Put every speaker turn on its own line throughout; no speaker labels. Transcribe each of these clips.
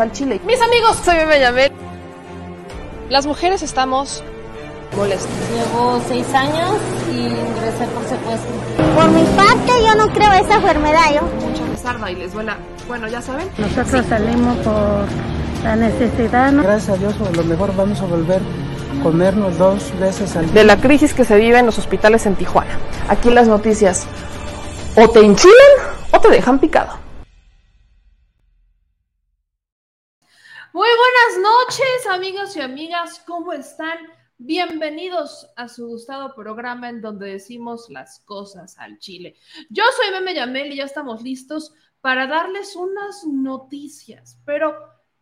al Chile. Mis amigos, soy Yamel. Las mujeres estamos molestas.
Llevo seis años y ingresé por secuestro.
Por mi parte, yo no creo esa enfermedad. Yo.
Mucha rezarda y les duela. Bueno, ya saben.
Nosotros salimos por la necesidad. ¿no?
Gracias a Dios, a lo mejor vamos a volver a comernos dos veces al día.
De la crisis que se vive en los hospitales en Tijuana. Aquí las noticias o te enchilan o te dejan picado.
Muy buenas noches, amigos y amigas, ¿cómo están? Bienvenidos a su gustado programa en donde decimos las cosas al chile. Yo soy Meme Yamel y ya estamos listos para darles unas noticias, pero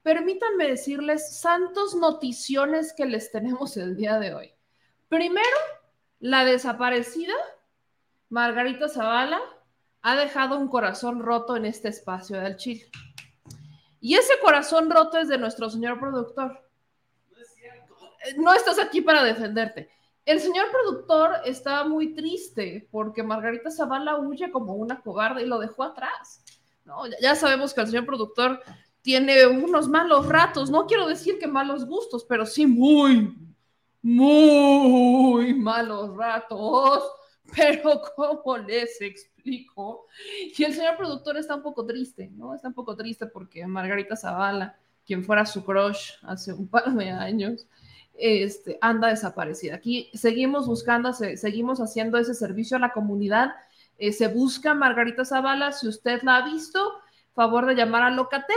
permítanme decirles santos noticiones que les tenemos el día de hoy. Primero, la desaparecida Margarita Zavala ha dejado un corazón roto en este espacio del Chile. Y ese corazón roto es de nuestro señor productor. No estás aquí para defenderte. El señor productor está muy triste porque Margarita Zavala huye como una cobarde y lo dejó atrás. No, ya sabemos que el señor productor tiene unos malos ratos. No quiero decir que malos gustos, pero sí muy, muy malos ratos. Pero ¿cómo les explico? Y el señor productor está un poco triste, ¿no? Está un poco triste porque Margarita Zavala, quien fuera su crush hace un par de años, este, anda desaparecida. Aquí seguimos buscando, seguimos haciendo ese servicio a la comunidad. Eh, se busca Margarita Zavala, si usted la ha visto, favor de llamar a Locatel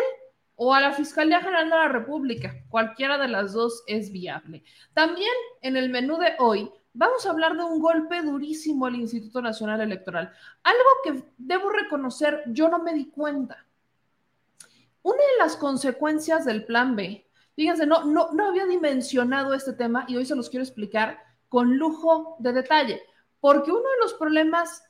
o a la Fiscalía General de la República. Cualquiera de las dos es viable. También en el menú de hoy vamos a hablar de un golpe durísimo al Instituto Nacional Electoral. Algo que debo reconocer, yo no me di cuenta. Una de las consecuencias del plan B, fíjense, no, no, no había dimensionado este tema y hoy se los quiero explicar con lujo de detalle, porque uno de los problemas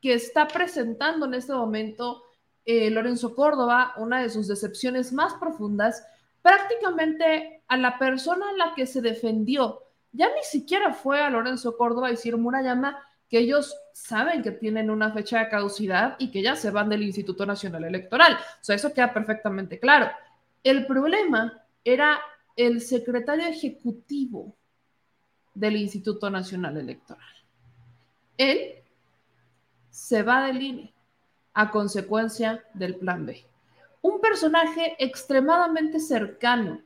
que está presentando en este momento eh, Lorenzo Córdoba, una de sus decepciones más profundas, prácticamente a la persona a la que se defendió ya ni siquiera fue a Lorenzo Córdoba a decir Murayama que ellos saben que tienen una fecha de caducidad y que ya se van del Instituto Nacional Electoral. O sea, eso queda perfectamente claro. El problema era el secretario ejecutivo del Instituto Nacional Electoral. Él se va del INE a consecuencia del Plan B. Un personaje extremadamente cercano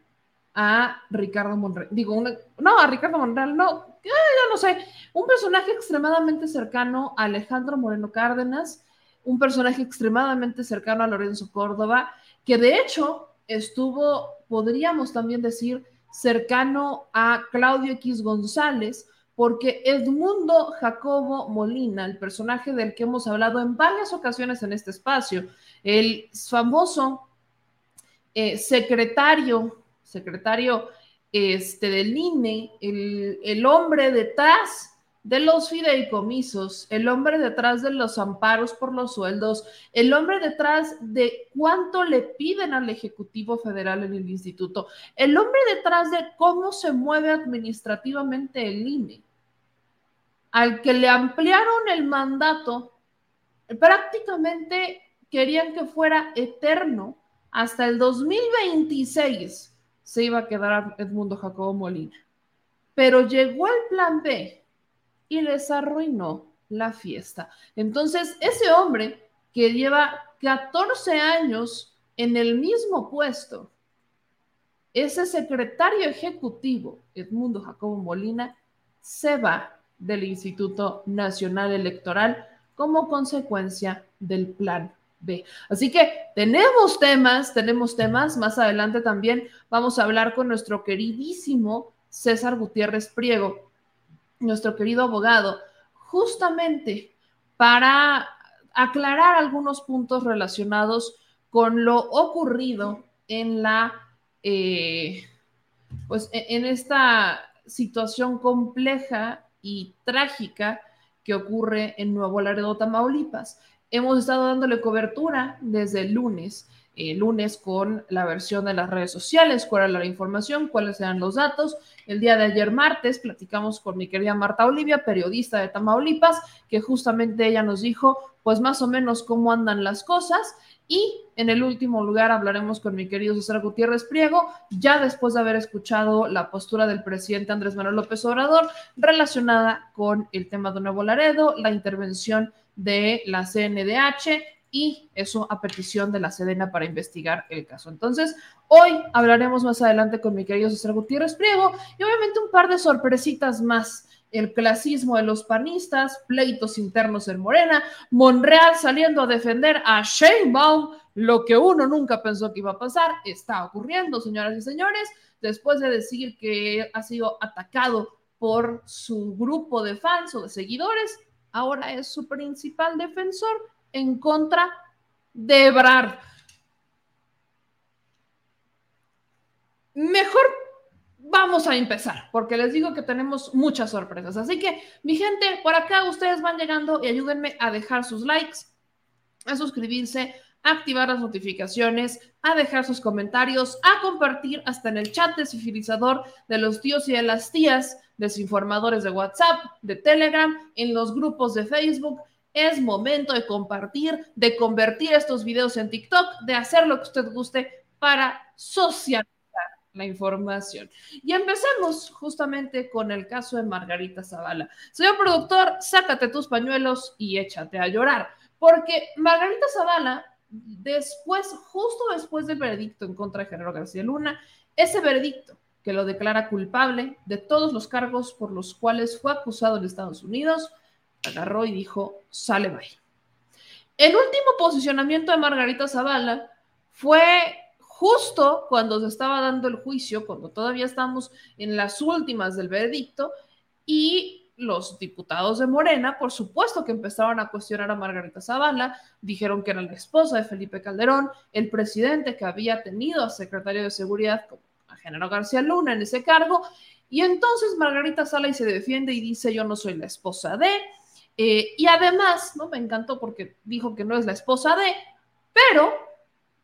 a Ricardo Monreal. Digo, no, a Ricardo Monreal, no, ya no sé. Un personaje extremadamente cercano a Alejandro Moreno Cárdenas, un personaje extremadamente cercano a Lorenzo Córdoba, que de hecho estuvo, podríamos también decir, cercano a Claudio X González, porque Edmundo Jacobo Molina, el personaje del que hemos hablado en varias ocasiones en este espacio, el famoso eh, secretario secretario este, del INE, el, el hombre detrás de los fideicomisos, el hombre detrás de los amparos por los sueldos, el hombre detrás de cuánto le piden al Ejecutivo Federal en el instituto, el hombre detrás de cómo se mueve administrativamente el INE, al que le ampliaron el mandato, prácticamente querían que fuera eterno hasta el 2026 se iba a quedar Edmundo Jacobo Molina. Pero llegó el plan B y les arruinó la fiesta. Entonces, ese hombre que lleva 14 años en el mismo puesto, ese secretario ejecutivo, Edmundo Jacobo Molina, se va del Instituto Nacional Electoral como consecuencia del plan Así que tenemos temas, tenemos temas. Más adelante también vamos a hablar con nuestro queridísimo César Gutiérrez Priego, nuestro querido abogado, justamente para aclarar algunos puntos relacionados con lo ocurrido en la, eh, pues e-, en esta situación compleja y trágica que ocurre en Nuevo Laredo, Tamaulipas. Hemos estado dándole cobertura desde el lunes el lunes con la versión de las redes sociales, cuál era la información, cuáles eran los datos. El día de ayer martes platicamos con mi querida Marta Olivia, periodista de Tamaulipas, que justamente ella nos dijo, pues más o menos cómo andan las cosas. Y en el último lugar hablaremos con mi querido César Gutiérrez Priego, ya después de haber escuchado la postura del presidente Andrés Manuel López Obrador relacionada con el tema de Nuevo Laredo, la intervención de la CNDH y eso a petición de la Sedena para investigar el caso. Entonces, hoy hablaremos más adelante con mi querido César Gutiérrez Priego y obviamente un par de sorpresitas más el clasismo de los panistas, pleitos internos en Morena, Monreal saliendo a defender a Sheinbaum, lo que uno nunca pensó que iba a pasar, está ocurriendo, señoras y señores, después de decir que ha sido atacado por su grupo de fans o de seguidores, ahora es su principal defensor en contra de Ebrard. Mejor vamos a empezar, porque les digo que tenemos muchas sorpresas. Así que, mi gente, por acá ustedes van llegando y ayúdenme a dejar sus likes, a suscribirse, a activar las notificaciones, a dejar sus comentarios, a compartir hasta en el chat desifilizador de los tíos y de las tías, desinformadores de WhatsApp, de Telegram, en los grupos de Facebook. Es momento de compartir, de convertir estos videos en TikTok, de hacer lo que usted guste para socializar la información. Y empecemos justamente con el caso de Margarita Zavala. Señor productor, sácate tus pañuelos y échate a llorar, porque Margarita Zavala, después, justo después del veredicto en contra de Genaro García Luna, ese veredicto que lo declara culpable de todos los cargos por los cuales fue acusado en Estados Unidos, agarró y dijo, sale bye. El último posicionamiento de Margarita Zavala fue justo cuando se estaba dando el juicio, cuando todavía estamos en las últimas del veredicto, y los diputados de Morena, por supuesto que empezaron a cuestionar a Margarita Zavala, dijeron que era la esposa de Felipe Calderón, el presidente que había tenido a secretario de Seguridad, a Genaro García Luna, en ese cargo, y entonces Margarita sale y se defiende y dice, yo no soy la esposa de, eh, y además, ¿no? Me encantó porque dijo que no es la esposa de, pero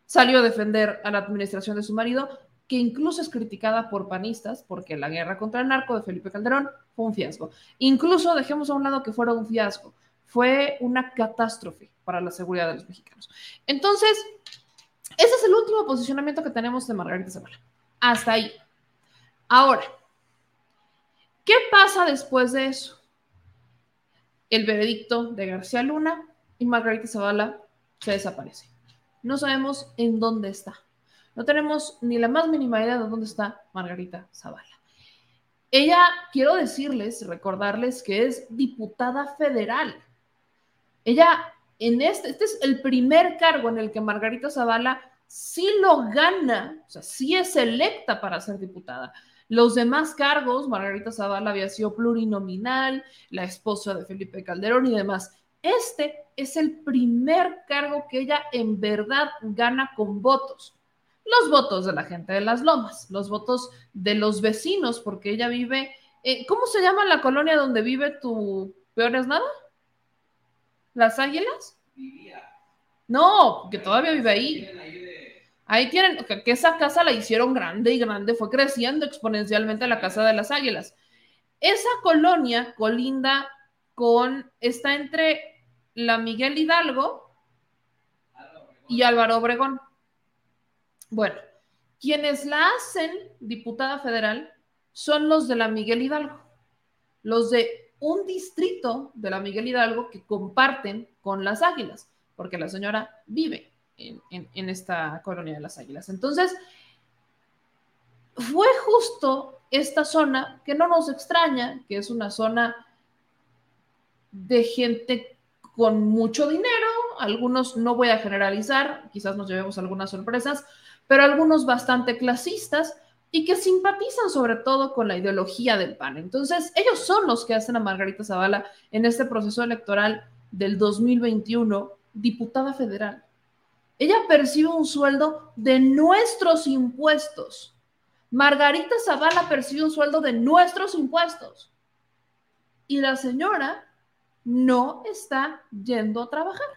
salió a defender a la administración de su marido, que incluso es criticada por panistas, porque la guerra contra el narco de Felipe Calderón fue un fiasco. Incluso dejemos a un lado que fuera un fiasco, fue una catástrofe para la seguridad de los mexicanos. Entonces, ese es el último posicionamiento que tenemos de Margarita Zavala. Hasta ahí. Ahora, ¿qué pasa después de eso? El veredicto de García Luna y Margarita Zavala se desaparece no sabemos en dónde está. No tenemos ni la más mínima idea de dónde está Margarita Zavala. Ella, quiero decirles, recordarles que es diputada federal. Ella, en este, este es el primer cargo en el que Margarita Zavala sí lo gana, o sea, sí es electa para ser diputada. Los demás cargos, Margarita Zavala había sido plurinominal, la esposa de Felipe Calderón y demás. Este es el primer cargo que ella en verdad gana con votos. Los votos de la gente de las lomas, los votos de los vecinos, porque ella vive, eh, ¿cómo se llama la colonia donde vive tu peor es nada? ¿Las Águilas? No, que todavía vive ahí. Ahí tienen, que, que esa casa la hicieron grande y grande, fue creciendo exponencialmente la casa de las Águilas. Esa colonia colinda con, está entre la Miguel Hidalgo y Álvaro Obregón. Bueno, quienes la hacen diputada federal son los de la Miguel Hidalgo, los de un distrito de la Miguel Hidalgo que comparten con las Águilas, porque la señora vive en, esta colonia de las Águilas. Entonces, fue justo esta zona que no nos extraña, que es una zona de gente con mucho dinero, algunos no voy a generalizar, quizás nos llevemos algunas sorpresas, pero algunos bastante clasistas y que simpatizan sobre todo con la ideología del PAN. Entonces, ellos son los que hacen a Margarita Zavala en este proceso electoral del 2021 diputada federal. Ella percibe un sueldo de nuestros impuestos. Margarita Zavala percibe un sueldo de nuestros impuestos. Y la señora no está yendo a trabajar.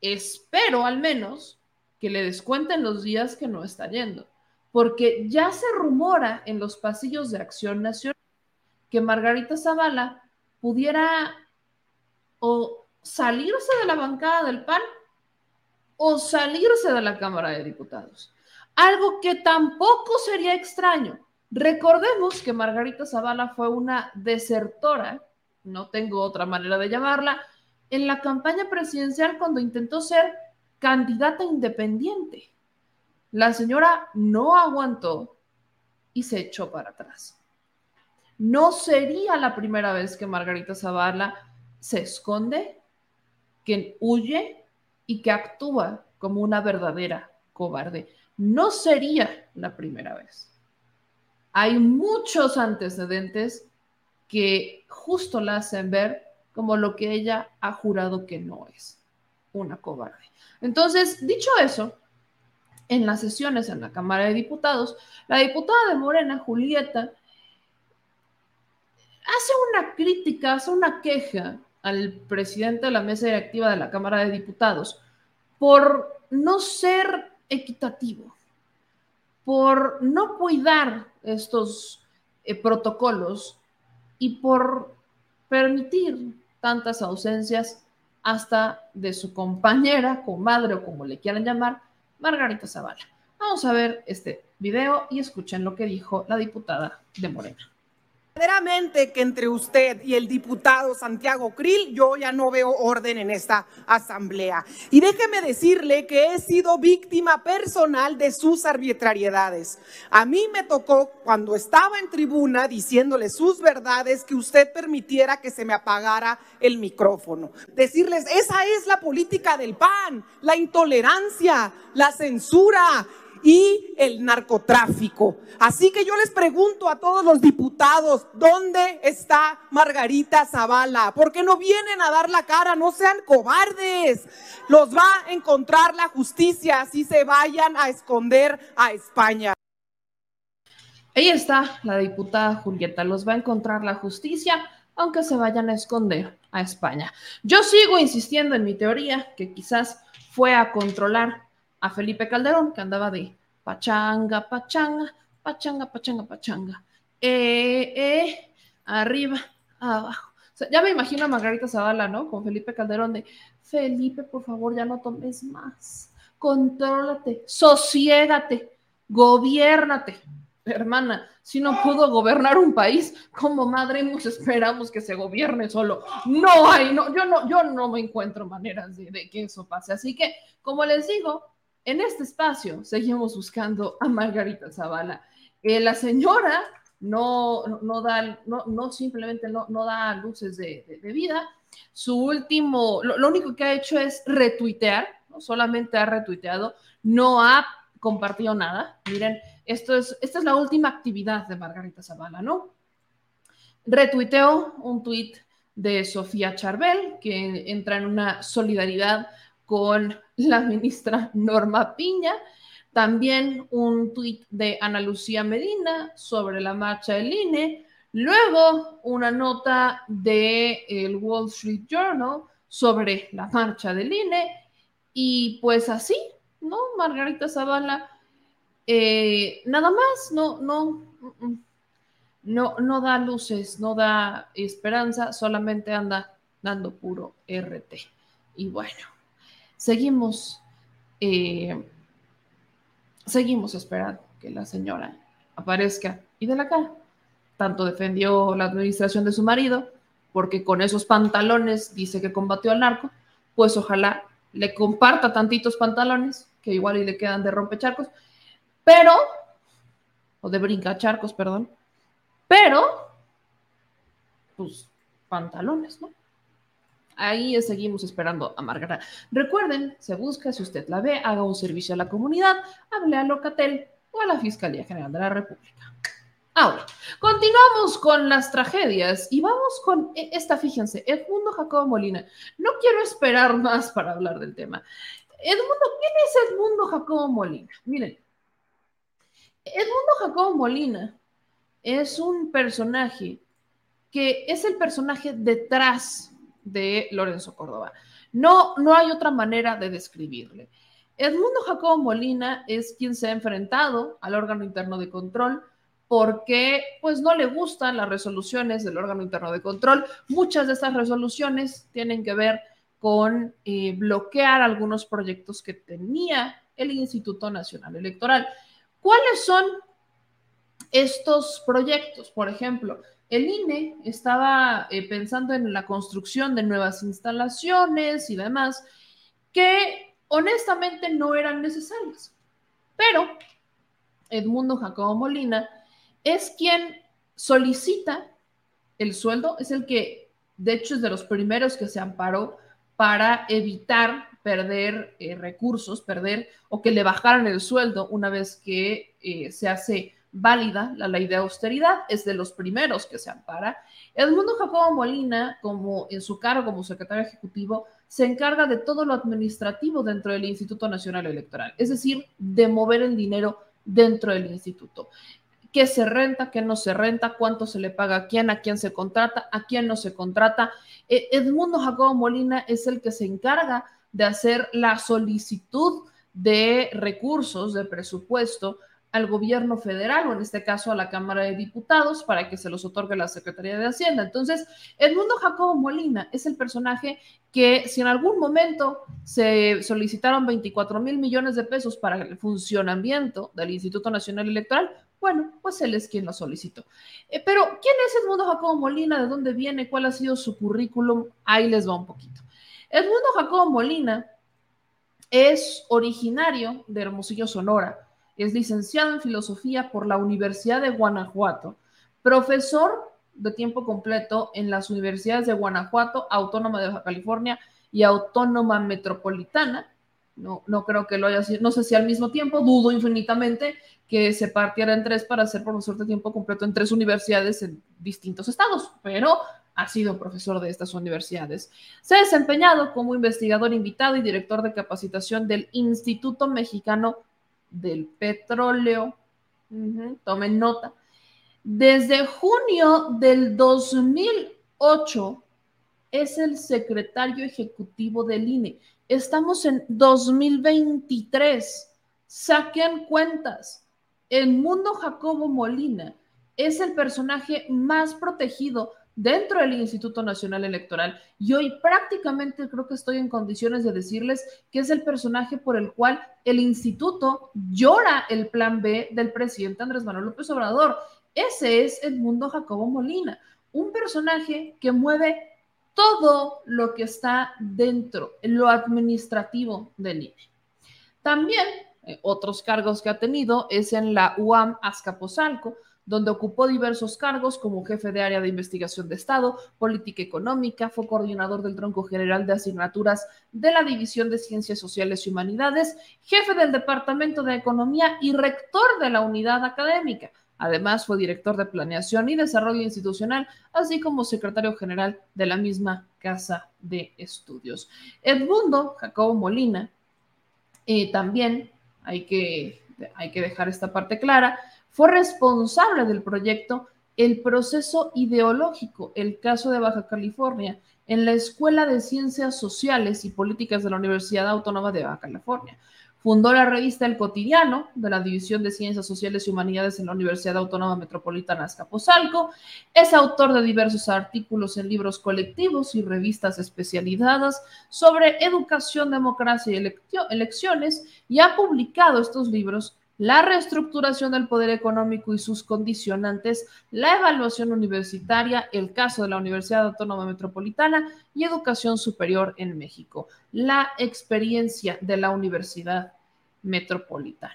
Espero al menos que le descuenten los días que no está yendo, porque ya se rumora en los pasillos de Acción Nacional que Margarita Zavala pudiera o salirse de la bancada del PAN o salirse de la Cámara de Diputados. Algo que tampoco sería extraño. Recordemos que Margarita Zavala fue una desertora, no tengo otra manera de llamarla, en la campaña presidencial cuando intentó ser candidata independiente. La señora no aguantó y se echó para atrás. No sería la primera vez que Margarita Zavala se esconde, que huye y que actúa como una verdadera cobarde. No sería la primera vez. Hay muchos antecedentes que justo la hacen ver como lo que ella ha jurado que no es, una cobarde. Entonces, dicho eso, en las sesiones en la Cámara de Diputados, la diputada de Morena, Julieta, hace una crítica, hace una queja al presidente de la mesa directiva de la Cámara de Diputados por no ser equitativo, por no cuidar estos eh, protocolos y por permitir tantas ausencias hasta de su compañera, comadre o como le quieran llamar, Margarita Zavala. Vamos a ver este video y escuchen lo que dijo la diputada de Morena
verdaderamente que entre usted y el diputado Santiago Krill yo ya no veo orden en esta asamblea. Y déjeme decirle que he sido víctima personal de sus arbitrariedades. A mí me tocó cuando estaba en tribuna diciéndole sus verdades que usted permitiera que se me apagara el micrófono. Decirles, esa es la política del PAN, la intolerancia, la censura, y el narcotráfico. Así que yo les pregunto a todos los diputados, ¿dónde está Margarita Zavala? ¿Por qué no vienen a dar la cara? No sean cobardes. Los va a encontrar la justicia así se vayan a esconder a España.
Ahí está la diputada Julieta. Los va a encontrar la justicia aunque se vayan a esconder a España. Yo sigo insistiendo en mi teoría que quizás fue a controlar a Felipe Calderón, que andaba de pachanga, pachanga, pachanga, pachanga, pachanga. Eh, eh, arriba, abajo. ya me imagino a Margarita Zavala, ¿no? Con Felipe Calderón de, Felipe, por favor, ya no tomes más. Contrólate, sosiégate, gobiérnate. Hermana, si no pudo gobernar un país, como madre nos esperamos que se gobierne solo. No hay, no, yo no, yo no me encuentro maneras de, de que eso pase. Así que, como les digo, en este espacio seguimos buscando a Margarita Zavala. La señora no, no da, no, no simplemente no, no, da luces de, vida. Su último, lo, único que ha hecho es retuitear, ¿no? solamente ha retuiteado, no ha compartido nada. Miren, esto es, esta es la última actividad de Margarita Zavala, ¿no? Retuiteó un tuit de Sofía Charbel, que entra en una solidaridad con la ministra Norma Piña. También un tuit de Ana Lucía Medina sobre la marcha del INE. Luego una nota del el Wall Street Journal sobre la marcha del INE. Y pues así, ¿no? Margarita Zavala, eh, nada más, no, no, no, no da luces, no da esperanza, solamente anda dando puro RT. Y bueno, seguimos, eh, seguimos esperando que la señora aparezca y de la cara. Tanto defendió la administración de su marido, porque con esos pantalones dice que combatió al narco, pues ojalá le comparta tantitos pantalones, que igual y le quedan de rompecharcos, pero, o de brincacharcos, perdón, pero, pues, pantalones, ¿no? Ahí seguimos esperando a Margarita. Recuerden, se busca, si usted la ve, haga un servicio a la comunidad, hable a Locatel o a la Fiscalía General de la República. Ahora, continuamos con las tragedias y vamos con e, esta, fíjense, Edmundo Jacobo Molina. No quiero esperar más para hablar del tema. Edmundo, ¿quién es Edmundo Jacobo Molina? Miren, Edmundo Jacobo Molina es un personaje que es el personaje detrás de Lorenzo Córdoba. No, no hay otra manera de describirle. Edmundo Jacobo Molina es quien se ha enfrentado al órgano interno de control porque pues no le gustan las resoluciones del órgano interno de control. Muchas de estas resoluciones tienen que ver con eh, bloquear algunos proyectos que tenía el Instituto Nacional Electoral. ¿Cuáles son estos proyectos? Por ejemplo, el INE estaba eh, pensando en la construcción de nuevas instalaciones y demás que honestamente no eran necesarias. Pero Edmundo Jacobo Molina es quien solicita el sueldo, es el que de hecho es de los primeros que se amparó para evitar perder eh, recursos, perder o que le bajaran el sueldo una vez que eh, se hace válida la ley de austeridad, es de los primeros que se ampara. Edmundo Jacobo Molina, como en su cargo como secretario ejecutivo, se encarga de todo lo administrativo dentro del Instituto Nacional Electoral, es decir, de mover el dinero dentro del instituto. ¿Qué se renta, qué no se renta, cuánto se le paga a quién, a quién se contrata, a quién no se contrata? E, Edmundo Jacobo Molina es el que se encarga de hacer la solicitud de recursos, de presupuesto al gobierno federal o en este caso a la Cámara de Diputados para que se los otorgue la Secretaría de Hacienda. Entonces, Edmundo Jacobo Molina es el personaje que si en algún momento se solicitaron 24 mil millones de pesos para el funcionamiento del Instituto Nacional Electoral, bueno, pues él es quien lo solicitó. Eh, pero, ¿quién es Edmundo Jacobo Molina? ¿De dónde viene? ¿Cuál ha sido su currículum? Ahí les va un poquito. Edmundo Jacobo Molina es originario de Hermosillo, Sonora es licenciado en filosofía por la Universidad de Guanajuato, profesor de tiempo completo en las universidades de Guanajuato, Autónoma de Baja California y Autónoma Metropolitana. No, no creo que lo haya sido, no sé si al mismo tiempo, dudo infinitamente que se partiera en tres para ser profesor de tiempo completo en tres universidades en distintos estados, pero ha sido profesor de estas universidades. Se ha desempeñado como investigador invitado y director de capacitación del Instituto Mexicano del petróleo. tomen nota. Desde junio del 2008 es el secretario ejecutivo del INE. Estamos en 2023. Saquen cuentas. El mundo Jacobo Molina es el personaje más protegido dentro del Instituto Nacional Electoral. Y hoy prácticamente creo que estoy en condiciones de decirles que es el personaje por el cual el instituto llora el plan B del presidente Andrés Manuel López Obrador. Ese es Edmundo Jacobo Molina, un personaje que mueve todo lo que está dentro, lo administrativo del INE. También eh, otros cargos que ha tenido es en la UAM Azcapotzalco, donde ocupó diversos cargos como jefe de área de investigación de Estado, política económica, fue coordinador del tronco general de asignaturas de la División de Ciencias Sociales y Humanidades, jefe del Departamento de Economía y rector de la unidad académica. Además, fue director de Planeación y Desarrollo Institucional, así como secretario general de la misma Casa de Estudios. Edmundo Jacobo Molina, eh, también hay que, hay que dejar esta parte clara, fue responsable del proyecto El proceso ideológico, el caso de Baja California, en la Escuela de Ciencias Sociales y Políticas de la Universidad Autónoma de Baja California. Fundó la revista El Cotidiano de la División de Ciencias Sociales y Humanidades en la Universidad Autónoma Metropolitana Azcapotzalco. Es autor de diversos artículos en libros colectivos y revistas especializadas sobre educación, democracia y elecciones y ha publicado estos libros la reestructuración del poder económico y sus condicionantes, la evaluación universitaria, el caso de la Universidad Autónoma Metropolitana y educación superior en México, la experiencia de la Universidad Metropolitana.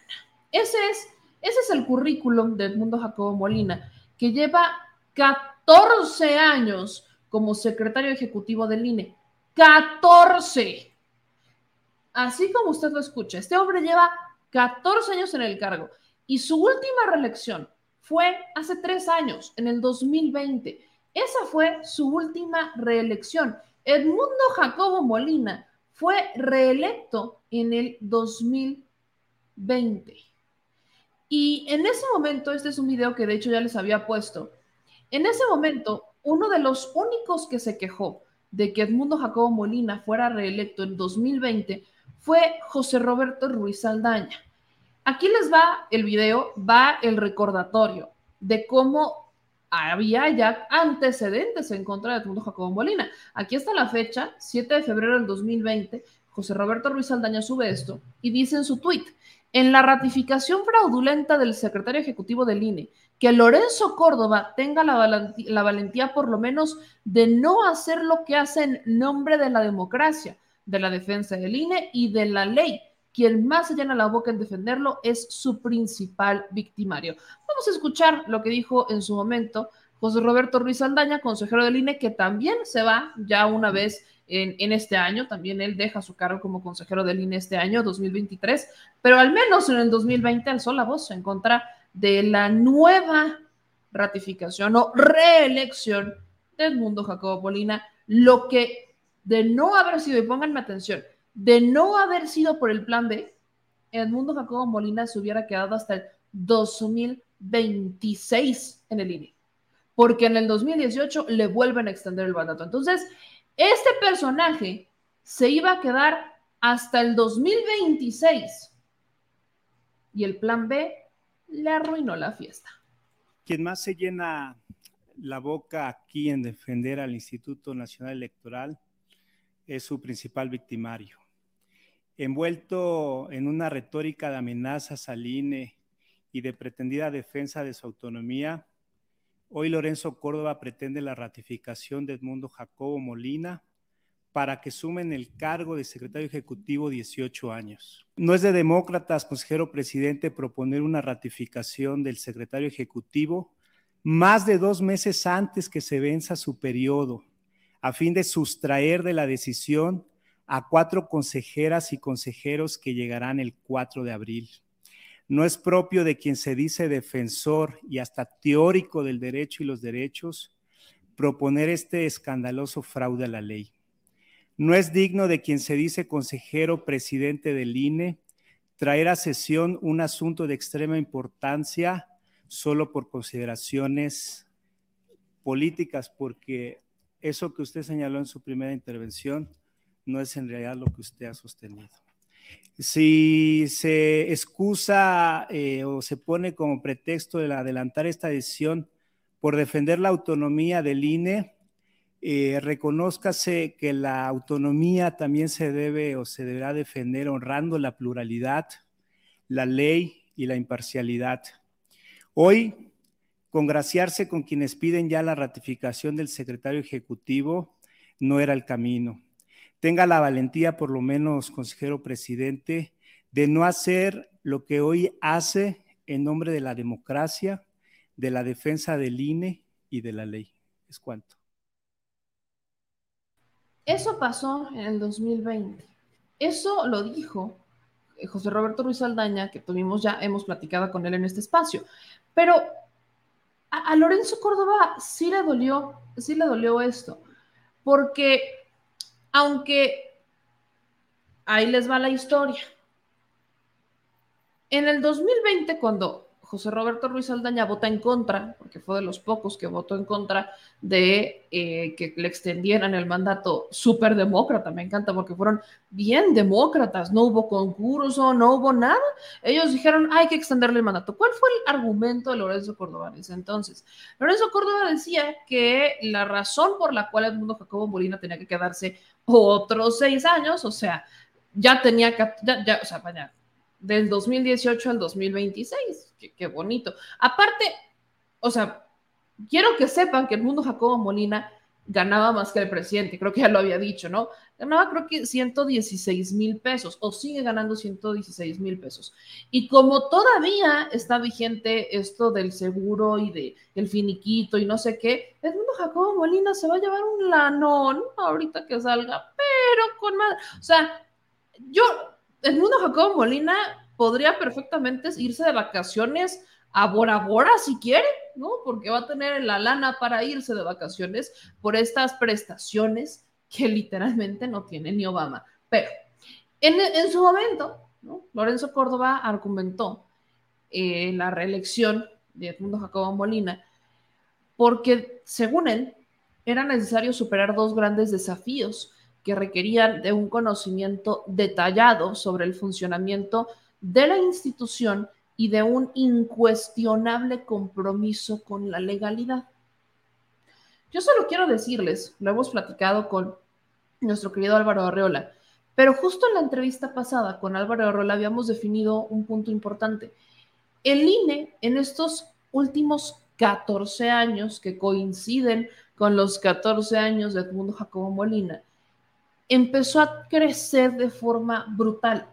Ese es, ese es el currículum del mundo Jacobo Molina, que lleva 14 años como secretario ejecutivo del INE. 14. Así como usted lo escucha, este hombre lleva 14 años en el cargo y su última reelección fue hace tres años, en el 2020. Esa fue su última reelección. Edmundo Jacobo Molina fue reelecto en el 2020. Y en ese momento, este es un video que de hecho ya les había puesto, en ese momento, uno de los únicos que se quejó de que Edmundo Jacobo Molina fuera reelecto en 2020 fue José Roberto Ruiz Aldaña. Aquí les va el video, va el recordatorio de cómo había ya antecedentes en contra de Edmundo Jacobo Molina. Aquí está la fecha, 7 de febrero del 2020. José Roberto Ruiz Aldaña sube esto y dice en su tuit, en la ratificación fraudulenta del secretario ejecutivo del INE, que Lorenzo Córdoba tenga la, valentía, la valentía por lo menos de no hacer lo que hace en nombre de la democracia, de la defensa del INE y de la ley. Quien más se llena la boca en defenderlo es su principal victimario. Vamos a escuchar lo que dijo en su momento José Roberto Ruiz Aldaña, consejero del INE, que también se va ya una vez en, este año, también él deja su cargo como consejero del INE este año, 2023, pero al menos en el 2020 alzó la voz en contra de la nueva ratificación o reelección de Edmundo Jacobo Polina, lo que de no haber sido, y pónganme atención, de no haber sido por el plan B, Edmundo Jacobo Molina se hubiera quedado hasta el 2026 en el INE, porque en el 2018 le vuelven a extender el mandato. Entonces, este personaje se iba a quedar hasta el 2026 y el plan B le arruinó la fiesta.
Quien más se llena la boca aquí en defender al Instituto Nacional Electoral es su principal victimario. Envuelto en una retórica de amenazas al INE y de pretendida defensa de su autonomía, Hoy Lorenzo Córdoba pretende la ratificación de Edmundo Jacobo Molina para que sumen el cargo de secretario ejecutivo 18 años. No es de demócratas, consejero presidente, proponer una ratificación del secretario ejecutivo más de dos meses antes que se venza su periodo, a fin de sustraer de la decisión a cuatro consejeras y consejeros que llegarán el 4 de abril no es propio de quien se dice defensor y hasta teórico del derecho y los derechos proponer este escandaloso fraude a la ley. No es digno de quien se dice consejero presidente del INE traer a sesión un asunto de extrema importancia solo por consideraciones políticas, porque eso que usted señaló en su primera intervención no es en realidad lo que usted ha sostenido. Si se excusa eh, o se pone como pretexto de adelantar esta decisión por defender la autonomía del INE, eh, reconózcase que la autonomía también se debe o se deberá defender honrando la pluralidad, la ley y la imparcialidad. Hoy, congraciarse con quienes piden ya la ratificación del secretario ejecutivo no era el camino tenga la valentía, por lo menos, consejero presidente, de no hacer lo que hoy hace en nombre de la democracia, de la defensa del INE y de la ley. Es cuanto.
Eso pasó en el 2020. Eso lo dijo eh, José Roberto Ruiz Aldaña, que tuvimos ya, hemos platicado con él en este espacio. Pero a, Lorenzo Córdoba sí le dolió, sí le dolió esto, porque aunque ahí les va la historia. En el 2020, cuando José Roberto Ruiz Aldaña vota en contra, porque fue de los pocos que votó en contra de eh, que le extendieran el mandato súper demócrata, me encanta porque fueron bien demócratas, no hubo concurso, no hubo nada. Ellos dijeron, hay que extenderle el mandato. ¿Cuál fue el argumento de Lorenzo Córdoba entonces? Lorenzo Córdoba decía que la razón por la cual Edmundo Jacobo Molina tenía que quedarse otros seis años, o sea, ya tenía ya, ya o sea, vaya, del 2018 al 2026. Qué, bonito. Aparte, o sea, quiero que sepan que el mundo Jacobo Molina ganaba más que el presidente, creo que ya lo había dicho, ¿no? Ganaba creo que 116 mil pesos o sigue ganando 116 mil pesos. Y como todavía está vigente esto del seguro y de finiquito y no sé qué, el mundo Jacobo Molina se va a llevar un lanón ahorita que salga, pero con más, o sea, yo el mundo Jacobo Molina podría perfectamente irse de vacaciones a Bora Bora si quiere, ¿no? Porque va a tener la lana para irse de vacaciones por estas prestaciones que literalmente no tiene ni Obama. Pero en, su momento. Lorenzo Córdoba argumentó eh, la reelección de Edmundo Jacobo Molina porque, según él, era necesario superar dos grandes desafíos que requerían de un conocimiento detallado sobre el funcionamiento de la institución y de un incuestionable compromiso con la legalidad. Yo solo quiero decirles, lo hemos platicado con nuestro querido Álvaro Arreola, pero justo en la entrevista pasada con Álvaro Arreola habíamos definido un punto importante. El INE en estos últimos 14 años que coinciden con los 14 años de Edmundo Jacobo Molina, empezó a crecer de forma brutal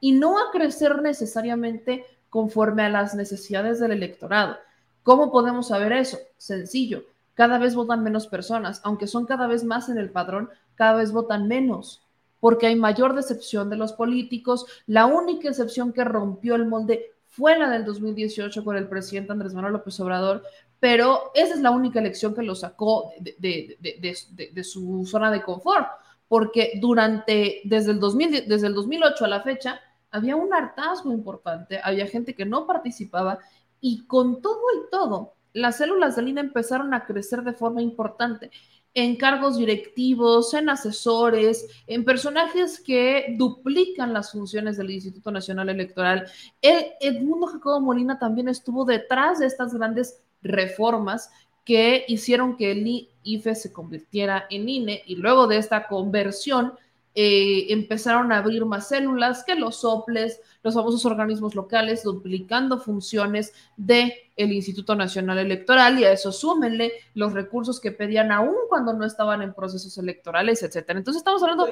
y no a crecer necesariamente conforme a las necesidades del electorado. ¿Cómo podemos saber eso? Sencillo, cada vez votan menos personas, aunque son cada vez más en el padrón, cada vez votan menos, porque hay mayor decepción de los políticos. La única excepción que rompió el molde fue la del 2018 con el presidente Andrés Manuel López Obrador, pero esa es la única elección que lo sacó de, su zona de confort, porque durante, desde el, 2000, desde el 2008 a la fecha, había un hartazgo importante, había gente que no participaba y con todo y todo, las células de INE empezaron a crecer de forma importante en cargos directivos, en asesores, en personajes que duplican las funciones del Instituto Nacional Electoral. El Edmundo Jacobo Molina también estuvo detrás de estas grandes reformas que hicieron que el IFE se convirtiera en INE y luego de esta conversión eh, empezaron a abrir más células que los soples, los famosos organismos locales, duplicando funciones del el Instituto Nacional Electoral y a eso súmenle los recursos que pedían aún cuando no estaban en procesos electorales, etcétera. Entonces estamos hablando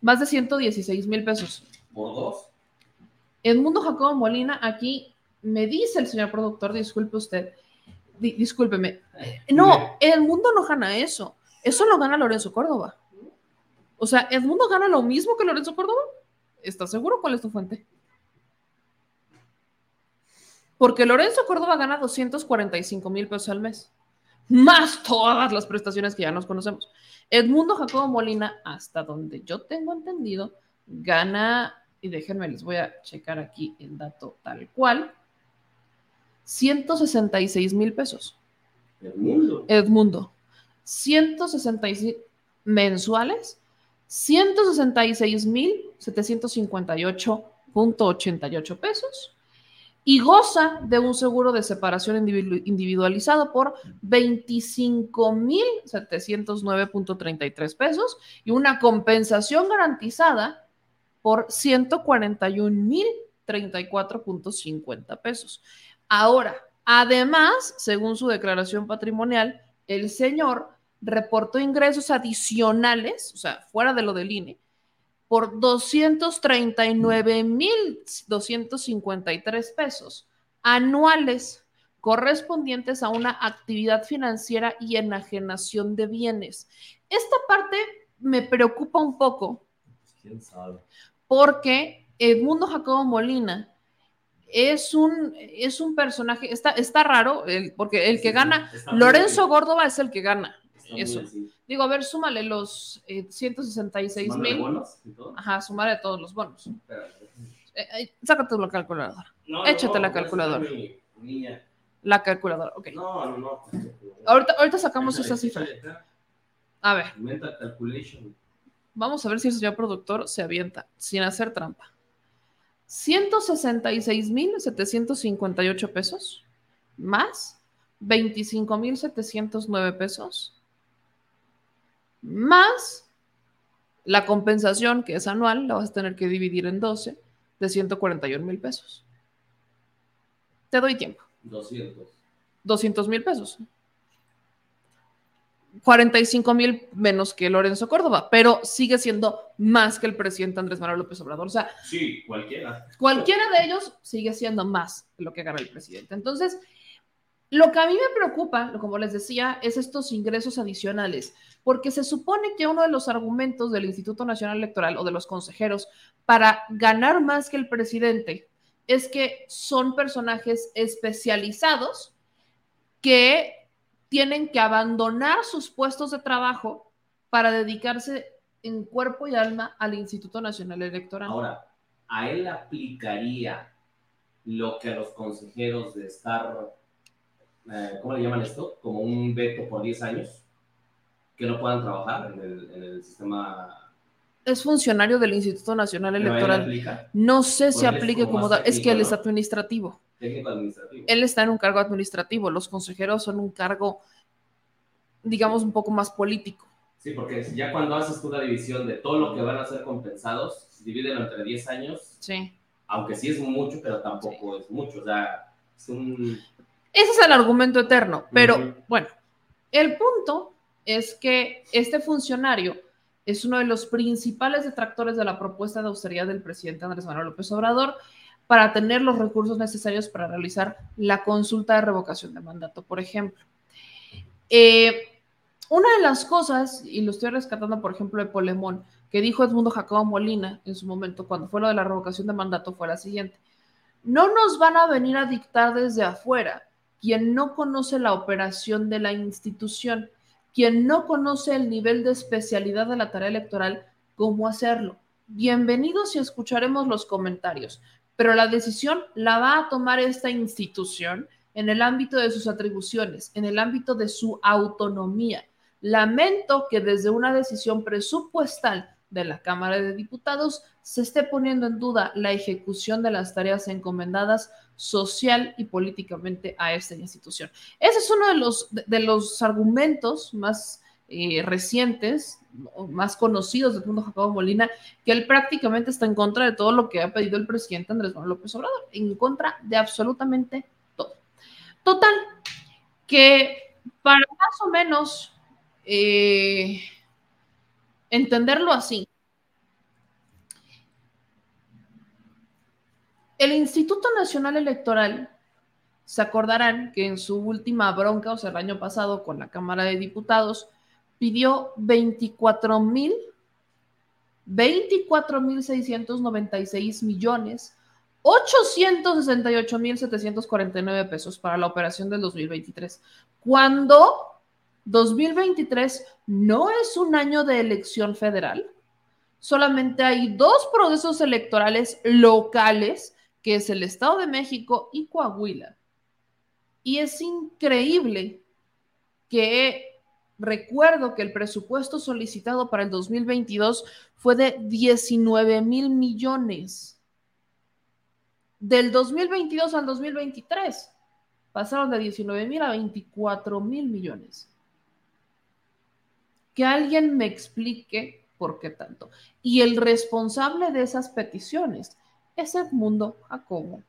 más de 116 mil pesos.
¿Por dos?
Edmundo Jacobo Molina, aquí me dice el señor productor, disculpe usted, discúlpeme. No, Edmundo no gana eso. Eso lo gana Lorenzo Córdoba. O sea, ¿Edmundo gana lo mismo que Lorenzo Córdoba? ¿Estás seguro cuál es tu fuente? Porque Lorenzo Córdoba gana 245 mil pesos al mes, más todas las prestaciones que ya nos conocemos. Edmundo Jacobo Molina, hasta donde yo tengo entendido, gana, y déjenme, les voy a checar aquí el dato tal cual, 166 mil pesos.
Edmundo.
Edmundo. 166 mensuales 166.758.88 pesos y goza de un seguro de separación individualizado por 25.709.33 pesos y una compensación garantizada por 141.034.50 pesos. Ahora, además, según su declaración patrimonial, el señor reportó ingresos adicionales, o sea, fuera de lo del INE, por 239.253 pesos anuales correspondientes a una actividad financiera y enajenación de bienes. Esta parte me preocupa un poco.
¿Quién sabe?
Porque Edmundo Jacobo Molina es un, es un personaje, está, está raro, porque el que gana, Lorenzo Górdova es el que gana. Eso. Digo, a ver, súmale los 166 eh, mil. Ajá, súmale todos los bonos. Eh, eh, sácate la calculadora. Échate la calculadora. La calculadora, ok.
No, no, no.
Ahorita, ahorita sacamos esa cifra. A ver. Vamos a ver si el señor productor se avienta sin hacer trampa. 166.758 pesos más 25.709 pesos más la compensación, que es anual, la vas a tener que dividir en 12, de 141 mil pesos. Te doy tiempo.
200.
200 mil pesos. 45 mil menos que Lorenzo Córdoba, pero sigue siendo más que el presidente Andrés Manuel López Obrador. O sea,
sí, cualquiera.
Cualquiera de ellos sigue siendo más que lo que gana el presidente. Entonces, lo que a mí me preocupa, como les decía, es estos ingresos adicionales, porque se supone que uno de los argumentos del Instituto Nacional Electoral o de los consejeros para ganar más que el presidente es que son personajes especializados que tienen que abandonar sus puestos de trabajo para dedicarse en cuerpo y alma al Instituto Nacional Electoral.
Ahora, ¿a él aplicaría lo que a los consejeros de estar eh, ¿cómo le llaman esto? Como un veto por 10 años. que no puedan trabajar en el, en el sistema.
Es funcionario del Instituto Nacional
¿Pero a él
Electoral. No sé si
Porque él es
aplique
como
tal. Es que él es administrativo.
Técnico administrativo.
Él está en un cargo administrativo. Los consejeros son un cargo, digamos, un poco más político.
Sí, porque ya cuando haces tú la división de todo lo que van a ser compensados, divídelo entre 10 años,
Sí.
aunque sí es mucho, pero tampoco es mucho. O sea, es un.
Ese es el argumento eterno. Pero
Ujú.
bueno, el punto es que este funcionario es uno de los principales detractores de la propuesta de austeridad del presidente Andrés Manuel López Obrador para tener los recursos necesarios para realizar la consulta de revocación de mandato, por ejemplo. Eh, una de las cosas, y lo estoy rescatando, por ejemplo, de Polemón, que dijo Edmundo Jacobo Molina en su momento cuando fue lo de la revocación de mandato, fue la siguiente. No nos van a venir a dictar desde afuera quien no conoce la operación de la institución, quien no conoce el nivel de especialidad de la tarea electoral, cómo hacerlo. Bienvenidos y escucharemos los comentarios, pero la decisión la va a tomar esta institución en el ámbito de sus atribuciones, en el ámbito de su autonomía. Lamento que desde una decisión presupuestal de la Cámara de Diputados se esté poniendo en duda la ejecución de las tareas encomendadas social y políticamente a esta institución. Ese es uno de los, de, los argumentos más eh, recientes, más conocidos del mundo Jacobo Molina, que él prácticamente está en contra de todo lo que ha pedido el presidente Andrés Manuel López Obrador, en contra de absolutamente todo. Total, que para más o menos eh, entenderlo así, el Instituto Nacional Electoral, se acordarán que en su última bronca, o sea, el año pasado con la Cámara de Diputados, pidió 24 mil, 24 mil 696 millones, 868 mil 749 pesos para la operación del 2023. Cuando 2023 no es un año de elección federal, solamente hay dos procesos electorales locales, que es el Estado de México y Coahuila. Y es increíble que recuerdo que el presupuesto solicitado para el 2022 fue de 19 mil millones. Del 2022 al 2023 pasaron de 19 mil a 24 mil millones. Que alguien me explique por qué tanto. Y el responsable de esas peticiones es Edmundo Jacobo.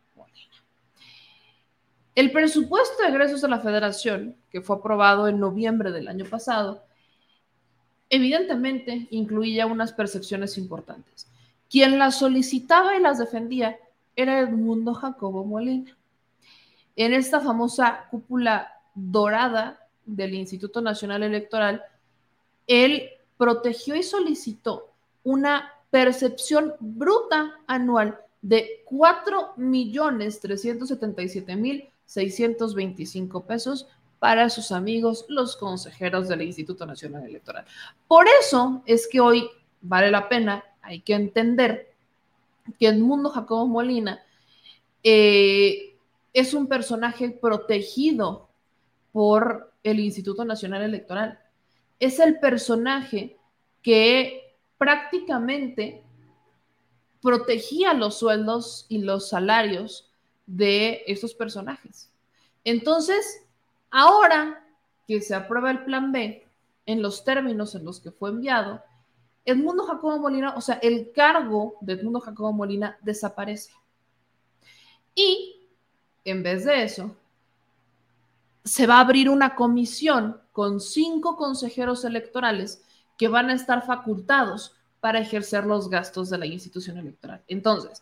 El presupuesto de egresos de la federación, que fue aprobado en noviembre del año pasado, evidentemente incluía unas percepciones importantes. Quien las solicitaba y las defendía era Edmundo Jacobo Molina. En esta famosa cúpula dorada del Instituto Nacional Electoral, él protegió y solicitó una percepción bruta anual de 4.377.625 pesos para sus amigos, los consejeros del Instituto Nacional Electoral. Por eso es que hoy vale la pena, hay que entender que Edmundo Jacobo Molina eh, es un personaje protegido por el Instituto Nacional Electoral. Es el personaje que prácticamente protegía los sueldos y los salarios de estos personajes. Entonces, ahora que se aprueba el plan B en los términos en los que fue enviado, Edmundo Jacobo Molina, o sea, el cargo de Edmundo Jacobo Molina desaparece. Y en vez de eso, se va a abrir una comisión con cinco consejeros electorales que van a estar facultados para ejercer los gastos de la institución electoral. Entonces,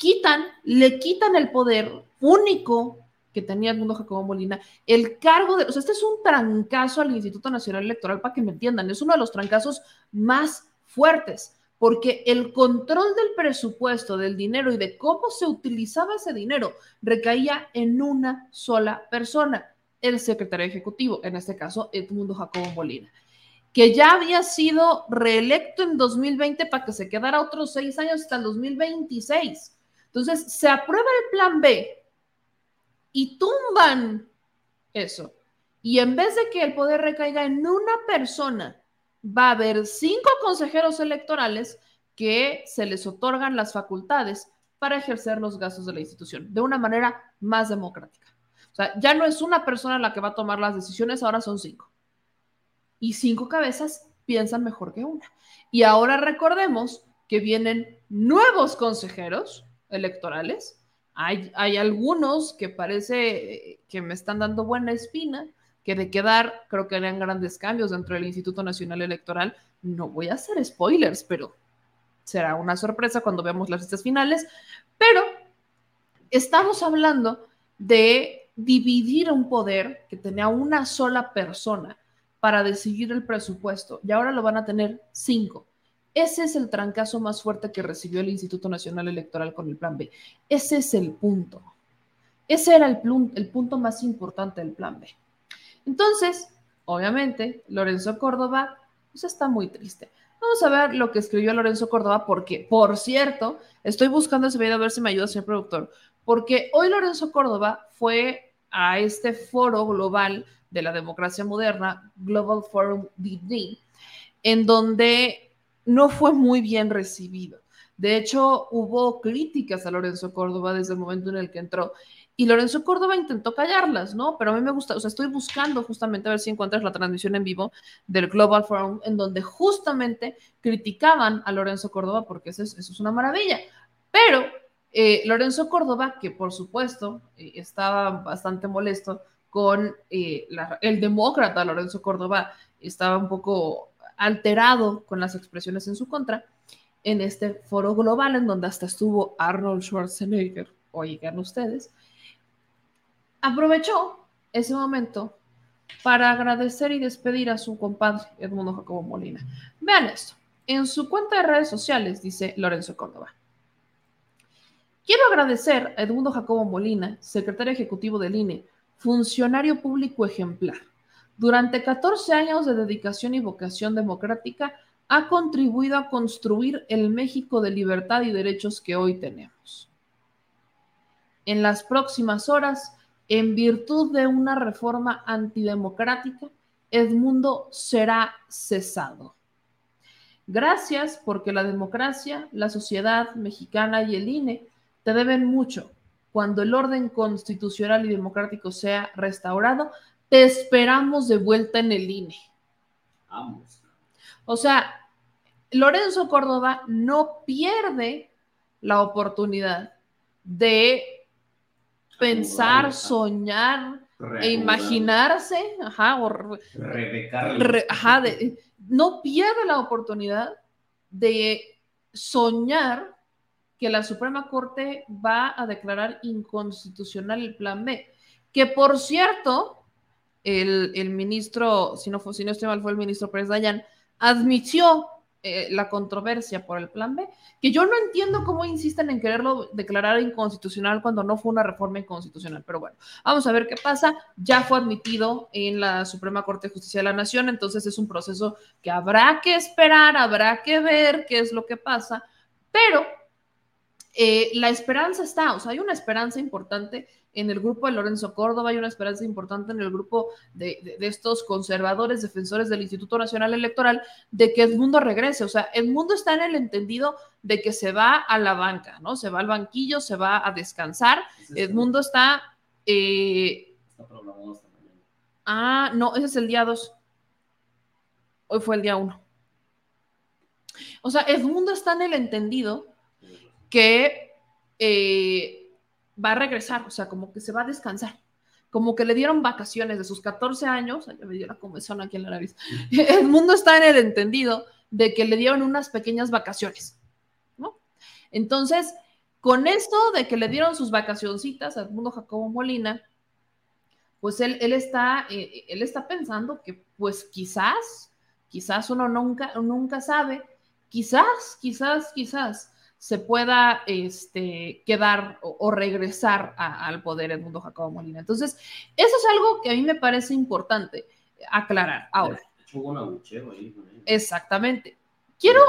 quitan, le quitan el poder único que tenía el mundo Jacobo Molina, el cargo de, o sea, este es un trancazo al Instituto Nacional Electoral, para que me entiendan, es uno de los trancazos más fuertes, porque el control del presupuesto, del dinero y de cómo se utilizaba ese dinero recaía en una sola persona, el secretario ejecutivo, en este caso Edmundo Jacobo Molina que ya había sido reelecto en 2020 para que se quedara otros seis años hasta el 2026. Entonces, se aprueba el plan B y tumban eso. Y en vez de que el poder recaiga en una persona, va a haber cinco consejeros electorales que se les otorgan las facultades para ejercer los gastos de la institución de una manera más democrática. O sea, ya no es una persona la que va a tomar las decisiones, ahora son cinco. Y cinco cabezas piensan mejor que una. Y ahora recordemos que vienen nuevos consejeros electorales. Hay, hay algunos que parece que me están dando buena espina, que de quedar creo que harían grandes cambios dentro del Instituto Nacional Electoral. No voy a hacer spoilers, pero será una sorpresa cuando veamos las listas finales. Pero estamos hablando de dividir un poder que tenía una sola persona para decidir el presupuesto y ahora lo van a tener cinco. Ese es el trancazo más fuerte que recibió el Instituto Nacional Electoral con el Plan B. Ese es el punto. Ese era el, punto más importante del Plan B. Entonces, obviamente, Lorenzo Córdoba pues, está muy triste. Vamos a ver lo que escribió Lorenzo Córdoba, porque, por cierto, estoy buscando ese video a ver si me ayuda, señor productor, porque hoy Lorenzo Córdoba fue a este foro global de la democracia moderna, Global Forum DD, en donde no fue muy bien recibido. De hecho, hubo críticas a Lorenzo Córdoba desde el momento en el que entró y Lorenzo Córdoba intentó callarlas, ¿no? Pero a mí me gusta, o sea, estoy buscando justamente a ver si encuentras la transmisión en vivo del Global Forum, en donde justamente criticaban a Lorenzo Córdoba, porque eso es, una maravilla. Pero eh, Lorenzo Córdoba, que por supuesto eh, estaba bastante molesto con eh, el demócrata Lorenzo Córdoba, estaba un poco alterado con las expresiones en su contra, en este foro global en donde hasta estuvo Arnold Schwarzenegger, oigan ustedes, aprovechó ese momento para agradecer y despedir a su compadre Edmundo Jacobo Molina. Vean esto. En su cuenta de redes sociales dice Lorenzo Córdoba. Quiero agradecer a Edmundo Jacobo Molina, secretario ejecutivo del INE, funcionario público ejemplar. Durante 14 años de dedicación y vocación democrática, ha contribuido a construir el México de libertad y derechos que hoy tenemos. En las próximas horas, en virtud de una reforma antidemocrática, Edmundo será cesado. Gracias porque la democracia, la sociedad mexicana y el INE te deben mucho. Cuando el orden constitucional y democrático sea restaurado, te esperamos de vuelta en el INE. Vamos. O sea, Lorenzo Córdoba no pierde la oportunidad de pensar, soñar e imaginarse, ajá, no pierde la oportunidad de soñar que la Suprema Corte va a declarar inconstitucional el plan B, que por cierto, el, ministro, si no, fue, si no estoy mal, fue el ministro Pérez Dayan, admitió eh, la controversia por el plan B, que yo no entiendo cómo insisten en quererlo declarar inconstitucional cuando no fue una reforma inconstitucional, pero bueno, vamos a ver qué pasa. Ya fue admitido en la Suprema Corte de Justicia de la Nación, entonces es un proceso que habrá que esperar, habrá que ver qué es lo que pasa, pero eh, la esperanza está, o sea, hay una esperanza importante en el grupo de Lorenzo Córdoba, hay una esperanza importante en el grupo de, estos conservadores, defensores del Instituto Nacional Electoral, de que Edmundo regrese. O sea, Edmundo está en el entendido de que se va a la banca, ¿no? Se va al banquillo, se va a descansar. Edmundo está... Eh, está programado hasta mañana. Ah, no, ese es el día 2. Hoy fue el día 1. O sea, Edmundo está en el entendido que... Eh, va a regresar, o sea, como que se va a descansar, como que le dieron vacaciones de sus 14 años, ya me dio la comezón aquí en la nariz, el mundo está en el entendido de que le dieron unas pequeñas vacaciones, ¿no? Entonces, con esto de que le dieron sus vacacioncitas al mundo Jacobo Molina, pues él, él, está, eh, él está pensando que pues quizás, quizás uno nunca, nunca sabe, quizás, quizás, quizás se pueda este, quedar o, regresar al poder el mundo Jacobo Molina. Entonces, eso es algo que a mí me parece importante aclarar. Ahora. Exactamente. Quiero,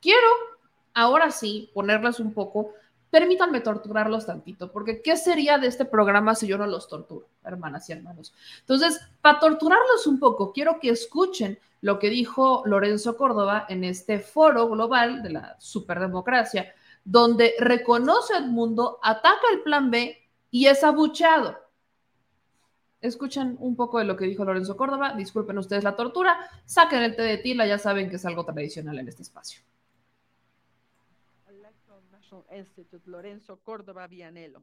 quiero ahora sí ponerles un poco permítanme torturarlos tantito, porque ¿qué sería de este programa si yo no los torturo, hermanas y hermanos? Entonces, para torturarlos un poco, quiero que escuchen lo que dijo Lorenzo Córdoba en este foro global de la superdemocracia, donde reconoce al mundo, ataca el plan B y es abucheado. Escuchen un poco de lo que dijo Lorenzo Córdoba, disculpen ustedes la tortura, saquen el té de tila, ya saben que es algo tradicional en este espacio.
Institute, Lorenzo Córdoba Vianello.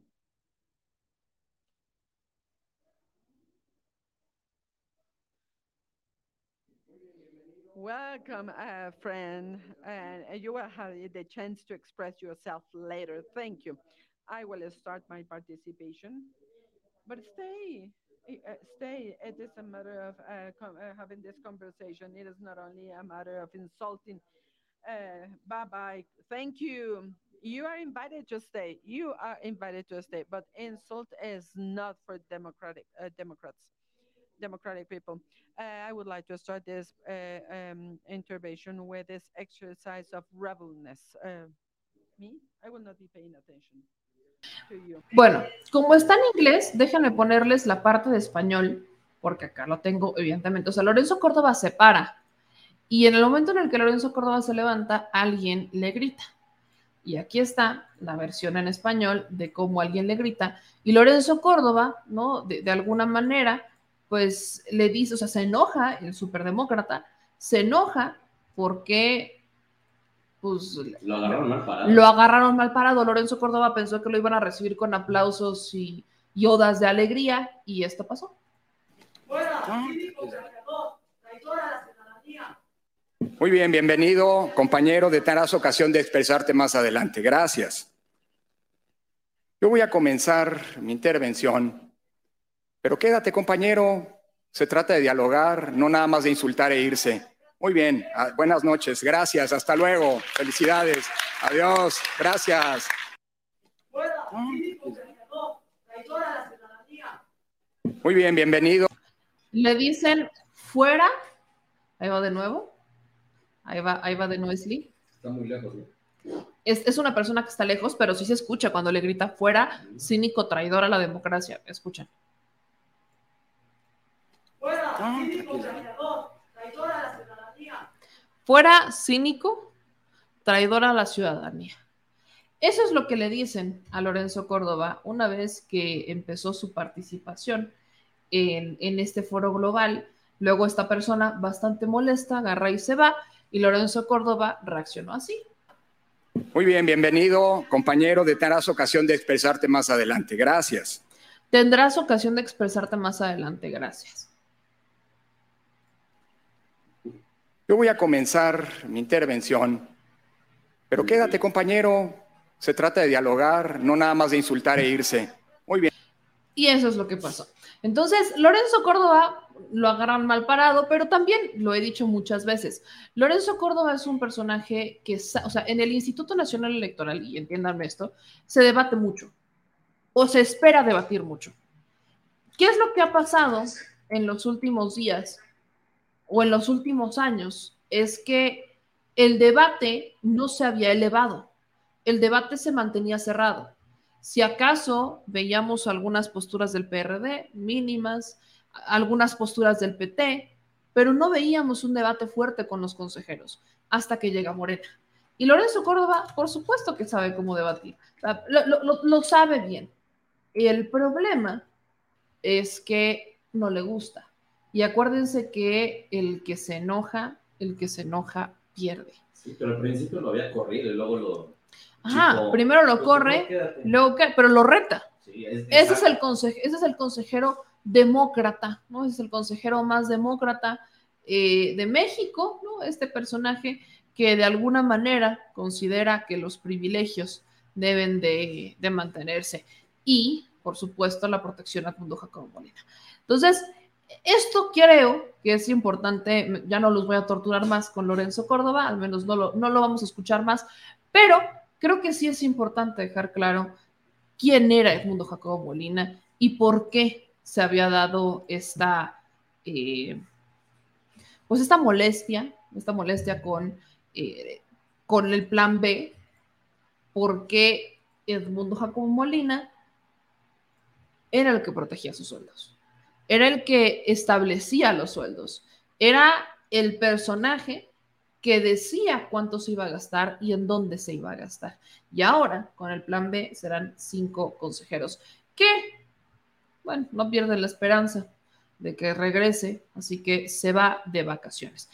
Welcome, uh, friend, and you will have the chance to express yourself later. Thank you. I will start my participation, but stay, uh, stay. It is a matter of uh, uh, having this conversation. It is not only a matter of insulting. Uh, bye bye. Thank you. You are invited to stay. You are invited to stay. But insult is not for democratic uh, Democrats, democratic people. Uh, I would like to start this uh, um, intervention with this exercise of rebelness. Uh, me, I will not be paying attention. To you.
Bueno, como está en inglés, déjenme ponerles la parte de español, porque acá lo tengo, evidentemente. O sea, Lorenzo Córdoba se para. Y en el momento en el que Lorenzo Córdoba se levanta, alguien le grita. Y aquí está la versión en español de cómo alguien le grita. Y Lorenzo Córdoba, ¿no? De, de alguna manera, pues le dice, o sea, se enoja, el superdemócrata, se enoja porque pues
lo agarraron mal parado.
Lo agarraron mal parado. Lorenzo Córdoba pensó que lo iban a recibir con aplausos y, y odas de alegría y esto pasó.
Muy bien, bienvenido, compañero. Tendrás ocasión de expresarte más adelante. Gracias. Yo voy a comenzar mi intervención, pero quédate, compañero. Se trata de dialogar, no nada más de insultar e irse. Muy bien, ah, buenas noches, gracias, hasta luego, felicidades, adiós, gracias. Muy bien, bienvenido.
Le dicen fuera, ahí va de nuevo, Ahí va, ahí va de Noisly.
Está muy lejos, ¿no?
Es, es, una persona que está lejos, pero sí se escucha cuando le grita fuera, cínico, traidor a la democracia. Escuchan.
Fuera, cínico, traidor, traidor a la ciudadanía.
Fuera, cínico, traidor a la ciudadanía. Eso es lo que le dicen a Lorenzo Córdoba una vez que empezó su participación en, en este foro global. Luego esta persona bastante molesta agarra y se va y Lorenzo Córdoba reaccionó así.
Muy bien, bienvenido, compañero. Tendrás ocasión de expresarte más adelante. Gracias.
Tendrás ocasión de expresarte más adelante. Gracias.
Yo voy a comenzar mi intervención, pero quédate, compañero. Se trata de dialogar, no nada más de insultar e irse. Muy bien.
Y eso es lo que pasó. Entonces, Lorenzo Córdoba lo agarran mal parado, pero también lo he dicho muchas veces. Lorenzo Córdoba es un personaje que, o sea, en el Instituto Nacional Electoral, y entiéndanme esto, se debate mucho o se espera debatir mucho. ¿Qué es lo que ha pasado en los últimos días o en los últimos años? Es que el debate no se había elevado, el debate se mantenía cerrado. Si acaso veíamos algunas posturas del PRD mínimas, algunas posturas del PT, pero no veíamos un debate fuerte con los consejeros hasta que llega Morena. Y Lorenzo Córdoba, por supuesto que sabe cómo debatir, lo, sabe bien. Y el problema es que no le gusta. Y acuérdense que el que se enoja, el que se enoja pierde.
Sí, pero al principio lo había corrido y luego lo.
Ajá, chico, primero lo corre, luego que, pero lo reta. Sí, es, ese, es el conseje, ese es el consejero demócrata, ¿no? Es el consejero más demócrata eh, de México, ¿no? Este personaje que de alguna manera considera que los privilegios deben de, de mantenerse y, por supuesto, la protección al mundo Jacobo Molina. Entonces, esto creo que es importante, ya no los voy a torturar más con Lorenzo Córdoba, al menos no lo, no lo vamos a escuchar más, pero creo que sí es importante dejar claro quién era Edmundo Jacobo Molina y por qué se había dado esta, eh, pues esta molestia, esta molestia con, eh, con el plan B, porque Edmundo Jacobo Molina era el que protegía sus sueldos, era el que establecía los sueldos, era el personaje que decía cuánto se iba a gastar y en dónde se iba a gastar. Y ahora, con el plan B, serán cinco consejeros que, bueno, no pierden la esperanza de que regrese, así que se va de vacaciones.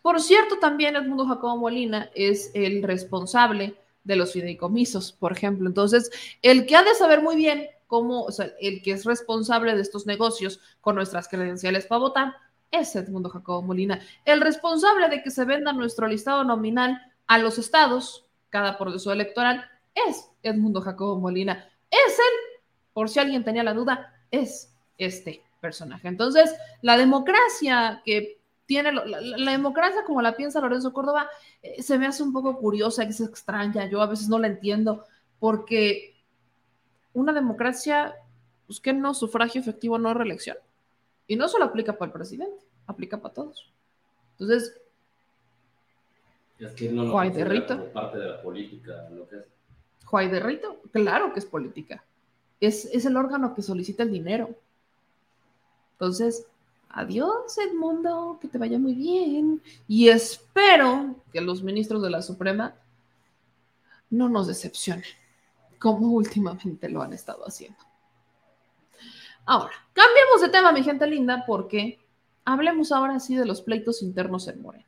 Por cierto, también Edmundo Jacobo Molina es el responsable de los fideicomisos, por ejemplo. Entonces, el que ha de saber muy bien cómo, o sea, el que es responsable de estos negocios con nuestras credenciales para votar, es Edmundo Jacobo Molina. El responsable de que se venda nuestro listado nominal a los estados, cada proceso electoral, es Edmundo Jacobo Molina. Es él, por si alguien tenía la duda, es este personaje. Entonces, la democracia que tiene, la, democracia como la piensa Lorenzo Córdoba, eh, se me hace un poco curiosa, que es extraña, yo a veces no la entiendo, porque una democracia, pues que no, sufragio efectivo, no reelección. Y no solo aplica para el presidente, aplica para todos. Entonces,
es que no
Juay de Rito.
parte de la política, lo que es.
Juay de Rito, claro que es política. Es, es el órgano que solicita el dinero. Entonces, adiós Edmundo, que te vaya muy bien. Y espero que los ministros de la Suprema no nos decepcionen, como últimamente lo han estado haciendo. Ahora, cambiemos de tema, mi gente linda, porque hablemos ahora sí de los pleitos internos en Morena.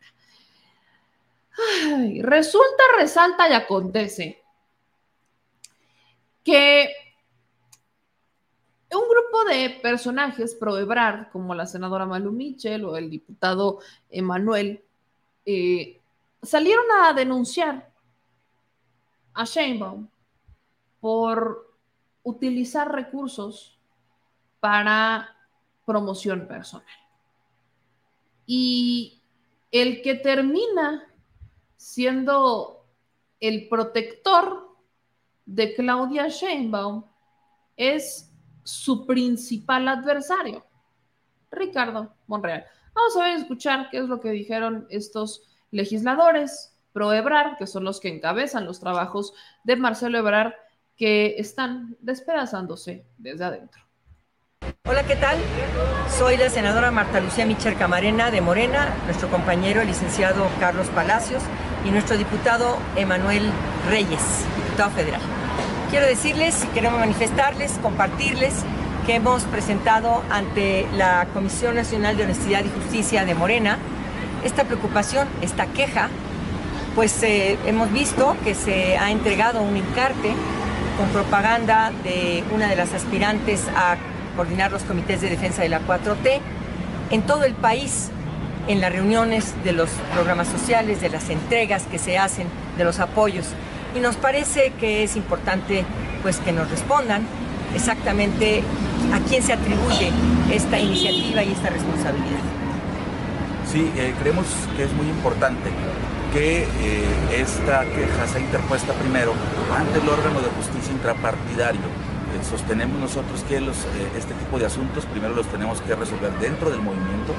resulta, resalta y acontece que un grupo de personajes pro Ebrard, como la senadora Malu Michel o el diputado Emanuel, eh, salieron a denunciar a Sheinbaum por utilizar recursos para promoción personal. Y el que termina siendo el protector de Claudia Sheinbaum es su principal adversario, Ricardo Monreal. Vamos a ver escuchar qué es lo que dijeron estos legisladores pro Ebrar, que son los que encabezan los trabajos de Marcelo Ebrar, que están despedazándose desde adentro.
Hola, ¿qué tal? Soy la senadora Marta Lucía Micher Camarena de Morena, nuestro compañero el licenciado Carlos Palacios y nuestro diputado Emanuel Reyes, diputado federal. Quiero decirles, queremos manifestarles, compartirles que hemos presentado ante la Comisión Nacional de Honestidad y Justicia de Morena esta preocupación, esta queja, pues eh, hemos visto que se ha entregado un encarte con propaganda de una de las aspirantes a coordinar los comités de defensa de la 4T en todo el país, en las reuniones de los programas sociales, de las entregas que se hacen, de los apoyos. Y nos parece que es importante pues que nos respondan exactamente a quién se atribuye esta iniciativa y esta responsabilidad.
Sí, eh, creemos que es muy importante que eh, esta queja sea interpuesta primero ante el órgano de justicia intrapartidario sostenemos nosotros que eh, este tipo de asuntos primero los tenemos que resolver dentro del movimiento,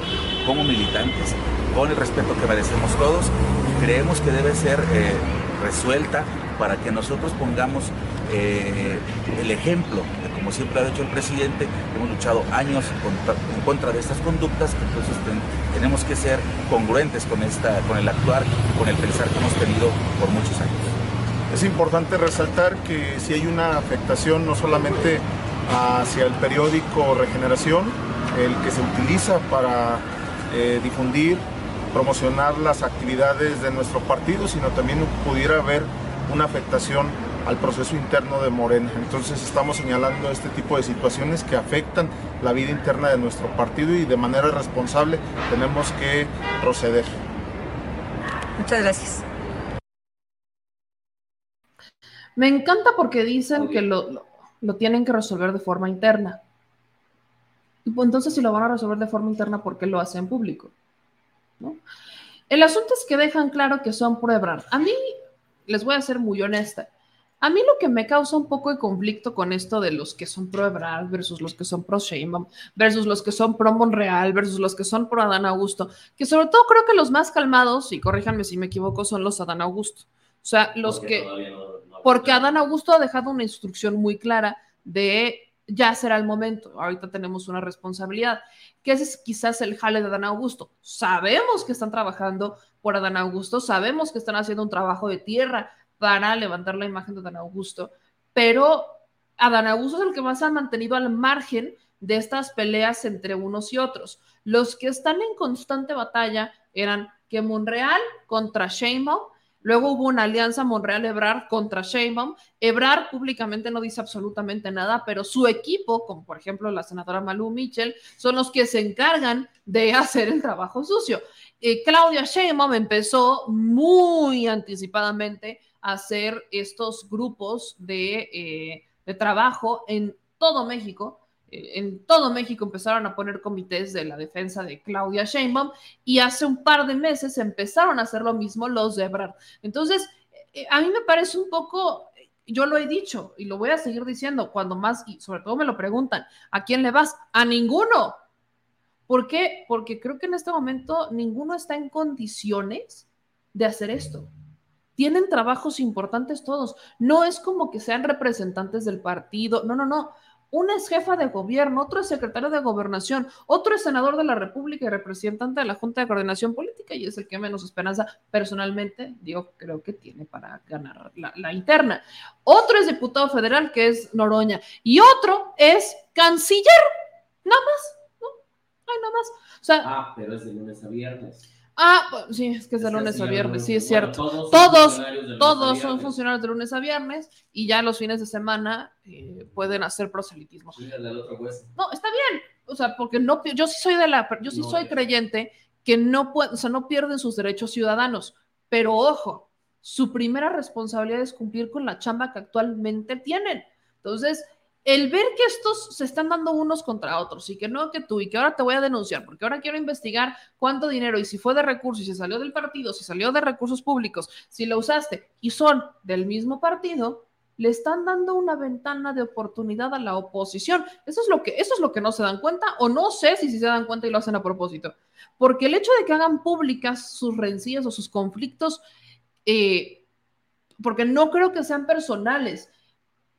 como militantes, con el respeto que merecemos todos. Creemos que debe ser eh, resuelta para que nosotros pongamos eh, el ejemplo de como siempre ha dicho el presidente, hemos luchado años en contra de estas conductas, entonces tenemos que ser congruentes con, esta, con el actuar y con el pensar que hemos tenido por muchos años.
Es importante resaltar que si hay una afectación no solamente hacia el periódico Regeneración, el que se utiliza para eh, difundir, promocionar las actividades de nuestro partido, sino también pudiera haber una afectación al proceso interno de Morena. Entonces estamos señalando este tipo de situaciones que afectan la vida interna de nuestro partido y de manera responsable tenemos que proceder.
Muchas gracias.
Me encanta porque dicen que lo, tienen que resolver de forma interna. Y pues entonces, si lo van a resolver de forma interna, ¿por qué lo hacen público? El asunto es que dejan claro que son pruebas. A mí, les voy a ser muy honesta, a mí lo que me causa un poco de conflicto con esto de los que son pro Ebrard versus los que son pro Sheinbaum versus los que son pro Monreal versus los que son pro Adán Augusto, que sobre todo creo que los más calmados, y corríjanme si me equivoco, son los Adán Augusto. O sea, los que porque Adán Augusto ha dejado una instrucción muy clara de ya será el momento, ahorita tenemos una responsabilidad, que es quizás el jale de Adán Augusto. Sabemos que están trabajando por Adán Augusto, sabemos que están haciendo un trabajo de tierra para levantar la imagen de Adán Augusto, pero Adán Augusto es el que más ha mantenido al margen de estas peleas entre unos y otros. Los que están en constante batalla eran que Monreal contra Sheinbaum, luego hubo una alianza Monreal-Ebrard contra Sheinbaum. Ebrard públicamente no dice absolutamente nada, pero su equipo, como por ejemplo la senadora Malú Mitchell, son los que se encargan de hacer el trabajo sucio. Eh, Claudia Sheinbaum empezó muy anticipadamente a hacer estos grupos de, eh, de trabajo en todo México en todo México empezaron a poner comités de la defensa de Claudia Sheinbaum y hace un par de meses empezaron a hacer lo mismo los de Ebrard. Entonces, eh, a mí me parece un poco, yo lo he dicho y lo voy a seguir diciendo cuando más, y sobre todo me lo preguntan, ¿a quién le vas? A ninguno. ¿Por qué? Porque creo que en este momento ninguno está en condiciones de hacer esto tienen trabajos importantes todos. No es como que sean representantes del partido. No, no, no. Una es jefa de gobierno, otro es secretario de gobernación, otro es senador de la República y representante de la Junta de Coordinación Política y es el que menos esperanza personalmente, digo, creo que tiene para ganar la, interna. Otro es diputado federal, que es Noroña, y otro es canciller, nada más, ¿no? Ay, nada más. O sea,
ah, pero es de lunes a viernes.
Ah, sí, es que es de lunes a viernes, sí, es cierto. Todos, todos, son funcionarios de lunes a viernes y ya los fines de semana eh, pueden hacer proselitismo. No, está bien, o sea, porque no, yo sí soy de la, yo sí soy creyente que no pueden, o sea, no pierden sus derechos ciudadanos, pero ojo, su primera responsabilidad es cumplir con la chamba que actualmente tienen. Entonces, el ver que estos se están dando unos contra otros y que no que tú y que ahora te voy a denunciar porque ahora quiero investigar cuánto dinero y si fue de recursos y si salió del partido, si salió de recursos públicos, si lo usaste y son del mismo partido, le están dando una ventana de oportunidad a la oposición. Eso es lo que, eso es lo que no se dan cuenta o no sé si, si se dan cuenta y lo hacen a propósito. Porque el hecho de que hagan públicas sus rencillas o sus conflictos, eh, porque no creo que sean personales,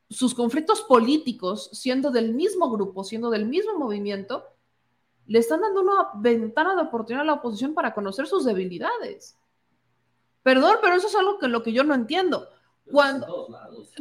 sus conflictos políticos, siendo del mismo grupo, siendo del mismo movimiento, le están dando una ventana de oportunidad a la oposición para conocer sus debilidades. Perdón, pero eso es algo que lo que yo no entiendo. Cuando,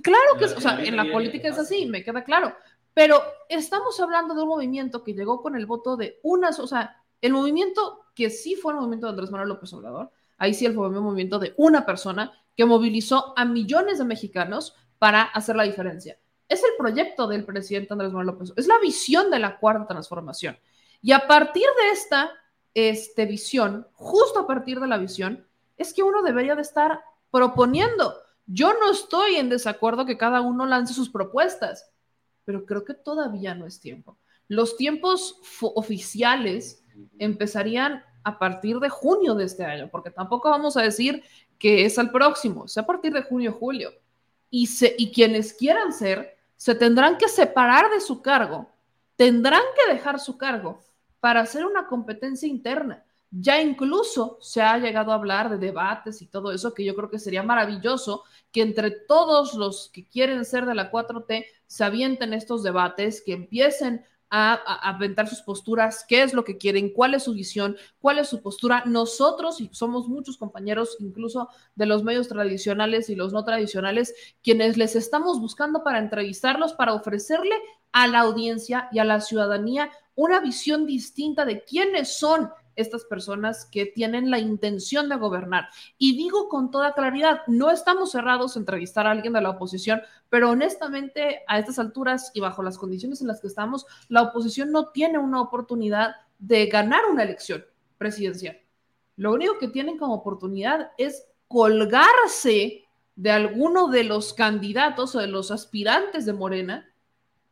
claro que, o sea, en la política es así, me queda claro. Pero estamos hablando de un movimiento que llegó con el voto de unas, o sea, el movimiento que sí fue el movimiento de Andrés Manuel López Obrador, ahí sí fue un movimiento de una persona que movilizó a millones de mexicanos para hacer la diferencia. Es el proyecto del presidente Andrés Manuel López, es la visión de la cuarta transformación. Y a partir de esta este, visión, justo a partir de la visión, es que uno debería de estar proponiendo. Yo no estoy en desacuerdo que cada uno lance sus propuestas, pero creo que todavía no es tiempo. Los tiempos oficiales empezarían a partir de junio de este año, porque tampoco vamos a decir que es al próximo, es a partir de junio, julio y, y quienes quieran ser se tendrán que separar de su cargo, tendrán que dejar su cargo para hacer una competencia interna. Ya incluso se ha llegado a hablar de debates y todo eso, que yo creo que sería maravilloso que entre todos los que quieren ser de la 4T se avienten estos debates, que empiecen a, aventar sus posturas, qué es lo que quieren, cuál es su visión, cuál es su postura. Nosotros, y somos muchos compañeros, incluso de los medios tradicionales y los no tradicionales, quienes les estamos buscando para entrevistarlos, para ofrecerle a la audiencia y a la ciudadanía una visión distinta de quiénes son estas personas que tienen la intención de gobernar. Y digo con toda claridad, no estamos cerrados a entrevistar a alguien de la oposición, pero honestamente a estas alturas y bajo las condiciones en las que estamos, la oposición no tiene una oportunidad de ganar una elección presidencial. Lo único que tienen como oportunidad es colgarse de alguno de los candidatos o de los aspirantes de Morena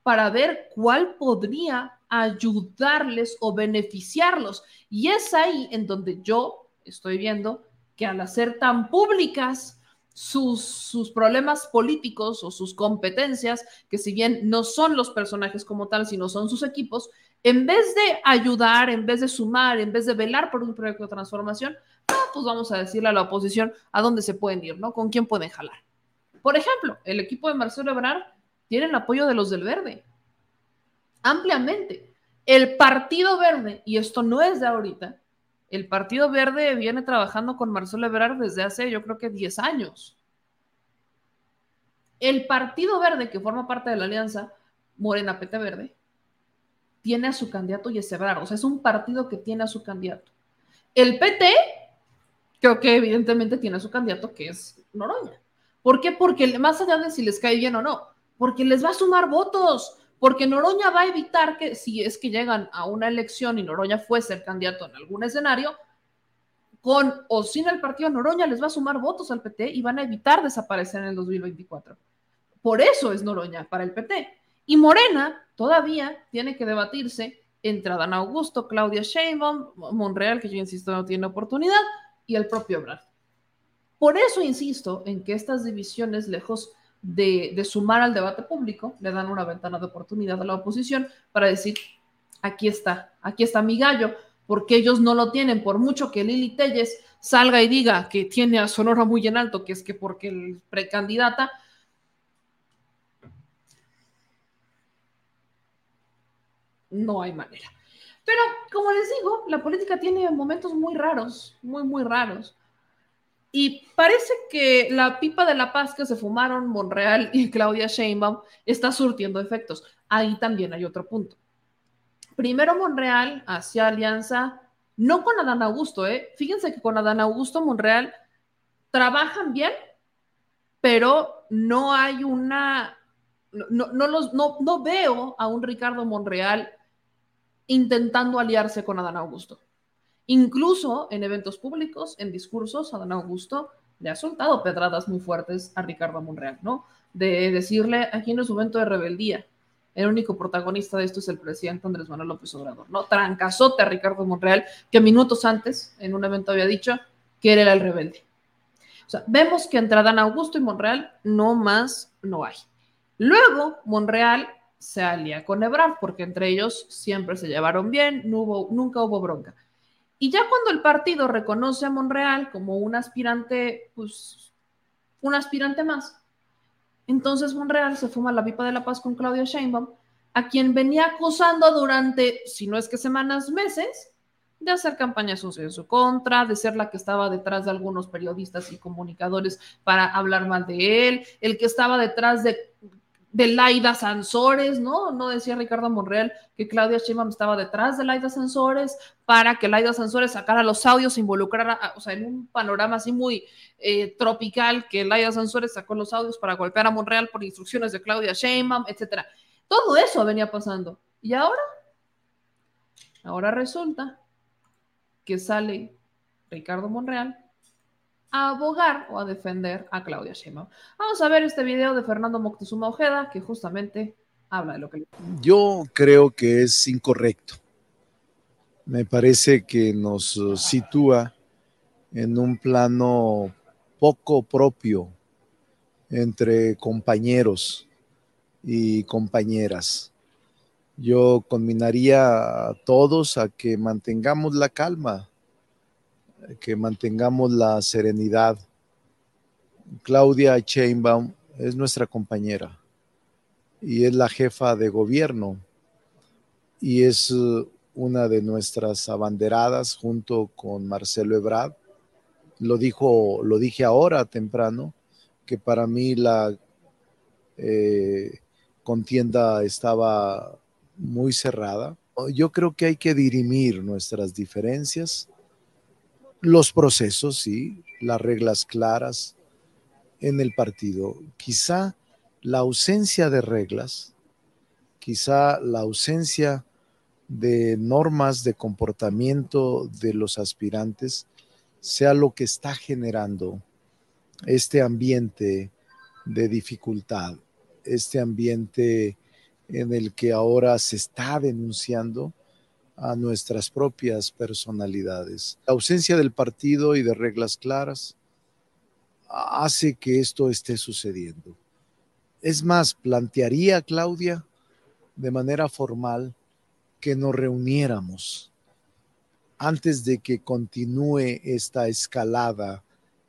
para ver cuál podría ayudarles o beneficiarlos. Y es ahí en donde yo estoy viendo que al hacer tan públicas sus, sus, problemas políticos o sus competencias, que si bien no son los personajes como tal, sino son sus equipos, en vez de ayudar, en vez de sumar, en vez de velar por un proyecto de transformación, ah, pues vamos a decirle a la oposición a dónde se pueden ir, ¿no? Con quién pueden jalar. Por ejemplo, el equipo de Marcelo Ebrard tiene el apoyo de los del Verde, ampliamente. El Partido Verde, y esto no es de ahorita, el Partido Verde viene trabajando con Marcelo Ebrard desde hace, yo creo que 10 años. El Partido Verde, que forma parte de la alianza Morena Pete Verde, tiene a su candidato y es Ebrard. O sea, es un partido que tiene a su candidato. El PT, creo que evidentemente tiene a su candidato, que es Noroña. ¿Por qué? Porque más allá de si les cae bien o no, porque les va a sumar votos, porque Noroña va a evitar que si es que llegan a una elección y Noroña fuese el candidato en algún escenario, con o sin el partido Noroña les va a sumar votos al PT y van a evitar desaparecer en el 2024. Por eso es Noroña para el PT. Y Morena todavía tiene que debatirse entre Adán Augusto, Claudia Sheinbaum, Monreal, que yo insisto no tiene oportunidad, y el propio Brad. Por eso insisto en que estas divisiones, lejos de, sumar al debate público, le dan una ventana de oportunidad a la oposición para decir, aquí está, aquí está mi gallo, porque ellos no lo tienen, por mucho que Lili Telles salga y diga que tiene a Sonora muy en alto, que es que porque el precandidata, no hay manera. Pero como les digo, la política tiene momentos muy raros, muy, muy raros. Y parece que la pipa de la paz que se fumaron Monreal y Claudia Sheinbaum está surtiendo efectos. Ahí también hay otro punto. Primero Monreal hacía alianza, no con Adán Augusto, ¿eh? Fíjense que con Adán Augusto Monreal trabajan bien, pero no hay una, no, no, los, no, no veo a un Ricardo Monreal intentando aliarse con Adán Augusto. Incluso en eventos públicos, en discursos, Adán Augusto le ha soltado pedradas muy fuertes a Ricardo Monreal, ¿no? De decirle, aquí en su momento de rebeldía, el único protagonista de esto es el presidente Andrés Manuel López Obrador, ¿no? Trancazote a Ricardo Monreal, que minutos antes, en un evento había dicho que él era el rebelde. O sea, vemos que entre Adán Augusto y Monreal no más no hay. Luego, Monreal se alía con Ebrard, porque entre ellos siempre se llevaron bien, no nunca hubo bronca. Y ya cuando el partido reconoce a Monreal como un aspirante, pues, un aspirante más, entonces Monreal se fuma la pipa de la paz con Claudia Sheinbaum, a quien venía acusando durante, si no es que semanas, meses, de hacer campañas en su contra, de ser la que estaba detrás de algunos periodistas y comunicadores para hablar mal de él, el que estaba detrás de de Laida Sansores, ¿no? No decía Ricardo Monreal que Claudia Sheinbaum estaba detrás de Laida Sansores para que Laida Sansores sacara los audios, involucrara, o sea, en un panorama así muy eh, tropical, que Laida Sansores sacó los audios para golpear a Monreal por instrucciones de Claudia Sheinbaum, etcétera. Todo eso venía pasando. Y ahora, ahora resulta que sale Ricardo Monreal a abogar o a defender a Claudia Sheinbaum. Vamos a ver este video de Fernando Moctezuma Ojeda que justamente habla de lo que...
Yo creo que es incorrecto. Me parece que nos sitúa en un plano poco propio entre compañeros y compañeras. Yo combinaría a todos a que mantengamos la calma, que mantengamos la serenidad. Claudia Chainbaum es nuestra compañera y es la jefa de gobierno y es uh, una de nuestras abanderadas junto con Marcelo Ebrard. Lo dijo, lo dije ahora temprano, que para mí la eh, contienda estaba muy cerrada. Yo creo que hay que dirimir nuestras diferencias los procesos, sí, las reglas claras en el partido. Quizá la ausencia de reglas, quizá la ausencia de normas de comportamiento de los aspirantes sea lo que está generando este ambiente de dificultad, este ambiente en el que ahora se está denunciando a nuestras propias personalidades. La ausencia del partido y de reglas claras hace que esto esté sucediendo. Es más, plantearía Claudia de manera formal que nos reuniéramos antes de que continúe esta escalada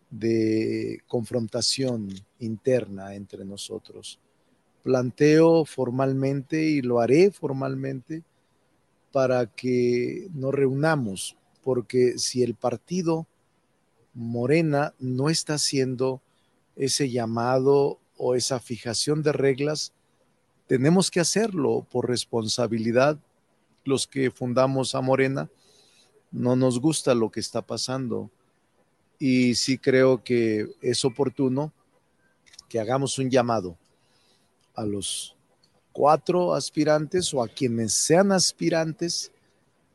de confrontación interna entre nosotros. Planteo formalmente y lo haré formalmente para que nos reunamos, porque si el partido Morena no está haciendo ese llamado o esa fijación de reglas, tenemos que hacerlo por responsabilidad. Los que fundamos a Morena, no nos gusta lo que está pasando y sí creo que es oportuno que hagamos un llamado a los cuatro aspirantes o a quienes sean aspirantes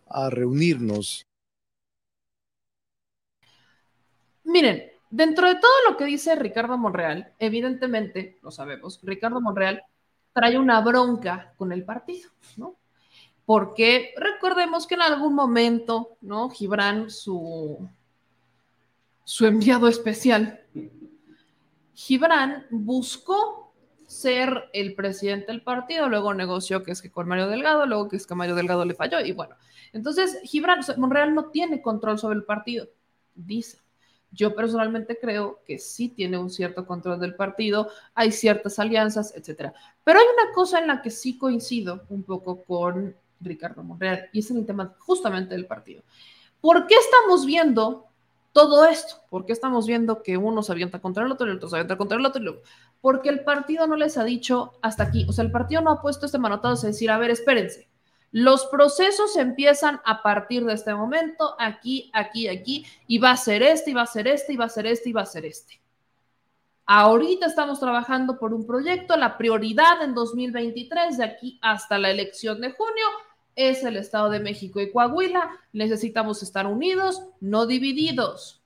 a reunirnos.
Miren, dentro de todo lo que dice Ricardo Monreal, evidentemente, lo sabemos, Ricardo Monreal trae una bronca con el partido, ¿no? Porque recordemos que en algún momento, ¿no? Gibran, su, su enviado especial, Gibran buscó ser el presidente del partido, luego negoció que es que con Mario Delgado, luego que es que Mario Delgado le falló, y bueno, entonces Gibran, Monreal no tiene control sobre el partido, dice. Yo personalmente creo que sí tiene un cierto control del partido, hay ciertas alianzas, etcétera. Pero hay una cosa en la que sí coincido un poco con Ricardo Monreal y es en el tema justamente del partido. ¿Por qué estamos viendo todo esto? ¿Por qué estamos viendo que uno se avienta contra el otro y el otro se avienta contra el otro? Porque el partido no les ha dicho hasta aquí, o sea, el partido no ha puesto este manotado de decir, a ver, espérense, los procesos empiezan a partir de este momento, aquí, aquí, aquí, y va a ser este, y va a ser este, y va a ser este, y va a ser este. Ahorita estamos trabajando por un proyecto, la prioridad en 2023, de aquí hasta la elección de junio, es el Estado de México y Coahuila. Necesitamos estar unidos, no divididos.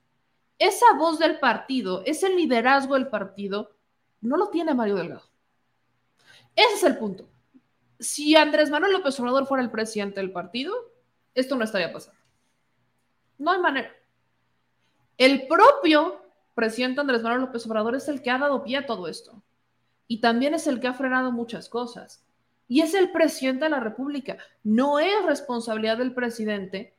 Esa voz del partido, ese liderazgo del partido, no lo tiene Mario Delgado. Ese es el punto si Andrés Manuel López Obrador fuera el presidente del partido, esto no estaría pasando. No hay manera. El propio presidente Andrés Manuel López Obrador es el que ha dado pie a todo esto. Y también es el que ha frenado muchas cosas. Y es el presidente de la República. No es responsabilidad del presidente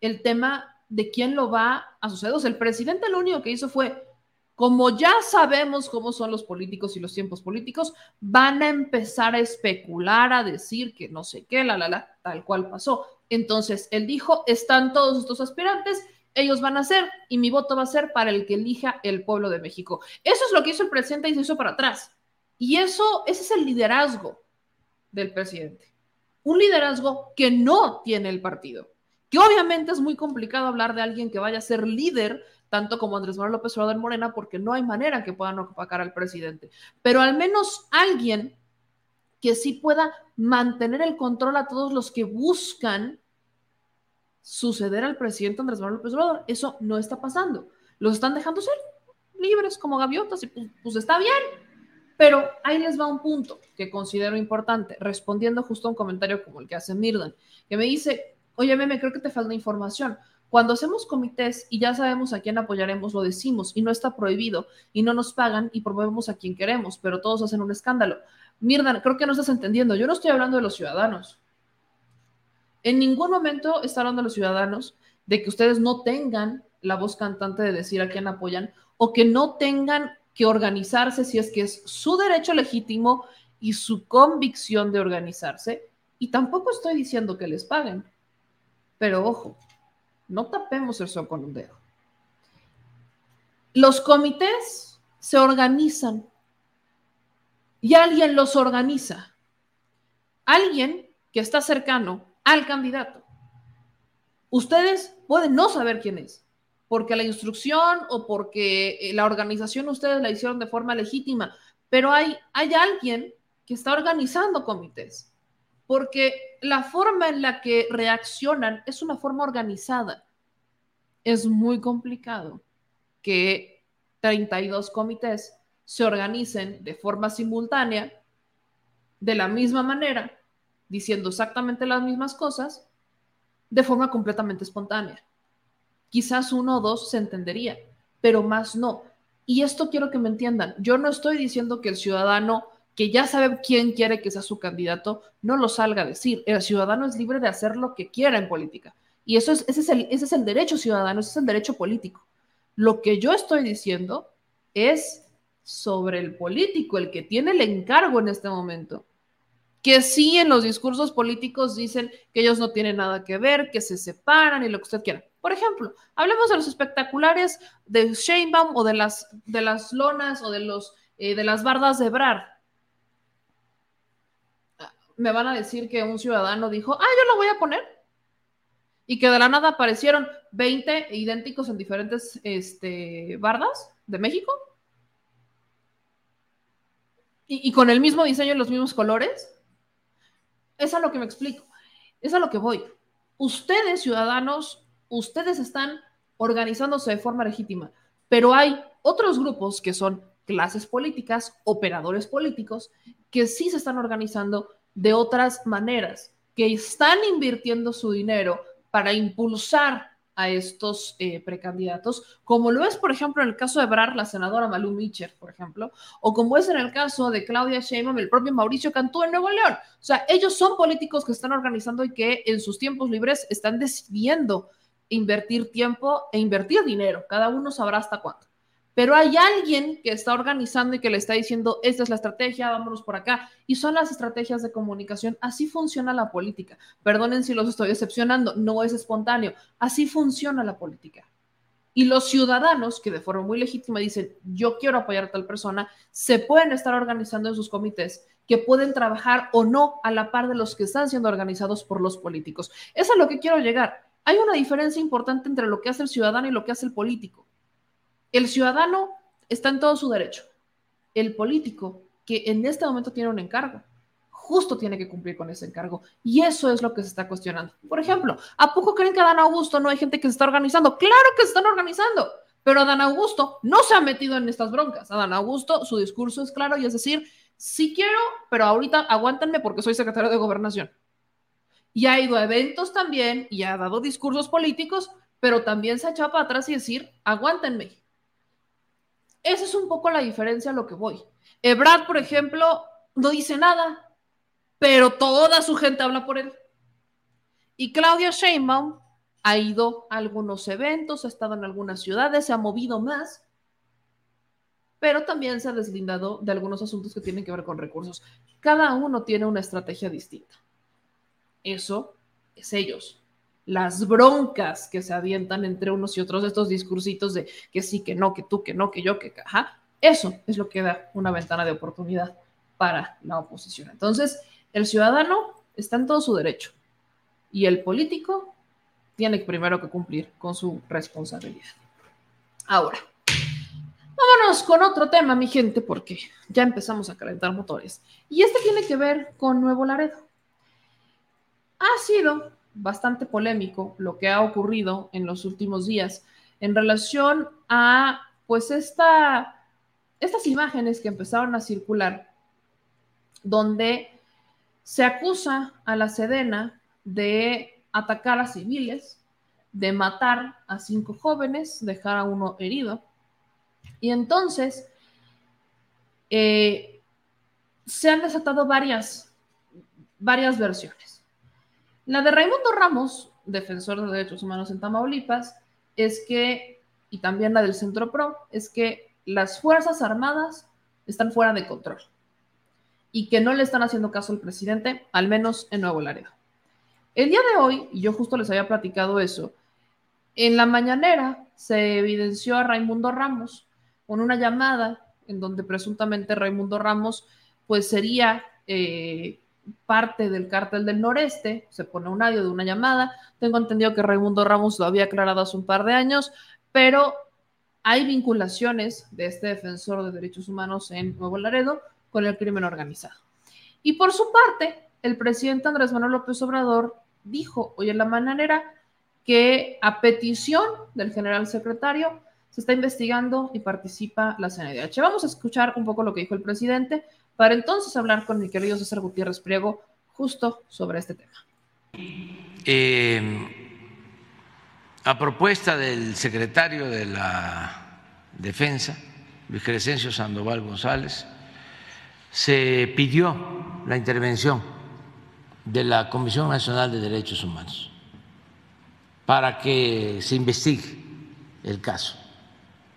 el tema de quién lo va a suceder. el presidente lo único que hizo fue como ya sabemos cómo son los políticos y los tiempos políticos, van a empezar a especular, a decir que no sé qué, la, la, la, tal cual pasó. Entonces, él dijo, están todos estos aspirantes, ellos van a ser, y mi voto va a ser para el que elija el pueblo de México. Eso es lo que hizo el presidente y se hizo para atrás. Y eso, ese es el liderazgo del presidente. Un liderazgo que no tiene el partido. Que obviamente es muy complicado hablar de alguien que vaya a ser líder tanto como Andrés Manuel López Obrador Morena, porque no hay manera que puedan opacar al presidente. Pero al menos alguien que sí pueda mantener el control a todos los que buscan suceder al presidente Andrés Manuel López Obrador. Eso no está pasando. Los están dejando ser libres como gaviotas y pues, pues está bien. Pero ahí les va un punto que considero importante, respondiendo justo a un comentario como el que hace Mirdan, que me dice, oye, meme, creo que te falta información. Cuando hacemos comités y ya sabemos a quién apoyaremos, lo decimos y no está prohibido y no nos pagan y promovemos a quien queremos, pero todos hacen un escándalo. Mirdan, creo que no estás entendiendo. Yo no estoy hablando de los ciudadanos. En ningún momento está hablando de los ciudadanos de que ustedes no tengan la voz cantante de decir a quién apoyan o que no tengan que organizarse si es que es su derecho legítimo y su convicción de organizarse. Y tampoco estoy diciendo que les paguen. Pero ojo, no tapemos el sol con un dedo. Los comités se organizan y alguien los organiza. Alguien que está cercano al candidato. Ustedes pueden no saber quién es, porque la instrucción o porque eh, la organización ustedes la hicieron de forma legítima, pero hay, hay alguien que está organizando comités porque la forma en la que reaccionan es una forma organizada. Es muy complicado que 32 comités se organicen de forma simultánea, de la misma manera, diciendo exactamente las mismas cosas, de forma completamente espontánea. Quizás uno o dos se entendería, pero más no. Y esto quiero que me entiendan. Yo no estoy diciendo que el ciudadano que ya sabe quién quiere que sea su candidato, no lo salga a decir. El ciudadano es libre de hacer lo que quiera en política. Y eso es, ese, es el, ese es el derecho ciudadano, ese es el derecho político. Lo que yo estoy diciendo es sobre el político, el que tiene el encargo en este momento. Que sí en los discursos políticos dicen que ellos no tienen nada que ver, que se separan y lo que usted quiera. Por ejemplo, hablemos de los espectaculares de Sheinbaum o de las, de las lonas o de, los, eh, de las bardas de Brar. Me van a decir que un ciudadano dijo, ah, yo lo voy a poner. Y que de la nada aparecieron 20 idénticos en diferentes este, bardas de México. Y, y con el mismo diseño y los mismos colores. Es a lo que me explico. Es a lo que voy. Ustedes, ciudadanos, ustedes están organizándose de forma legítima, pero hay otros grupos que son clases políticas, operadores políticos, que sí se están organizando de otras maneras, que están invirtiendo su dinero para impulsar a estos eh, precandidatos, como lo es, por ejemplo, en el caso de Brar, la senadora Malú Mitcher, por ejemplo, o como es en el caso de Claudia Sheinbaum, el propio Mauricio Cantú en Nuevo León. O sea, ellos son políticos que están organizando y que en sus tiempos libres están decidiendo invertir tiempo e invertir dinero. Cada uno sabrá hasta cuánto. Pero hay alguien que está organizando y que le está diciendo, esta es la estrategia, vámonos por acá. Y son las estrategias de comunicación. Así funciona la política. Perdonen si los estoy decepcionando, no es espontáneo. Así funciona la política. Y los ciudadanos que de forma muy legítima dicen, yo quiero apoyar a tal persona, se pueden estar organizando en sus comités que pueden trabajar o no a la par de los que están siendo organizados por los políticos. Eso es a lo que quiero llegar hay una diferencia importante entre lo que hace el ciudadano y lo que hace el político. El ciudadano está en todo su derecho. El político, que en este momento tiene un encargo, justo tiene que cumplir con ese encargo. Y eso es lo que se está cuestionando. Por ejemplo, ¿a poco creen que Dan Augusto no hay gente que se está organizando? Claro que se están organizando, pero Adán Augusto no se ha metido en estas broncas. Adán Augusto, su discurso es claro y es decir, sí quiero, pero ahorita aguántenme porque soy secretario de gobernación y ha ido a eventos también y ha dado discursos políticos, pero también se ha echado para atrás y decir, aguántenme. Esa es un poco la diferencia a lo que voy. Ebrad, por ejemplo, no dice nada, pero toda su gente habla por él. Y Claudia Sheinbaum ha ido a algunos eventos, ha estado en algunas ciudades, se ha movido más, pero también se ha deslindado de algunos asuntos que tienen que ver con recursos. Cada uno tiene una estrategia distinta. Eso es ellos. Las broncas que se avientan entre unos y otros, estos discursitos de que sí, que no, que tú, que no, que yo, que ajá, eso es lo que da una ventana de oportunidad para la oposición. Entonces, el ciudadano está en todo su derecho y el político tiene primero que cumplir con su responsabilidad. Ahora, vámonos con otro tema, mi gente, porque ya empezamos a calentar motores. Y este tiene que ver con Nuevo Laredo ha sido bastante polémico lo que ha ocurrido en los últimos días en relación a pues esta, estas imágenes que empezaron a circular donde se acusa a la Sedena de atacar a civiles, de matar a cinco jóvenes, dejar a uno herido. Y entonces eh, se han desatado varias, varias versiones. La de Raimundo Ramos, defensor de derechos humanos en Tamaulipas, es que, y también la del Centro Pro, es que las Fuerzas Armadas están fuera de control y que no le están haciendo caso al presidente, al menos en Nuevo Laredo. El día de hoy, y yo justo les había platicado eso, en la mañanera se evidenció a Raimundo Ramos con una llamada en donde presuntamente Raimundo Ramos pues sería eh, parte del cártel del noreste, se pone un audio de una llamada. Tengo entendido que Raimundo Ramos lo había aclarado hace un par de años, pero hay vinculaciones de este defensor de derechos humanos en Nuevo Laredo con el crimen organizado. Y por su parte, el presidente Andrés Manuel López Obrador dijo hoy en la mañanera que a petición del general secretario se está investigando y participa la CNDH. Vamos a escuchar un poco lo que dijo el presidente para entonces hablar con mi querido César Gutiérrez Priego justo sobre este tema.
Eh, a propuesta del secretario de la Defensa, Luis Crescencio Sandoval González, se pidió la intervención de la Comisión Nacional de Derechos Humanos para que se investigue el caso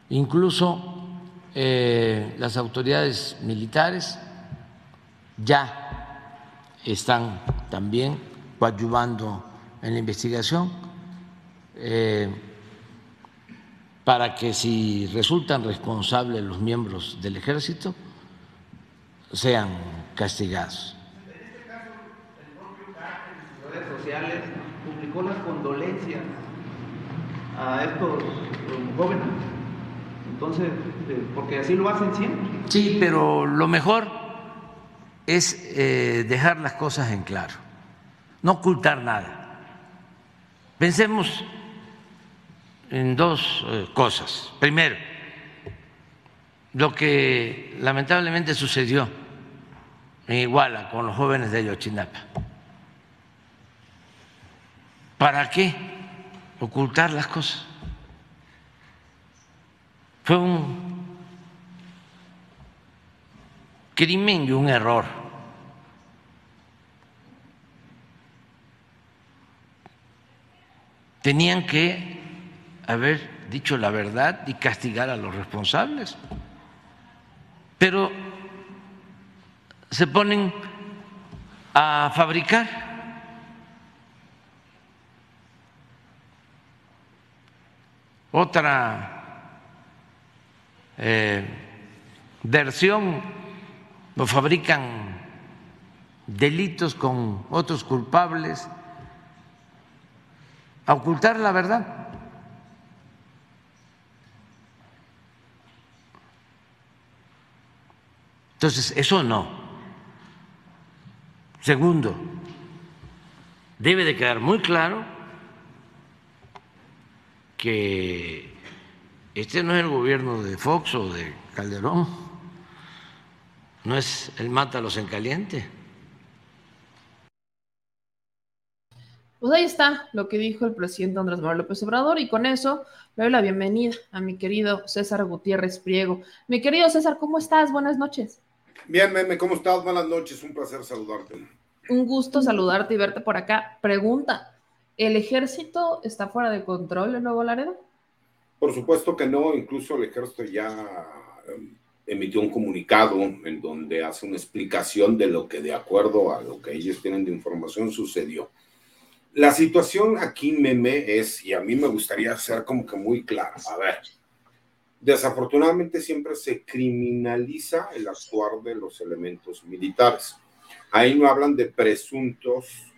Incluso eh, las autoridades militares ya están también coadyuvando en la investigación eh, para que si resultan responsables los miembros del ejército sean castigados.
En este caso, el propio en redes sociales publicó las condolencias a estos jóvenes. Entonces, eh, porque así lo hacen siempre.
Sí, pero lo mejor es eh, dejar las cosas en claro, no ocultar nada. Pensemos en dos eh, cosas. Primero, lo que lamentablemente sucedió en Iguala con los jóvenes de Ayotzinapa. ¿Para qué ocultar las cosas? Fue un crimen y un error. Tenían que haber dicho la verdad y castigar a los responsables. Pero se ponen a fabricar otra eh, versión, lo fabrican delitos con otros culpables, a ocultar la verdad. Entonces, eso no. Segundo, debe de quedar muy claro que este no es el gobierno de Fox o de Calderón, no es el mátalos en caliente.
Pues ahí está lo que dijo el presidente Andrés Manuel López Obrador y con eso le doy la bienvenida a mi querido César Gutiérrez Priego. Mi querido César, ¿cómo estás? Buenas noches.
Bien, Meme, ¿cómo estás? Buenas noches, un placer saludarte.
Un gusto saludarte y verte por acá. Pregunta, ¿el ejército está fuera de control en Nuevo Laredo?
Por supuesto que no, incluso el ejército ya em, emitió un comunicado en donde hace una explicación de lo que de acuerdo a lo que ellos tienen de información sucedió. La situación aquí, Meme, es, y a mí me gustaría ser como que muy claro, a ver, Desafortunadamente siempre se criminaliza el actuar de los elementos militares. Ahí no hablan de presuntos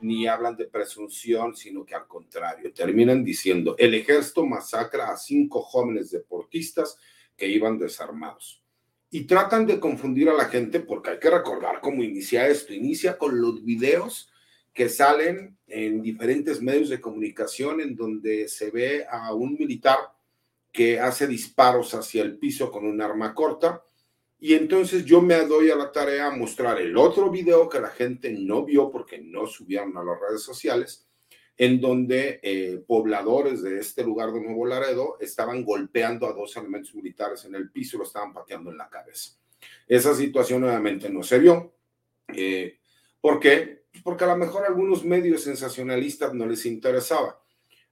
ni hablan de presunción, sino que al contrario, terminan diciendo, el ejército masacra a cinco jóvenes deportistas que iban desarmados. Y tratan de confundir a la gente porque hay que recordar cómo inicia esto. Inicia con los videos que salen en diferentes medios de comunicación en donde se ve a un militar que hace disparos hacia el piso con un arma corta. Y entonces yo me doy a la tarea a mostrar el otro video que la gente no vio porque no subieron a las redes sociales, en donde eh, pobladores de este lugar de Nuevo Laredo estaban golpeando a dos elementos militares en el piso y lo estaban pateando en la cabeza. Esa situación nuevamente no se vio. Eh, ¿Por qué? Porque a lo mejor a algunos medios sensacionalistas no les interesaba.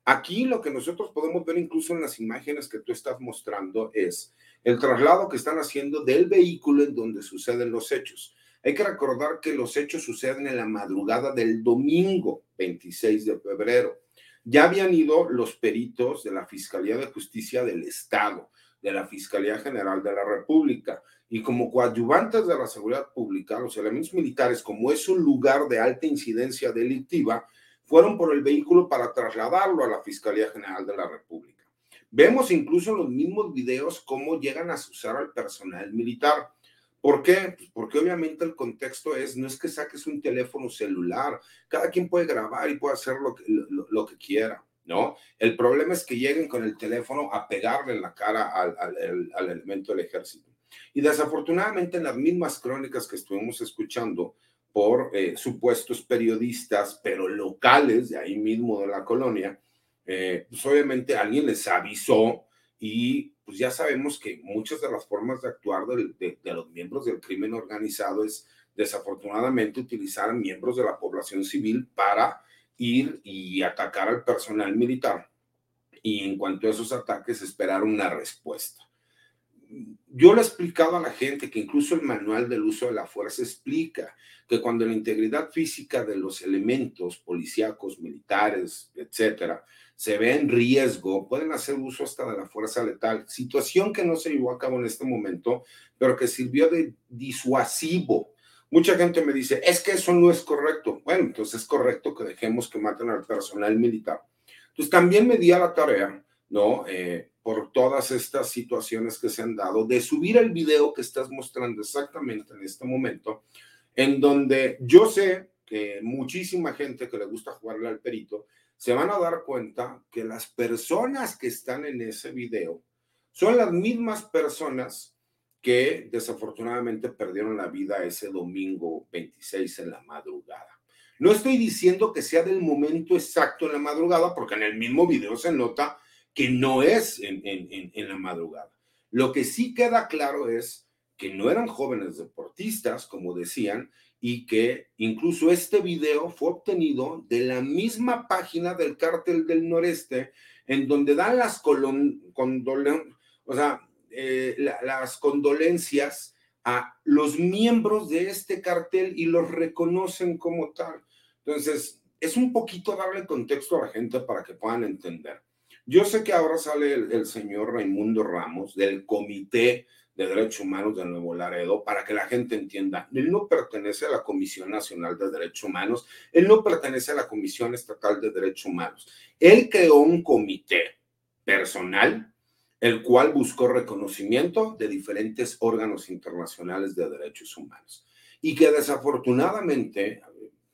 Aquí lo que nosotros podemos ver incluso en las imágenes que tú estás mostrando es el traslado que están haciendo del vehículo en donde suceden los hechos. Hay que recordar que los hechos suceden en la madrugada del domingo 26 de febrero. Ya habían ido los peritos de la Fiscalía de Justicia del Estado, de la Fiscalía General de la República, y como coadyuvantes de la seguridad pública, los elementos militares, como es un lugar de alta incidencia delictiva, fueron por el vehículo para trasladarlo a la Fiscalía General de la República. Vemos incluso en los mismos videos cómo llegan a usar al personal militar. ¿Por qué? Pues porque obviamente el contexto es, no es que saques un teléfono celular, cada quien puede grabar y puede hacer lo que, quiera, ¿no? El problema es que lleguen con el teléfono a pegarle en la cara al elemento del ejército. Y desafortunadamente en las mismas crónicas que estuvimos escuchando, por eh, supuestos periodistas, pero locales de ahí mismo de la colonia, eh, pues obviamente alguien les avisó y pues ya sabemos que muchas de las formas de actuar de, de, los miembros del crimen organizado es desafortunadamente utilizar miembros de la población civil para ir y atacar al personal militar. y en cuanto a esos ataques esperar una respuesta. Yo le he explicado a la gente que incluso el manual del uso de la fuerza explica que cuando la integridad física de los elementos policíacos, militares, etcétera, se ve en riesgo, pueden hacer uso hasta de la fuerza letal, situación que no se llevó a cabo en este momento, pero que sirvió de disuasivo. Mucha gente me dice, es que eso no es correcto. Bueno, entonces es correcto que dejemos que maten al personal militar. Entonces también me di a la tarea, ¿no? Eh, por todas estas situaciones que se han dado, de subir el video que estás mostrando exactamente en este momento, en donde yo sé que muchísima gente que le gusta jugarle al perito, se van a dar cuenta que las personas que están en ese video son las mismas personas que desafortunadamente perdieron la vida ese domingo 26 en la madrugada. No estoy diciendo que sea del momento exacto en la madrugada, porque en el mismo video se nota que no es en, en, la madrugada. Lo que sí queda claro es que no eran jóvenes deportistas, como decían, y que incluso este video fue obtenido de la misma página del cártel del noreste, en donde dan las condolencias, o sea, eh, las condolencias a los miembros de este cartel y los reconocen como tal. Entonces, es un poquito darle contexto a la gente para que puedan entender. Yo sé que ahora sale el, señor Raimundo Ramos del Comité de Derechos Humanos de Nuevo Laredo para que la gente entienda. Él no pertenece a la Comisión Nacional de Derechos Humanos, él no pertenece a la Comisión Estatal de Derechos Humanos. Él creó un comité personal, el cual buscó reconocimiento de diferentes órganos internacionales de derechos humanos y que desafortunadamente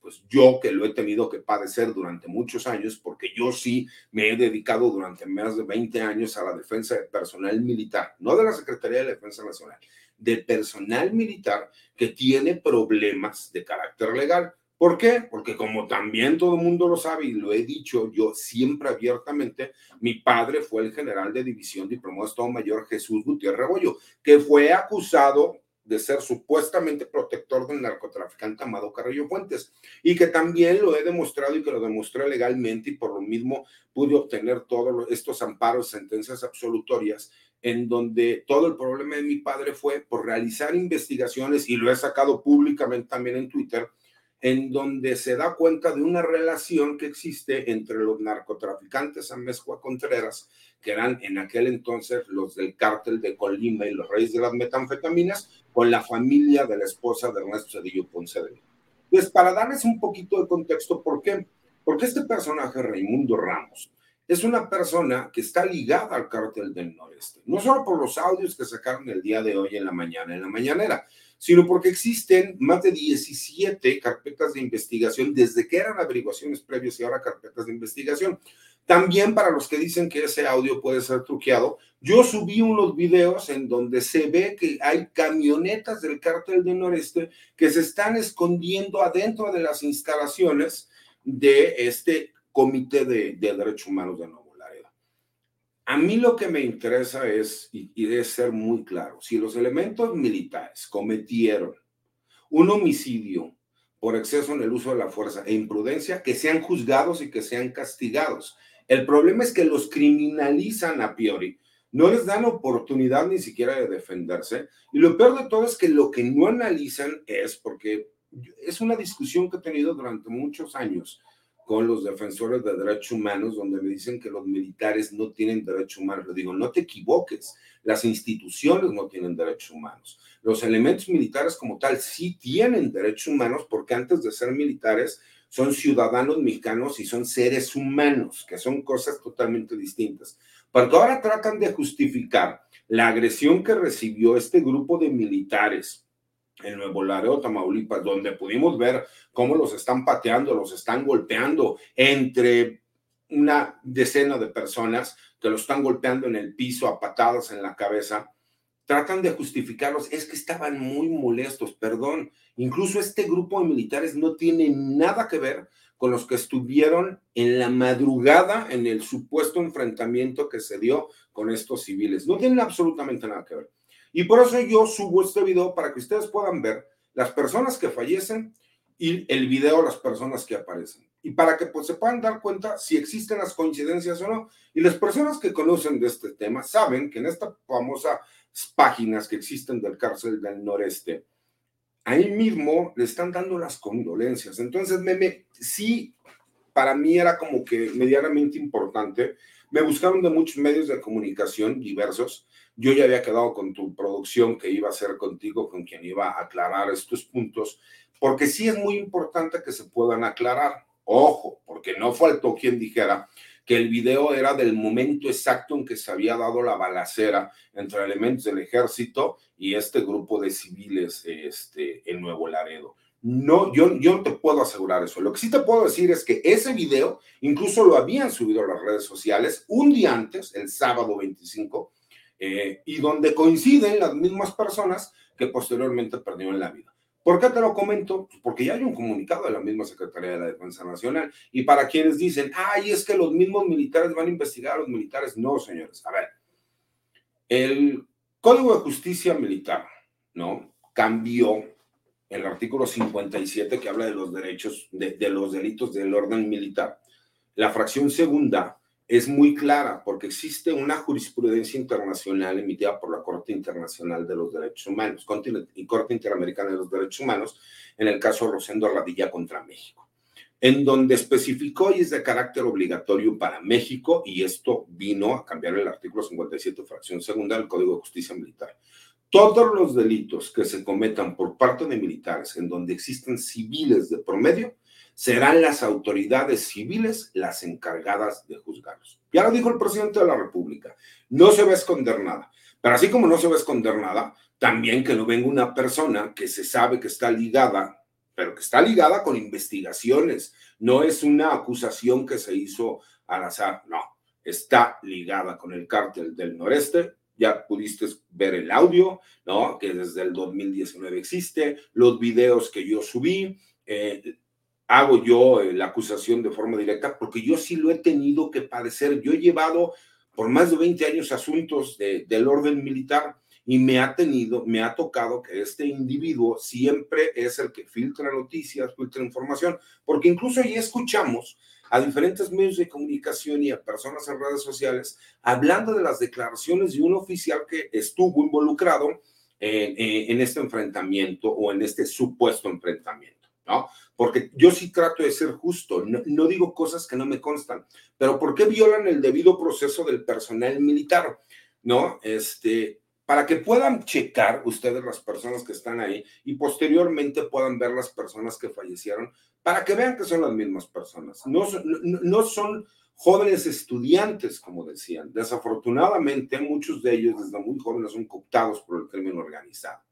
pues yo que lo he tenido que padecer durante muchos años, porque yo sí me he dedicado durante más de 20 años a la defensa de personal militar, no de la Secretaría de Defensa Nacional, de personal militar que tiene problemas de carácter legal. ¿Por qué? Porque como también todo el mundo lo sabe y lo he dicho yo siempre abiertamente, mi padre fue el general de división diplomado de Estado Mayor Jesús Gutiérrez Rebollo, que fue acusado de ser supuestamente protector del narcotraficante Amado Carrillo Fuentes y que también lo he demostrado y que lo demostré legalmente y por lo mismo pude obtener todos estos amparos, sentencias absolutorias en donde todo el problema de mi padre fue por realizar investigaciones y lo he sacado públicamente también en Twitter en donde se da cuenta de una relación que existe entre los narcotraficantes Amezcua Contreras, que eran en aquel entonces los del cártel de Colima y los reyes de las metanfetaminas, con la familia de la esposa de Ernesto Cedillo Ponce de. Pues para darles un poquito de contexto, ¿por qué? Porque este personaje, Raimundo Ramos, es una persona que está ligada al cártel del noreste, no solo por los audios que sacaron el día de hoy en la mañana, en la mañanera, sino porque existen más de 17 carpetas de investigación desde que eran averiguaciones previas y ahora carpetas de investigación. También para los que dicen que ese audio puede ser truqueado, yo subí unos videos en donde se ve que hay camionetas del cártel del noreste que se están escondiendo adentro de las instalaciones de este Comité de, de Derechos Humanos de Nuevo a mí lo que me interesa es, y, y ser muy claro, si los elementos militares cometieron un homicidio por exceso en el uso de la fuerza e imprudencia, que sean juzgados y que sean castigados. El problema es que los criminalizan a priori, no les dan oportunidad ni siquiera de defenderse. Y lo peor de todo es que lo que no analizan es, porque es una discusión que he tenido durante muchos años, con los defensores de derechos humanos, donde me dicen que los militares no tienen derechos humanos. Le digo, no te equivoques, las instituciones no tienen derechos humanos. Los elementos militares como tal sí tienen derechos humanos porque antes de ser militares son ciudadanos mexicanos y son seres humanos, que son cosas totalmente distintas. Porque ahora tratan de justificar la agresión que recibió este grupo de militares en Nuevo Laredo, Tamaulipas, donde pudimos ver cómo los están pateando, los están golpeando entre una decena de personas que los están golpeando en el piso a patadas en la cabeza, tratan de justificarlos, es que estaban muy molestos, perdón, incluso este grupo de militares no tiene nada que ver con los que estuvieron en la madrugada en el supuesto enfrentamiento que se dio con estos civiles, no tienen absolutamente nada que ver. Y por eso yo subo este video para que ustedes puedan ver las personas que fallecen y el video las personas que aparecen. y para que pues, se puedan dar cuenta si existen las coincidencias o no. Y las personas que conocen de este tema saben que en estas famosas páginas que existen del cárcel del noreste, ahí mismo le están dando las condolencias. Entonces, meme, sí, para mí era como que medianamente importante. Me buscaron de muchos medios de comunicación diversos. Yo ya había quedado con tu producción que iba a ser contigo, con quien iba a aclarar estos puntos, porque sí es muy importante que se puedan aclarar. Ojo, porque no faltó quien dijera que el video era del momento exacto en que se había dado la balacera entre elementos del ejército y este grupo de civiles este, en Nuevo Laredo. No, yo, yo no te puedo asegurar eso. Lo que sí te puedo decir es que ese video incluso lo habían subido a las redes sociales un día antes, el sábado 25, eh, y donde coinciden las mismas personas que posteriormente perdieron la vida. ¿Por qué te lo comento? Pues porque ya hay un comunicado de la misma Secretaría de la Defensa Nacional. Y para quienes dicen, ay, es que los mismos militares van a investigar a los militares. No, señores. A ver, el Código de Justicia Militar, ¿no? Cambió el artículo 57 que habla de los derechos, de, los delitos del orden militar. La fracción segunda es muy clara porque existe una jurisprudencia internacional emitida por la Corte Internacional de los Derechos Humanos y Corte Interamericana de los Derechos Humanos, en el caso Rosendo Radilla contra México, en donde especificó y es de carácter obligatorio para México, y esto vino a cambiar el artículo 57, fracción segunda del Código de Justicia Militar. Todos los delitos que se cometan por parte de militares en donde existen civiles de promedio serán las autoridades civiles las encargadas de juzgarlos. Ya lo dijo el presidente de la República, no se va a esconder nada, pero así como no se va a esconder nada, también que no venga una persona que se sabe que está ligada, pero que está ligada con investigaciones, no es una acusación que se hizo al azar, no, está ligada con el cártel del noreste, ya pudiste ver el audio, ¿no? Que desde el 2019 existe, los videos que yo subí, eh, hago yo eh, la acusación de forma directa, porque yo sí lo he tenido que padecer. Yo he llevado por más de 20 años asuntos del orden militar y me ha tenido, me ha tocado que este individuo siempre es el que filtra noticias, filtra información, porque incluso ya escuchamos a diferentes medios de comunicación y a personas en redes sociales hablando de las declaraciones de un oficial que estuvo involucrado en este enfrentamiento o en este supuesto enfrentamiento. ¿no? Porque yo sí trato de ser justo, no, digo cosas que no me constan, pero ¿por qué violan el debido proceso del personal militar? ¿No? Este, para que puedan checar ustedes las personas que están ahí y posteriormente puedan ver las personas que fallecieron, para que vean que son las mismas personas. No, no, son jóvenes estudiantes, como decían. Desafortunadamente, muchos de ellos desde muy jóvenes son cooptados por el crimen organizado.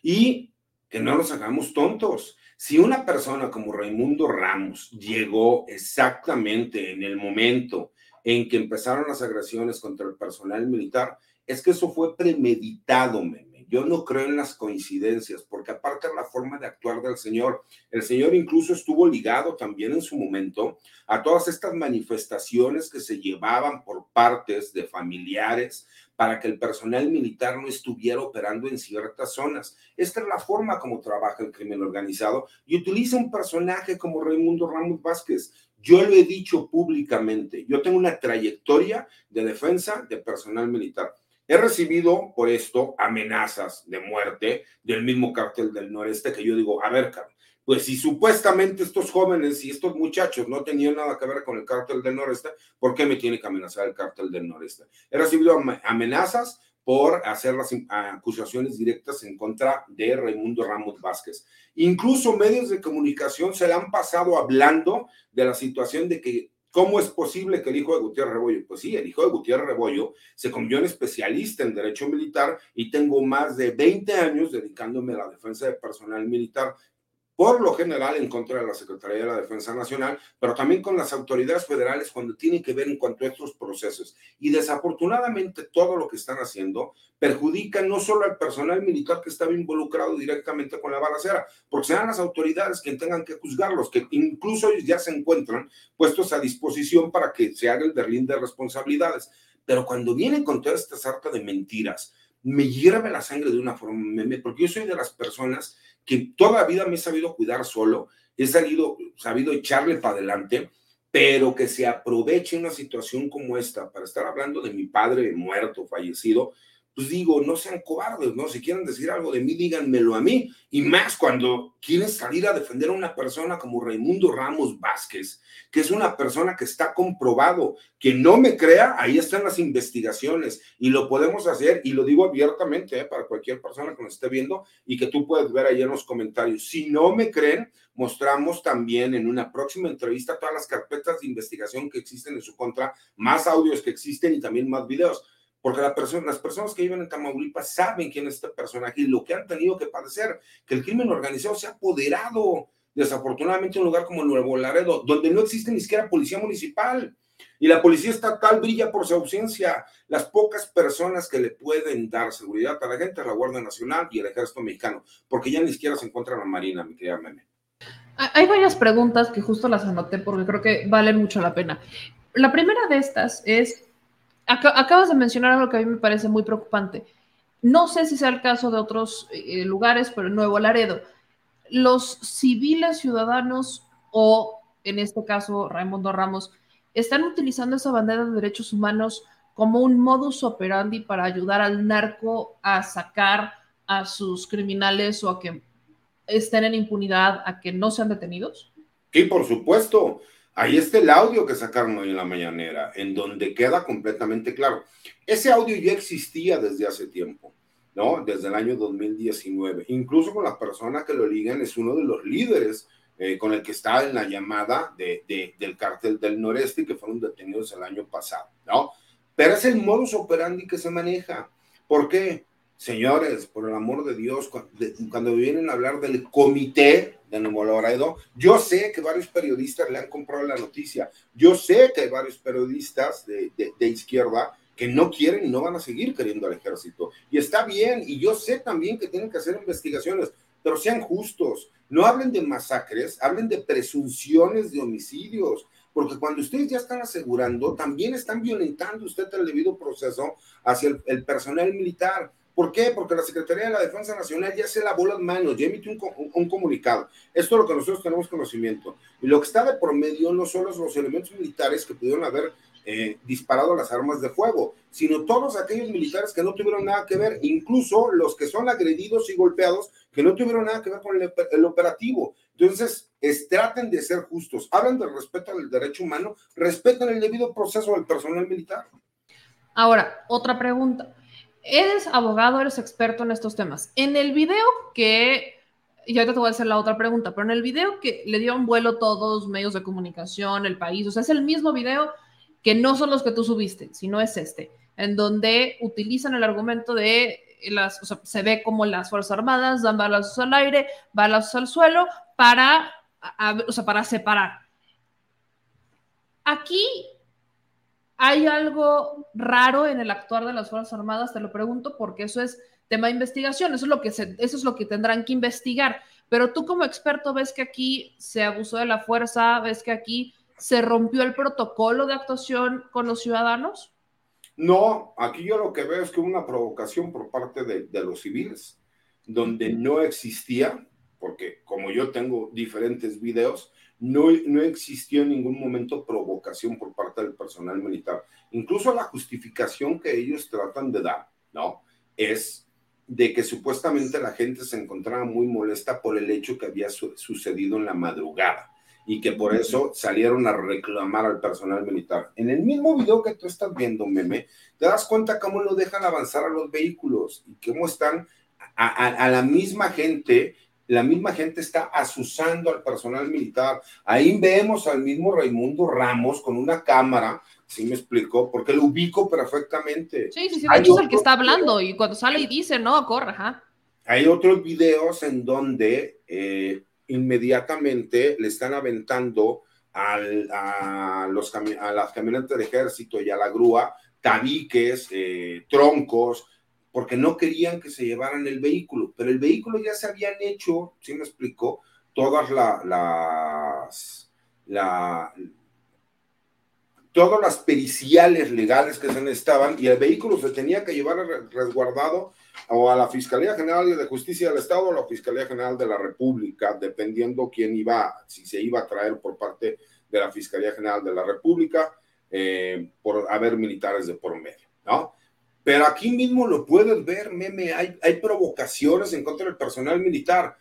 Y que no nos hagamos tontos. Si una persona como Raimundo Ramos llegó exactamente en el momento en que empezaron las agresiones contra el personal militar, es que eso fue premeditado, meme. Yo no creo en las coincidencias, porque aparte de la forma de actuar del señor, el señor incluso estuvo ligado también en su momento a todas estas manifestaciones que se llevaban por partes de familiares para que el personal militar no estuviera operando en ciertas zonas. Esta es la forma como trabaja el crimen organizado y utiliza un personaje como Raimundo Ramos Vázquez. Yo lo he dicho públicamente, yo tengo una trayectoria de defensa de personal militar. He recibido por esto amenazas de muerte del mismo cártel del noreste que yo digo, a ver, pues si supuestamente estos jóvenes y estos muchachos no tenían nada que ver con el cártel del noreste, ¿por qué me tiene que amenazar el cártel del noreste? He recibido amenazas por hacer las acusaciones directas en contra de Raimundo Ramos Vázquez. Incluso medios de comunicación se le han pasado hablando de la situación de que ¿Cómo es posible que el hijo de Gutiérrez Rebollo? Pues sí, el hijo de Gutiérrez Rebollo se convirtió en especialista en derecho militar y tengo más de 20 años dedicándome a la defensa de personal militar por lo general en contra de la Secretaría de la Defensa Nacional, pero también con las autoridades federales cuando tiene que ver en cuanto a estos procesos. Y desafortunadamente todo lo que están haciendo perjudica no solo al personal militar que estaba involucrado directamente con la balacera, porque serán las autoridades quien tengan que juzgarlos, que incluso ya se encuentran puestos a disposición para que se haga el Berlín de responsabilidades. Pero cuando vienen con toda esta sarta de mentiras, me hierve la sangre de una forma, porque yo soy de las personas que toda la vida me he sabido cuidar solo, he salido, sabido echarle para adelante, pero que se aproveche una situación como esta para estar hablando de mi padre muerto, fallecido, pues digo, no sean cobardes, ¿no? Si quieren decir algo de mí, díganmelo a mí. Y más cuando quieren salir a defender a una persona como Raimundo Ramos Vázquez, que es una persona que está comprobado. Que no me crea, ahí están las investigaciones y lo podemos hacer y lo digo abiertamente ¿eh? para cualquier persona que nos esté viendo y que tú puedes ver ahí en los comentarios. Si no me creen, mostramos también en una próxima entrevista todas las carpetas de investigación que existen en su contra, más audios que existen y también más videos porque la persona, las personas que viven en Tamaulipas saben quién es este personaje y lo que han tenido que padecer, que el crimen organizado se ha apoderado desafortunadamente un lugar como Nuevo Laredo, donde no existe ni siquiera policía municipal. Y la policía estatal brilla por su ausencia. Las pocas personas que le pueden dar seguridad a la gente la Guardia Nacional y el Ejército Mexicano, porque ya ni siquiera se encuentra la Marina, mi querida Meme.
Hay varias preguntas que justo las anoté porque creo que valen mucho la pena. La primera de estas es, acabas de mencionar algo que a mí me parece muy preocupante. No sé si sea el caso de otros eh, lugares, pero en Nuevo Laredo los civiles ciudadanos o, en este caso, Raimundo Ramos, están utilizando esa bandera de derechos humanos como un modus operandi para ayudar al narco a sacar a sus criminales o a que estén en impunidad, a que no sean detenidos?
Sí, por supuesto. Ahí está el audio que sacaron hoy en la mañanera, en donde queda completamente claro. Ese audio ya existía desde hace tiempo. ¿no? Desde el año 2019. Incluso con la persona que lo ligan es uno de los líderes eh, con el que está en la llamada de, del cártel del noreste que fueron detenidos el año pasado, ¿no? Pero es el modus operandi que se maneja. ¿Por qué? Señores, por el amor de Dios, cuando, vienen a hablar del comité de Nuevo Laredo, yo sé que varios periodistas le han comprado la noticia. Yo sé que hay varios periodistas de, de izquierda que no quieren y no van a seguir queriendo al ejército. Y está bien, y yo sé también que tienen que hacer investigaciones, pero sean justos, no hablen de masacres, hablen de presunciones de homicidios, porque cuando ustedes ya están asegurando, también están violentando usted el debido proceso hacia el, personal militar. ¿Por qué? Porque la Secretaría de la Defensa Nacional ya se lavó las manos, ya emitió un, un, comunicado. Esto es lo que nosotros tenemos conocimiento. Y lo que está de por medio no solo los elementos militares que pudieron haber eh, disparado las armas de fuego, sino todos aquellos militares que no tuvieron nada que ver, incluso los que son agredidos y golpeados, que no tuvieron nada que ver con el, operativo. Entonces, traten de ser justos, hablan del respeto al derecho humano, respeten el debido proceso del personal militar.
Ahora, otra pregunta. Eres abogado, eres experto en estos temas. En el video que y ahorita te voy a hacer la otra pregunta, pero en el video que le dio un vuelo todos medios de comunicación, el país, o sea, es el mismo video que no son los que tú subiste, sino es este, en donde utilizan el argumento de las, o sea, se ve como las Fuerzas Armadas dan balazos al aire, balazos al suelo para, o sea, para separar. Aquí hay algo raro en el actuar de las Fuerzas Armadas, te lo pregunto, porque eso es tema de investigación, eso es lo que, eso es lo que tendrán que investigar. Pero tú como experto ves que aquí se abusó de la fuerza, ves que aquí ¿Se rompió el protocolo de actuación con los ciudadanos?
No, aquí yo lo que veo es que una provocación por parte de, los civiles, donde no existía, porque como yo tengo diferentes videos, no, no existió en ningún momento provocación por parte del personal militar. Incluso la justificación que ellos tratan de dar, ¿no? Es de que supuestamente la gente se encontraba muy molesta por el hecho que había sucedido en la madrugada y que por eso salieron a reclamar al personal militar. En el mismo video que tú estás viendo, meme, te das cuenta cómo lo dejan avanzar a los vehículos y cómo están a, la misma gente, la misma gente está asusando al personal militar. Ahí vemos al mismo Raimundo Ramos con una cámara, ¿sí me explicó? Porque lo ubico perfectamente.
Sí, sí, sí, de hecho es el que está hablando y cuando sale y dice, no, corre, ajá.
Hay otros videos en donde eh, inmediatamente le están aventando a, los, a las camionetas del ejército y a la grúa tabiques, eh, troncos, porque no querían que se llevaran el vehículo, pero el vehículo ya se habían hecho, ¿sí me explicó? Todas las, la, todas las periciales legales que se necesitaban y el vehículo se tenía que llevar resguardado o a la Fiscalía General de Justicia del Estado o a la Fiscalía General de la República, dependiendo quién iba, si se iba a traer por parte de la Fiscalía General de la República, eh, por haber militares de por medio, ¿no? Pero aquí mismo lo puedes ver, meme, hay, hay provocaciones en contra del personal militar.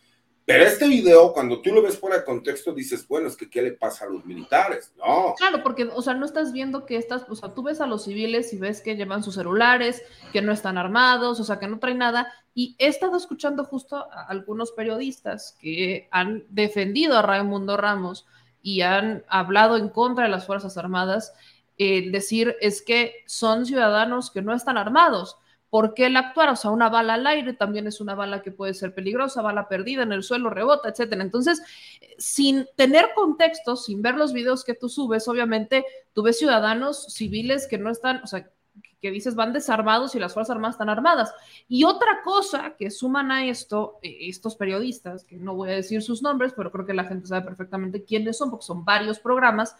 Pero este video, cuando tú lo ves fuera de contexto, dices, bueno, es que ¿qué le pasa a los militares? No.
Claro, porque, o sea, no estás viendo que estás, o sea, tú ves a los civiles y ves que llevan sus celulares, que no están armados, o sea, que no traen nada. Y he estado escuchando justo a algunos periodistas que han defendido a Raimundo Ramos y han hablado en contra de las Fuerzas Armadas, el decir es que son ciudadanos que no están armados ¿Por qué el actuar? O sea, una bala al aire también es una bala que puede ser peligrosa, bala perdida en el suelo, rebota, etcétera. Entonces, sin tener contexto, sin ver los videos que tú subes, obviamente tú ves ciudadanos civiles que no están, o sea, que dices van desarmados y las Fuerzas Armadas están armadas. Y otra cosa que suman a esto, eh, estos periodistas, que no voy a decir sus nombres, pero creo que la gente sabe perfectamente quiénes son, porque son varios programas,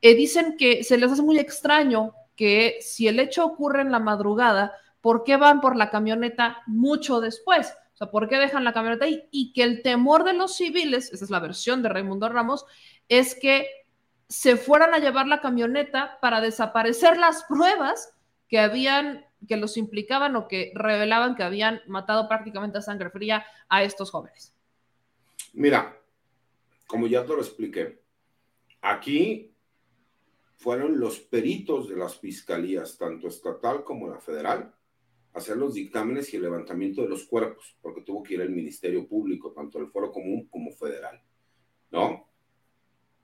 eh, dicen que se les hace muy extraño que si el hecho ocurre en la madrugada, ¿por qué van por la camioneta mucho después? O sea, ¿por qué dejan la camioneta ahí? Y que el temor de los civiles, esa es la versión de Raimundo Ramos, es que se fueran a llevar la camioneta para desaparecer las pruebas que habían, que los implicaban o que revelaban que habían matado prácticamente a sangre fría a estos jóvenes.
Mira, como ya te lo expliqué, aquí fueron los peritos de las fiscalías, tanto estatal como la federal, hacer los dictámenes y el levantamiento de los cuerpos, porque tuvo que ir el Ministerio Público, tanto el Foro Común como Federal, ¿no?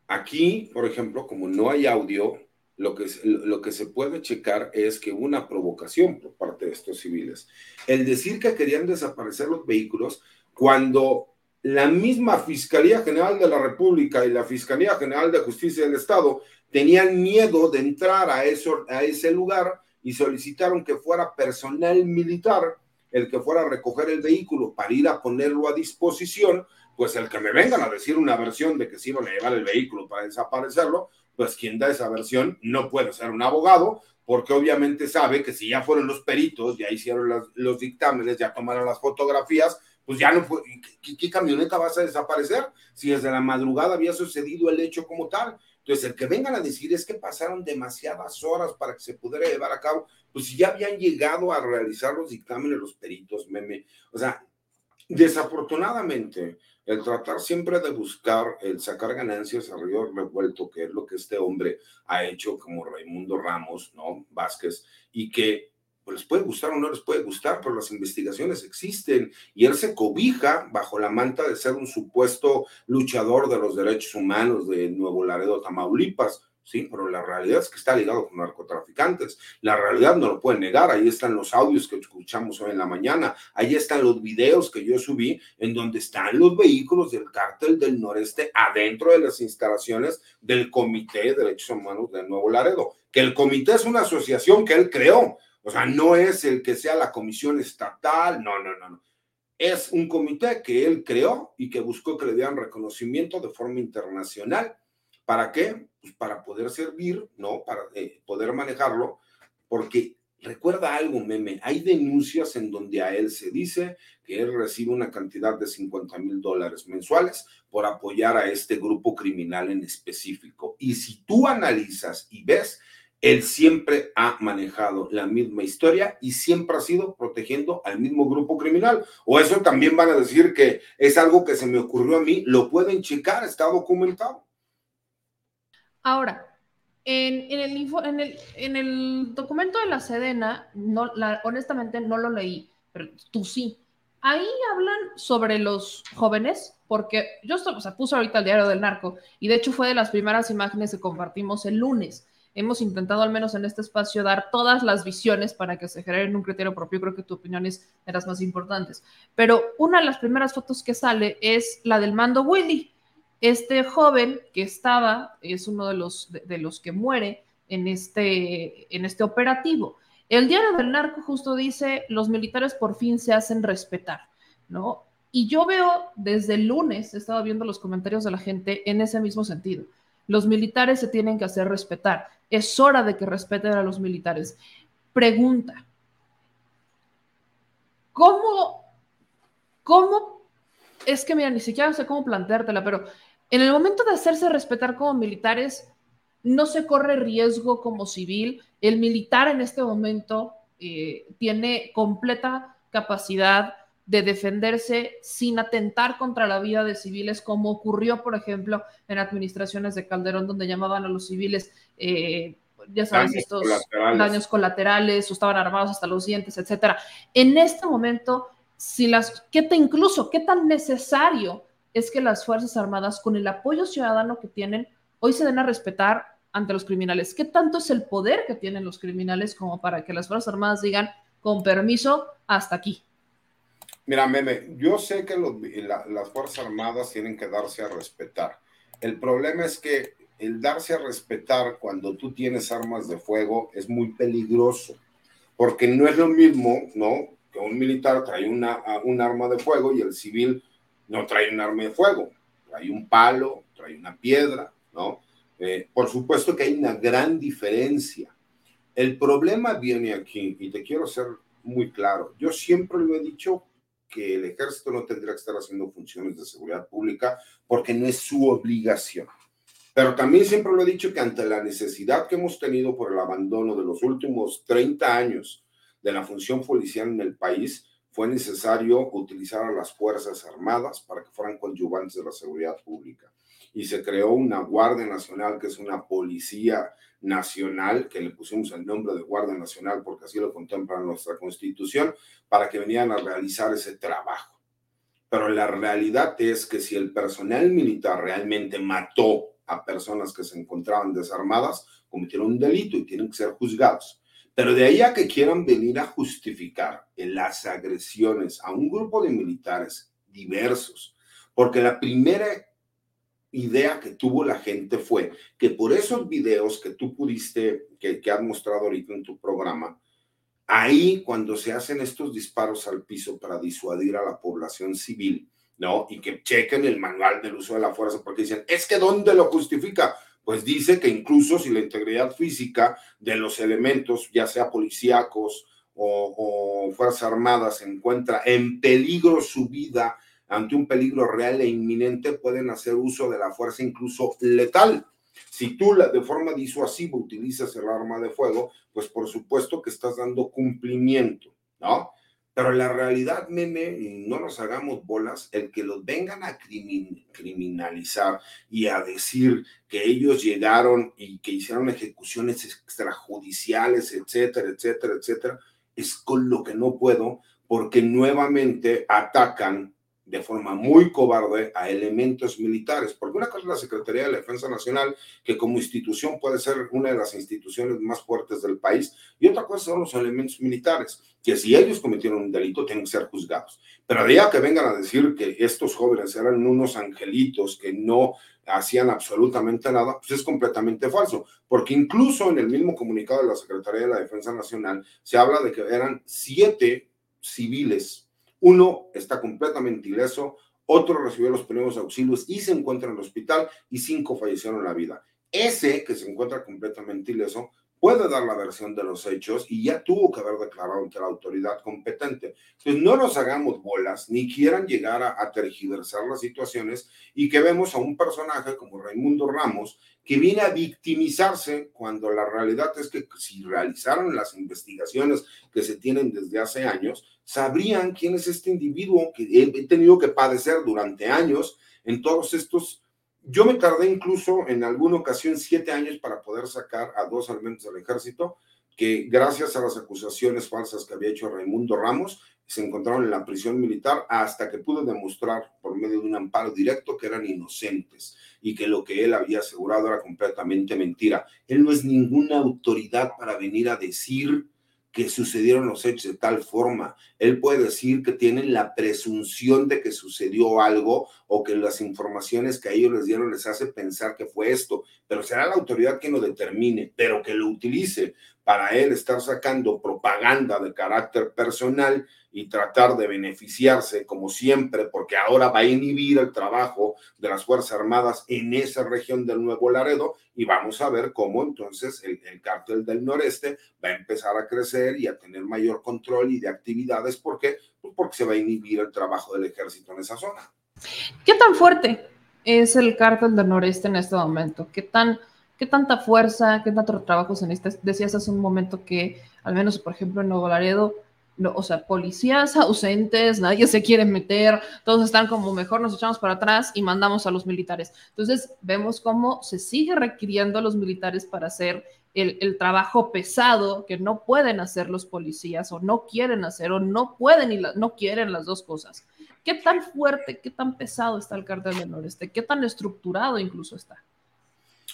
Aquí, por ejemplo, como no hay audio, lo que, lo que se puede checar es que hubo una provocación por parte de estos civiles. El decir que querían desaparecer los vehículos cuando la misma Fiscalía General de la República y la Fiscalía General de Justicia del Estado tenían miedo de entrar a, eso, a ese lugar y solicitaron que fuera personal militar el que fuera a recoger el vehículo para ir a ponerlo a disposición, pues el que me vengan a decir una versión de que se iban a llevar el vehículo para desaparecerlo, pues quien da esa versión no puede ser un abogado, porque obviamente sabe que si ya fueron los peritos, ya hicieron los dictámenes, ya tomaron las fotografías, pues ya no fue, ¿qué, ¿qué, camioneta vas a desaparecer? Si desde la madrugada había sucedido el hecho como tal. Entonces, el que vengan a decir es que pasaron demasiadas horas para que se pudiera llevar a cabo, pues si ya habían llegado a realizar los dictámenes los peritos, meme. O sea, desafortunadamente, el tratar siempre de buscar el sacar ganancias a río revuelto, que es lo que este hombre ha hecho como Raimundo Ramos, ¿no? Vázquez, y que pues les puede gustar o no les puede gustar, pero las investigaciones existen y él se cobija bajo la manta de ser un supuesto luchador de los derechos humanos de Nuevo Laredo, Tamaulipas. Sí, pero la realidad es que está ligado con narcotraficantes. La realidad no lo puede negar. Ahí están los audios que escuchamos hoy en la mañana. Ahí están los videos que yo subí en donde están los vehículos del cártel del noreste adentro de las instalaciones del Comité de Derechos Humanos de Nuevo Laredo. Que el comité es una asociación que él creó o sea, no es el que sea la comisión estatal, no, no, no, no. Es un comité que él creó y que buscó que le dieran reconocimiento de forma internacional. ¿Para qué? Pues para poder servir, ¿no? Para eh, poder manejarlo, porque recuerda algo, meme, hay denuncias en donde a él se dice que él recibe una cantidad de 50 mil dólares mensuales por apoyar a este grupo criminal en específico. Y si tú analizas y ves, él siempre ha manejado la misma historia y siempre ha sido protegiendo al mismo grupo criminal. O eso también van a decir que es algo que se me ocurrió a mí, lo pueden checar, está documentado.
Ahora, en, el, en, el, documento de la Sedena, no, honestamente no lo leí, pero tú sí. Ahí hablan sobre los jóvenes, porque yo o puse ahorita el diario del narco y de hecho fue de las primeras imágenes que compartimos el lunes hemos intentado al menos en este espacio dar todas las visiones para que se generen un criterio propio. Creo que tu opinión es de las más importantes. Pero una de las primeras fotos que sale es la del mando Willy. Este joven que estaba, es uno de los, de, los que muere en este, en este operativo. El diario del narco justo dice, los militares por fin se hacen respetar, ¿no? Y yo veo desde el lunes, he estado viendo los comentarios de la gente en ese mismo sentido Los militares se tienen que hacer respetar. Es hora de que respeten a los militares. Pregunta. ¿Cómo, cómo, es que mira, ni siquiera sé cómo planteártela, pero en el momento de hacerse respetar como militares, no se corre riesgo como civil. El militar en este momento eh, tiene completa capacidad de defenderse sin atentar contra la vida de civiles, como ocurrió, por ejemplo, en administraciones de Calderón, donde llamaban a los civiles, eh, ya sabes,
Daños
estos
colaterales.
daños colaterales, o estaban armados hasta los dientes, etcétera. En este momento, si las, ¿qué te incluso, qué tan necesario es que las Fuerzas Armadas, con el apoyo ciudadano que tienen, hoy se den a respetar ante los criminales? ¿Qué tanto es el poder que tienen los criminales como para que las Fuerzas Armadas digan, con permiso, hasta aquí?
Mira, meme, yo sé que los- la- las Fuerzas Armadas tienen que darse a respetar. El problema es que el darse a respetar cuando tú tienes armas de fuego es muy peligroso, porque no es lo mismo, ¿no? Que un militar trae una, un arma de fuego y el civil no trae un arma de fuego, trae un palo, trae una piedra, ¿no? Eh, por supuesto que hay una gran diferencia. El problema viene aquí, y te quiero ser muy claro, yo siempre lo he dicho que el ejército no tendría que estar haciendo funciones de seguridad pública porque no es su obligación. Pero también siempre lo he dicho que ante la necesidad que hemos tenido por el abandono de los últimos 30 años de la función policial en el país, fue necesario utilizar a las Fuerzas Armadas para que fueran coadyuvantes de la seguridad pública. Y se creó una Guardia Nacional, que es una policía nacional, que le pusimos el nombre de Guardia Nacional porque así lo contempla nuestra constitución, para que venían a realizar ese trabajo. Pero la realidad es que si el personal militar realmente mató a personas que se encontraban desarmadas, cometieron un delito y tienen que ser juzgados. Pero de ahí a que quieran venir a justificar las agresiones a un grupo de militares diversos, porque la primera idea que tuvo la gente fue que por esos videos que tú pudiste, que, que has mostrado ahorita en tu programa, ahí cuando se hacen estos disparos al piso para disuadir a la población civil, ¿no? Y que chequen el manual del uso de la fuerza, porque dicen, es que ¿dónde lo justifica? Pues dice que incluso si la integridad física de los elementos, ya sea policíacos o, o fuerzas armadas, se encuentra en peligro su vida ante un peligro real e inminente, pueden hacer uso de la fuerza incluso letal. Si tú de forma disuasiva utilizas el arma de fuego, pues por supuesto que estás dando cumplimiento, ¿no? Pero la realidad, meme, no nos hagamos bolas, el que los vengan a crimin- criminalizar y a decir que ellos llegaron y que hicieron ejecuciones extrajudiciales, etcétera, etcétera, etcétera, es con lo que no puedo, porque nuevamente atacan de forma muy cobarde a elementos militares, porque una cosa es la Secretaría de la Defensa Nacional, que como institución puede ser una de las instituciones más fuertes del país, y otra cosa son los elementos militares, que si ellos cometieron un delito tienen que ser juzgados. Pero de que vengan a decir que estos jóvenes eran unos angelitos que no hacían absolutamente nada, pues es completamente falso, porque incluso en el mismo comunicado de la Secretaría de la Defensa Nacional se habla de que eran siete civiles uno está completamente ileso, otro recibió los primeros auxilios y se encuentra en el hospital y cinco fallecieron en la vida. Ese que se encuentra completamente ileso puede dar la versión de los hechos y ya tuvo que haber declarado ante la autoridad competente. Entonces no nos hagamos bolas ni quieran llegar a, a tergiversar las situaciones y que vemos a un personaje como Raimundo Ramos que viene a victimizarse cuando la realidad es que si realizaron las investigaciones que se tienen desde hace años, sabrían quién es este individuo que he tenido que padecer durante años en todos estos. Yo me tardé incluso en alguna ocasión siete años para poder sacar a dos elementos del ejército que gracias a las acusaciones falsas que había hecho Raimundo Ramos, se encontraron en la prisión militar hasta que pude demostrar por medio de un amparo directo que eran inocentes y que lo que él había asegurado era completamente mentira. Él no es ninguna autoridad para venir a decir que sucedieron los hechos de tal forma. Él puede decir que tienen la presunción de que sucedió algo o que las informaciones que a ellos les dieron les hace pensar que fue esto, pero será la autoridad quien lo determine, pero que lo utilice para él estar sacando propaganda de carácter personal y tratar de beneficiarse como siempre, porque ahora va a inhibir el trabajo de las Fuerzas Armadas en esa región del Nuevo Laredo y vamos a ver cómo entonces el, el cártel del noreste va a empezar a crecer y a tener mayor control y de actividades. ¿Por qué? Pues porque se va a inhibir el trabajo del ejército en esa zona.
¿Qué tan fuerte es el cártel del noreste en este momento? ¿Qué tan qué tanta fuerza, qué tanto trabajo se necesita? Decías hace un momento que, al menos, por ejemplo, en Nuevo Laredo, o sea, policías ausentes, nadie se quiere meter, todos están como mejor nos echamos para atrás y mandamos a los militares. Entonces, vemos cómo se sigue requiriendo a los militares para hacer el, trabajo pesado que no pueden hacer los policías o no quieren hacer o no pueden y no quieren las dos cosas. ¿Qué tan fuerte, qué tan pesado está el cártel del noreste? ¿Qué tan estructurado incluso está?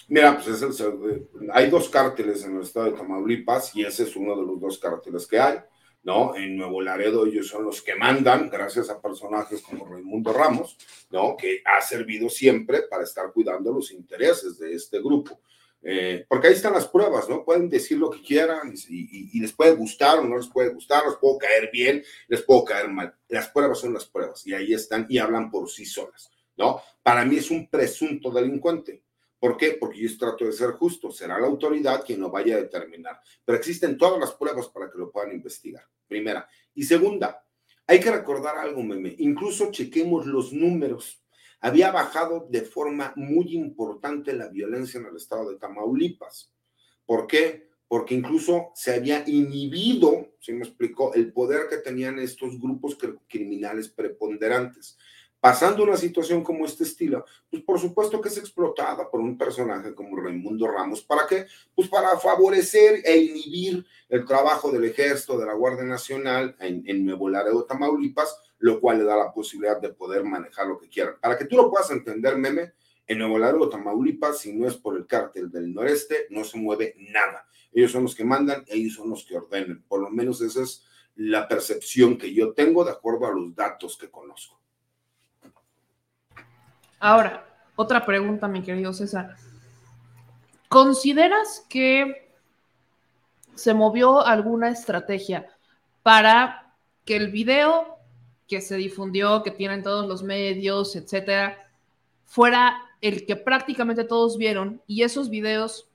Mira, pues es el, hay dos cárteles en el estado de Tamaulipas y ese es uno de los dos cárteles que hay. ¿no? En Nuevo Laredo ellos son los que mandan, gracias a personajes como Raimundo Ramos, ¿no? Que ha servido siempre para estar cuidando los intereses de este grupo. Eh, porque ahí están las pruebas, ¿no? Pueden decir lo que quieran y, y, y, les puede gustar o no les puede gustar, les puedo caer bien, les puedo caer mal. Las pruebas son las pruebas y ahí están y hablan por sí solas, ¿no? Para mí es un presunto delincuente. ¿Por qué? Porque yo trato de ser justo. Será la autoridad quien lo vaya a determinar. Pero existen todas las pruebas para que lo puedan investigar. Primera. Y segunda, hay que recordar algo, meme. Incluso chequemos los números. Había bajado de forma muy importante la violencia en el estado de Tamaulipas. ¿Por qué? Porque incluso se había inhibido, si me explicó, el poder que tenían estos grupos criminales preponderantes pasando una situación como este estilo, pues por supuesto que es explotada por un personaje como Raimundo Ramos. ¿Para qué? Pues para favorecer e inhibir el trabajo del ejército, de la Guardia Nacional en, en Nuevo Laredo, Tamaulipas, lo cual le da la posibilidad de poder manejar lo que quieran. Para que tú lo puedas entender, meme, en Nuevo Laredo, Tamaulipas, si no es por el cártel del noreste, no se mueve nada. Ellos son los que mandan, ellos son los que ordenan. Por lo menos esa es la percepción que yo tengo de acuerdo a los datos que conozco.
Ahora, otra pregunta, mi querido César. ¿Consideras que se movió alguna estrategia para que el video que se difundió, que tienen todos los medios, etcétera, fuera el que prácticamente todos vieron y esos videos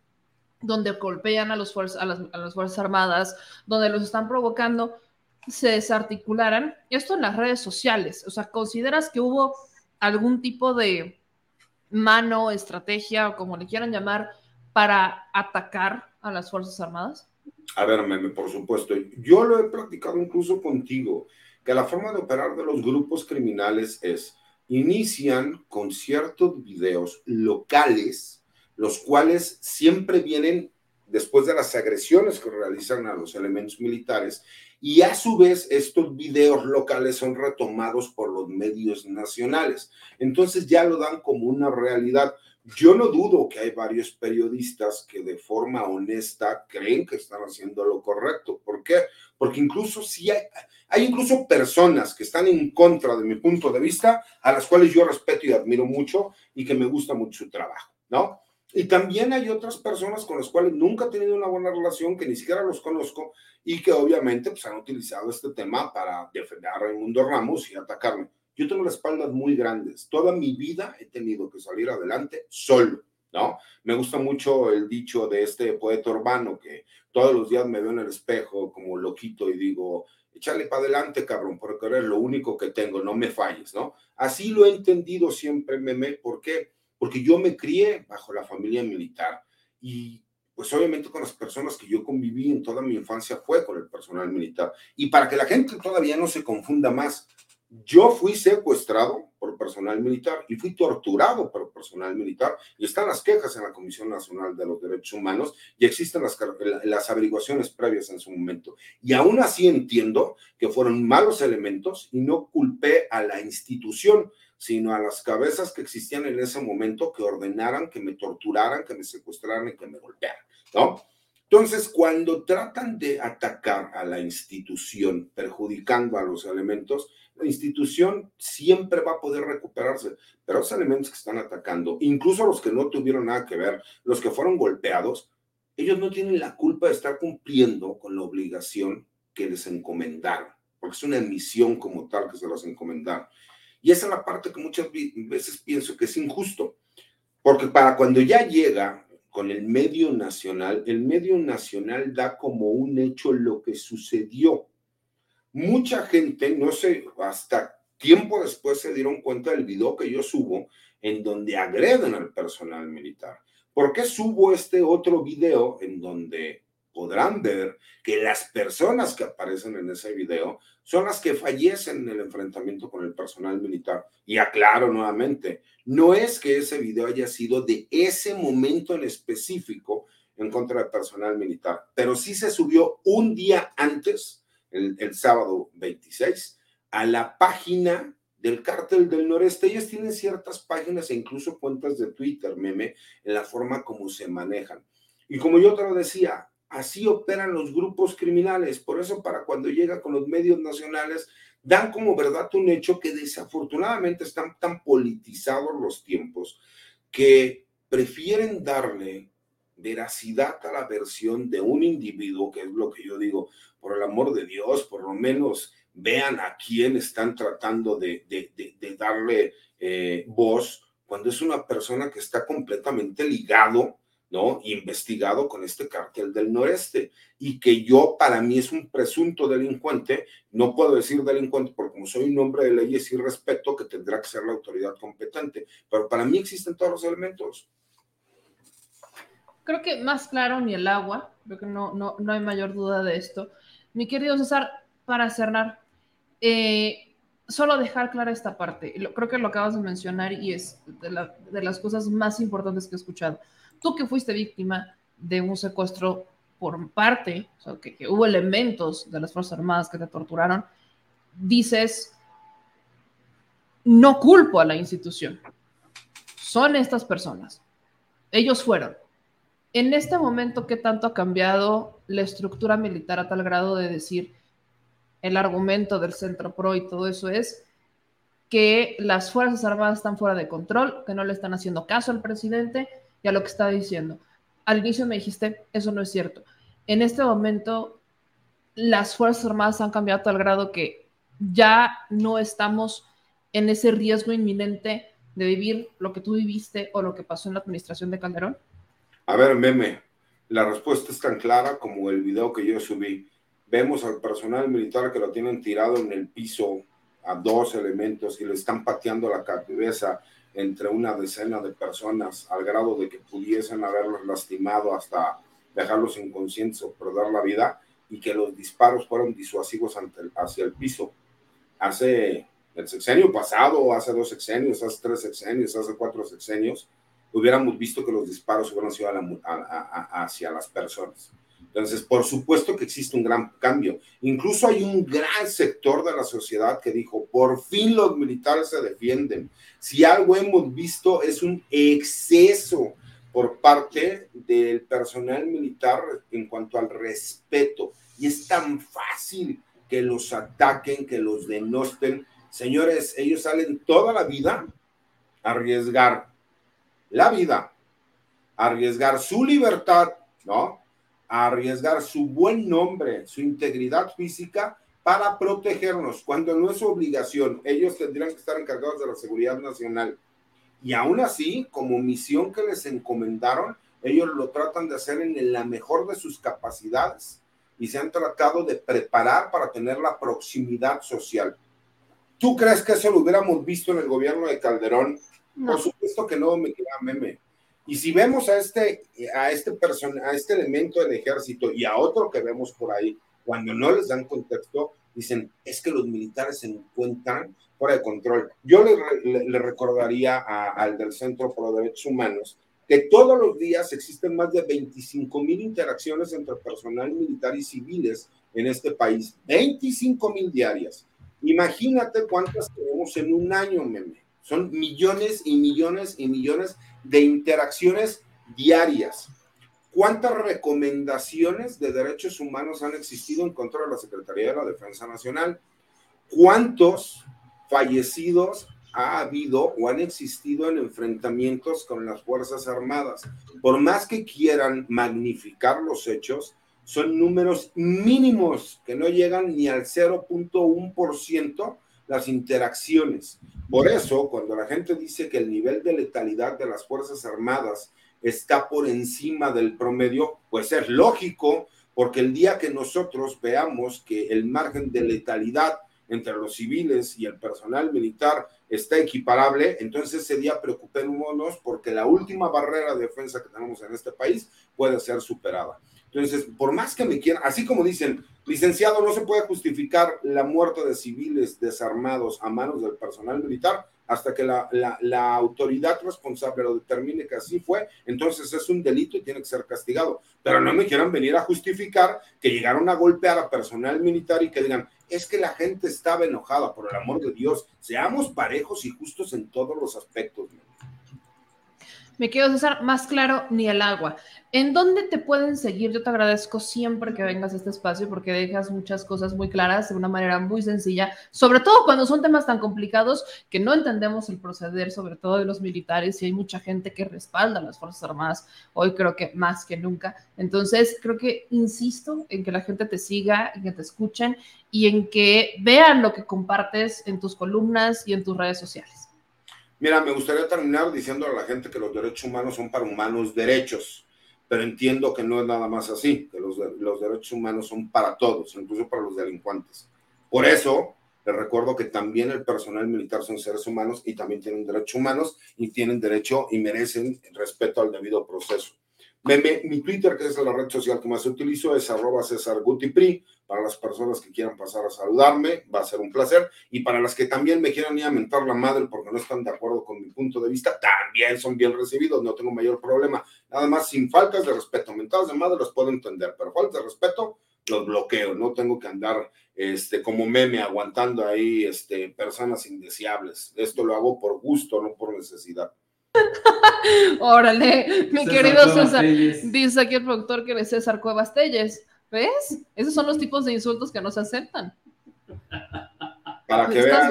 donde golpean a, los las, las Fuerzas Armadas, donde los están provocando, se desarticularan? Esto en las redes sociales. O sea, ¿consideras que hubo algún tipo de mano, estrategia o como le quieran llamar para atacar a las Fuerzas Armadas?
A ver, meme, por supuesto. Yo lo he practicado incluso contigo, que la forma de operar de los grupos criminales es, inician con ciertos videos locales, los cuales siempre vienen después de las agresiones que realizan a los elementos militares y a su vez estos videos locales son retomados por los medios nacionales. Entonces ya lo dan como una realidad. Yo no dudo que hay varios periodistas que de forma honesta creen que están haciendo lo correcto. ¿Por qué? Porque incluso si hay, hay incluso personas que están en contra de mi punto de vista, a las cuales yo respeto y admiro mucho y que me gusta mucho su trabajo, ¿no? Y también hay otras personas con las cuales nunca he tenido una buena relación, que ni siquiera los conozco y que obviamente pues, han utilizado este tema para defender a Raimundo Ramos y atacarme. Yo tengo las espaldas muy grandes. Toda mi vida he tenido que salir adelante solo, ¿no? Me gusta mucho el dicho de este poeta urbano que todos los días me veo en el espejo como loquito y digo, échale para adelante, cabrón, porque eres lo único que tengo, no me falles, ¿no? Así lo he entendido siempre, meme, ¿por qué? Porque yo me crié bajo la familia militar y pues obviamente con las personas que yo conviví en toda mi infancia fue con el personal militar. Y para que la gente todavía no se confunda más, yo fui secuestrado por personal militar y fui torturado por personal militar y están las quejas en la Comisión Nacional de los Derechos Humanos y existen las, las averiguaciones previas en su momento. Y aún así entiendo que fueron malos elementos y no culpé a la institución, sino a las cabezas que existían en ese momento que ordenaran que me torturaran, que me secuestraran y que me golpearan, ¿no? Entonces, cuando tratan de atacar a la institución, perjudicando a los elementos, la institución siempre va a poder recuperarse, pero los elementos que están atacando, incluso los que no tuvieron nada que ver, los que fueron golpeados, ellos no tienen la culpa de estar cumpliendo con la obligación que les encomendaron, porque es una misión como tal que se las encomendaron. Y esa es la parte que muchas veces pienso que es injusto, porque para cuando ya llega con el medio nacional, el medio nacional da como un hecho lo que sucedió. Mucha gente, no sé, hasta tiempo después se dieron cuenta del video que yo subo en donde agreden al personal militar. ¿Por qué subo este otro video en donde podrán ver que las personas que aparecen en ese video son las que fallecen en el enfrentamiento con el personal militar? Y aclaro nuevamente, no es que ese video haya sido de ese momento en específico en contra del personal militar, pero sí se subió un día antes, el, sábado 26, a la página del cártel del noreste. Ellos tienen ciertas páginas e incluso cuentas de Twitter, meme, en la forma como se manejan. Y como yo te lo decía, así operan los grupos criminales. Por eso para cuando llega con los medios nacionales, dan como verdad un hecho que desafortunadamente están tan politizados los tiempos que prefieren darle veracidad a la versión de un individuo, que es lo que yo digo, por el amor de Dios, por lo menos vean a quién están tratando de, darle eh, voz cuando es una persona que está completamente ligado, ¿no? Investigado con este cártel del noreste y que yo para mí es un presunto delincuente, no puedo decir delincuente porque como soy un hombre de leyes y respeto que tendrá que ser la autoridad competente, pero para mí existen todos los elementos.
Creo que más claro ni el agua, creo que no, no, no hay mayor duda de esto. Mi querido César, para cerrar, eh, solo dejar clara esta parte, creo que lo acabas de mencionar y es de, las cosas más importantes que he escuchado. Tú que fuiste víctima de un secuestro por parte, o sea, que, hubo elementos de las Fuerzas Armadas que te torturaron, dices, no culpo a la institución, son estas personas, ellos fueron. En este momento, ¿qué tanto ha cambiado la estructura militar a tal grado de decir, el argumento del Centro Pro y todo eso es que las Fuerzas Armadas están fuera de control, que no le están haciendo caso al presidente y a lo que está diciendo. Al inicio me dijiste, eso no es cierto. En este momento, las Fuerzas Armadas han cambiado a tal grado que ya no estamos en ese riesgo inminente de vivir lo que tú viviste o lo que pasó en la administración de Calderón?
A ver, meme, la respuesta es tan clara como el video que yo subí. Vemos al personal militar que lo tienen tirado en el piso a dos elementos y le están pateando la cabeza entre una decena de personas al grado de que pudiesen haberlos lastimado hasta dejarlos inconscientes o perder la vida y que los disparos fueron disuasivos hacia el piso. Hace el sexenio pasado, hace dos sexenios, hace tres sexenios, hace cuatro sexenios, hubiéramos visto que los disparos hubieran sido hacia las personas. Entonces, por supuesto que existe un gran cambio. Incluso hay un gran sector de la sociedad que dijo, por fin los militares se defienden. Si algo hemos visto es un exceso por parte del personal militar en cuanto al respeto. Y es tan fácil que los ataquen, que los denosten. Señores, ellos salen toda la vida a arriesgar la vida, a arriesgar su libertad, ¿no? A arriesgar su buen nombre, su integridad física para protegernos, cuando no es su obligación. Ellos tendrían que estar encargados de la seguridad nacional. Y aún así, como misión que les encomendaron, ellos lo tratan de hacer en la mejor de sus capacidades y se han tratado de preparar para tener la proximidad social. ¿Tú crees que eso lo hubiéramos visto en el gobierno de Calderón? Por supuesto que no, me queda meme. Y si vemos a este, a este persona, a este elemento del ejército y a otro que vemos por ahí, cuando no les dan contexto, dicen, es que los militares se encuentran fuera de control. Yo le, le, recordaría al del Centro por Derechos Humanos que todos los días existen más de 25 mil interacciones entre personal militar y civiles en este país. 25 mil diarias. Imagínate cuántas tenemos en un año, meme. Son millones y millones y millones de interacciones diarias. ¿Cuántas recomendaciones de derechos humanos han existido en contra de la Secretaría de la Defensa Nacional? ¿Cuántos fallecidos ha habido o han existido en enfrentamientos con las Fuerzas Armadas. Por más que quieran magnificar los hechos, son números mínimos que no llegan ni al 0.1% las interacciones. Por eso, cuando la gente dice que el nivel de letalidad de las Fuerzas Armadas está por encima del promedio, pues es lógico, porque el día que nosotros veamos que el margen de letalidad entre los civiles y el personal militar está equiparable, entonces ese día preocupémonos porque la última barrera de defensa que tenemos en este país puede ser superada. Entonces, por más que me quieran, así como dicen, licenciado, no se puede justificar la muerte de civiles desarmados a manos del personal militar hasta que la, autoridad responsable lo determine que así fue, entonces es un delito y tiene que ser castigado. Pero no me quieran venir a justificar que llegaron a golpear a personal militar y que digan, es que la gente estaba enojada, por el amor de Dios, seamos parejos y justos en todos los aspectos.
Me quiero César, más claro ni el agua. ¿En dónde te pueden seguir? Yo te agradezco siempre que vengas a este espacio porque dejas muchas cosas muy claras de una manera muy sencilla, sobre todo cuando son temas tan complicados que no entendemos el proceder, sobre todo de los militares, y hay mucha gente que respalda a las Fuerzas Armadas, hoy creo que más que nunca. Entonces, creo que insisto en que la gente te siga, en que te escuchen y en que vean lo que compartes en tus columnas y en tus redes sociales.
Mira, me gustaría terminar diciendo a la gente que los derechos humanos son para humanos derechos, pero entiendo que no es nada más así, que los, los derechos humanos son para todos, incluso para los delincuentes. Por eso, les recuerdo que también el personal militar son seres humanos y también tienen derechos humanos y tienen derecho y merecen respeto al debido proceso. Mi, Twitter, que es la red social que más utilizo, es arroba César Gutipri. Para las personas que quieran pasar a saludarme, va a ser un placer. Y para las que también me quieran ir a mentar la madre porque no están de acuerdo con mi punto de vista, también son bien recibidos, no tengo mayor problema. Nada más, sin faltas de respeto. Mentadas de madre los puedo entender, pero falta de respeto los bloqueo. No tengo que andar este, como meme aguantando ahí este, personas indeseables. Esto lo hago por gusto, no por necesidad.
Órale, mi querido César. Dice aquí el productor que eres César Cuevas Telles. ¿Ves? Esos son los tipos de insultos que no se aceptan.
Para que vean,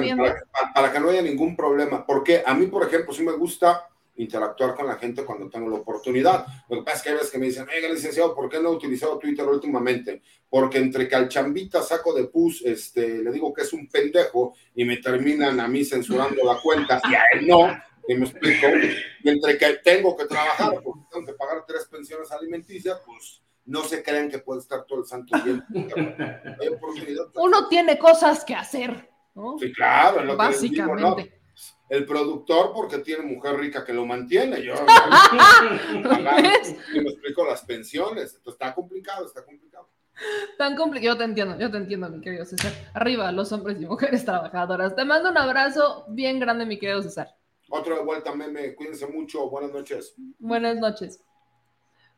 para, que no haya ningún problema. Porque a mí, por ejemplo, sí me gusta interactuar con la gente cuando tengo la oportunidad. Lo que pasa es que hay veces que me dicen, oiga, licenciado, ¿por qué no he utilizado Twitter últimamente? Porque entre que al chambita saco de pus, este, le digo que es un pendejo y me terminan a mí censurando la cuenta y a él no, y me explico, entre que tengo que trabajar porque tengo que pagar tres pensiones alimenticias, pues no se crean que puede estar todo el santo tiempo.
Uno tiene cosas que hacer, ¿no?
Sí, claro,
lo básicamente.
El productor porque tiene mujer rica que lo mantiene. Yo me explico las pensiones. Entonces está complicado, está complicado.
Tan complicado, yo te entiendo, yo te entiendo, mi querido César. Arriba, los hombres y mujeres trabajadoras. Te mando un abrazo bien grande, mi querido César.
Otro de vuelta, meme. Cuídense mucho. Buenas noches.
Buenas noches.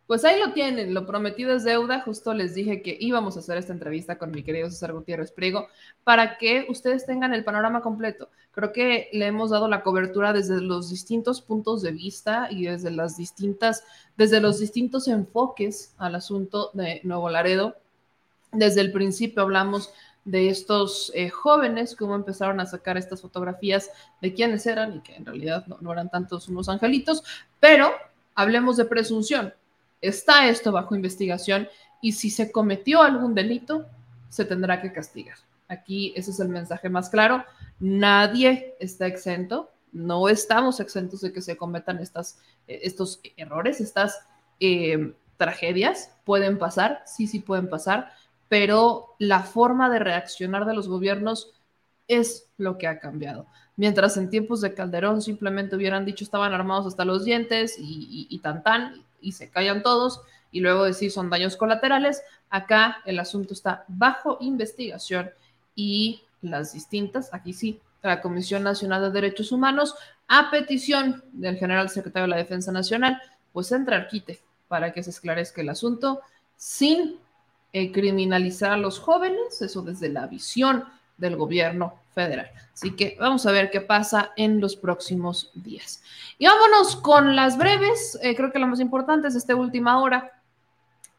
Pues ahí lo tienen, lo prometido es deuda. Justo les dije que íbamos a hacer esta entrevista con mi querido César Gutiérrez Priego para que ustedes tengan el panorama completo. Creo que le hemos dado la cobertura desde los distintos puntos de vista y desde las distintas, desde los distintos enfoques al asunto de Nuevo Laredo. Desde el principio hablamos de estos eh, jóvenes, cómo empezaron a sacar estas fotografías de quiénes eran y que en realidad no, eran tantos unos angelitos, pero hablemos de presunción. Está esto bajo investigación y si se cometió algún delito, se tendrá que castigar. Aquí ese es el mensaje más claro. Nadie está exento, no estamos exentos de que se cometan estas, eh, estos errores, estas eh, tragedias. Pueden pasar, sí, sí pueden pasar pero la forma de reaccionar de los gobiernos es lo que ha cambiado. Mientras en tiempos de Calderón simplemente hubieran dicho estaban armados hasta los dientes y, y, tan tan, y se callan todos, y luego decir son daños colaterales, acá el asunto está bajo investigación y las distintas, aquí sí, la Comisión Nacional de Derechos Humanos, a petición del general secretario de la Defensa Nacional, pues entra arquite para que se esclarezca el asunto sin eh, criminalizar a los jóvenes, eso desde la visión del gobierno federal. Así que vamos a ver qué pasa en los próximos días. Y vámonos con las breves. Eh, creo que la más importante es esta última hora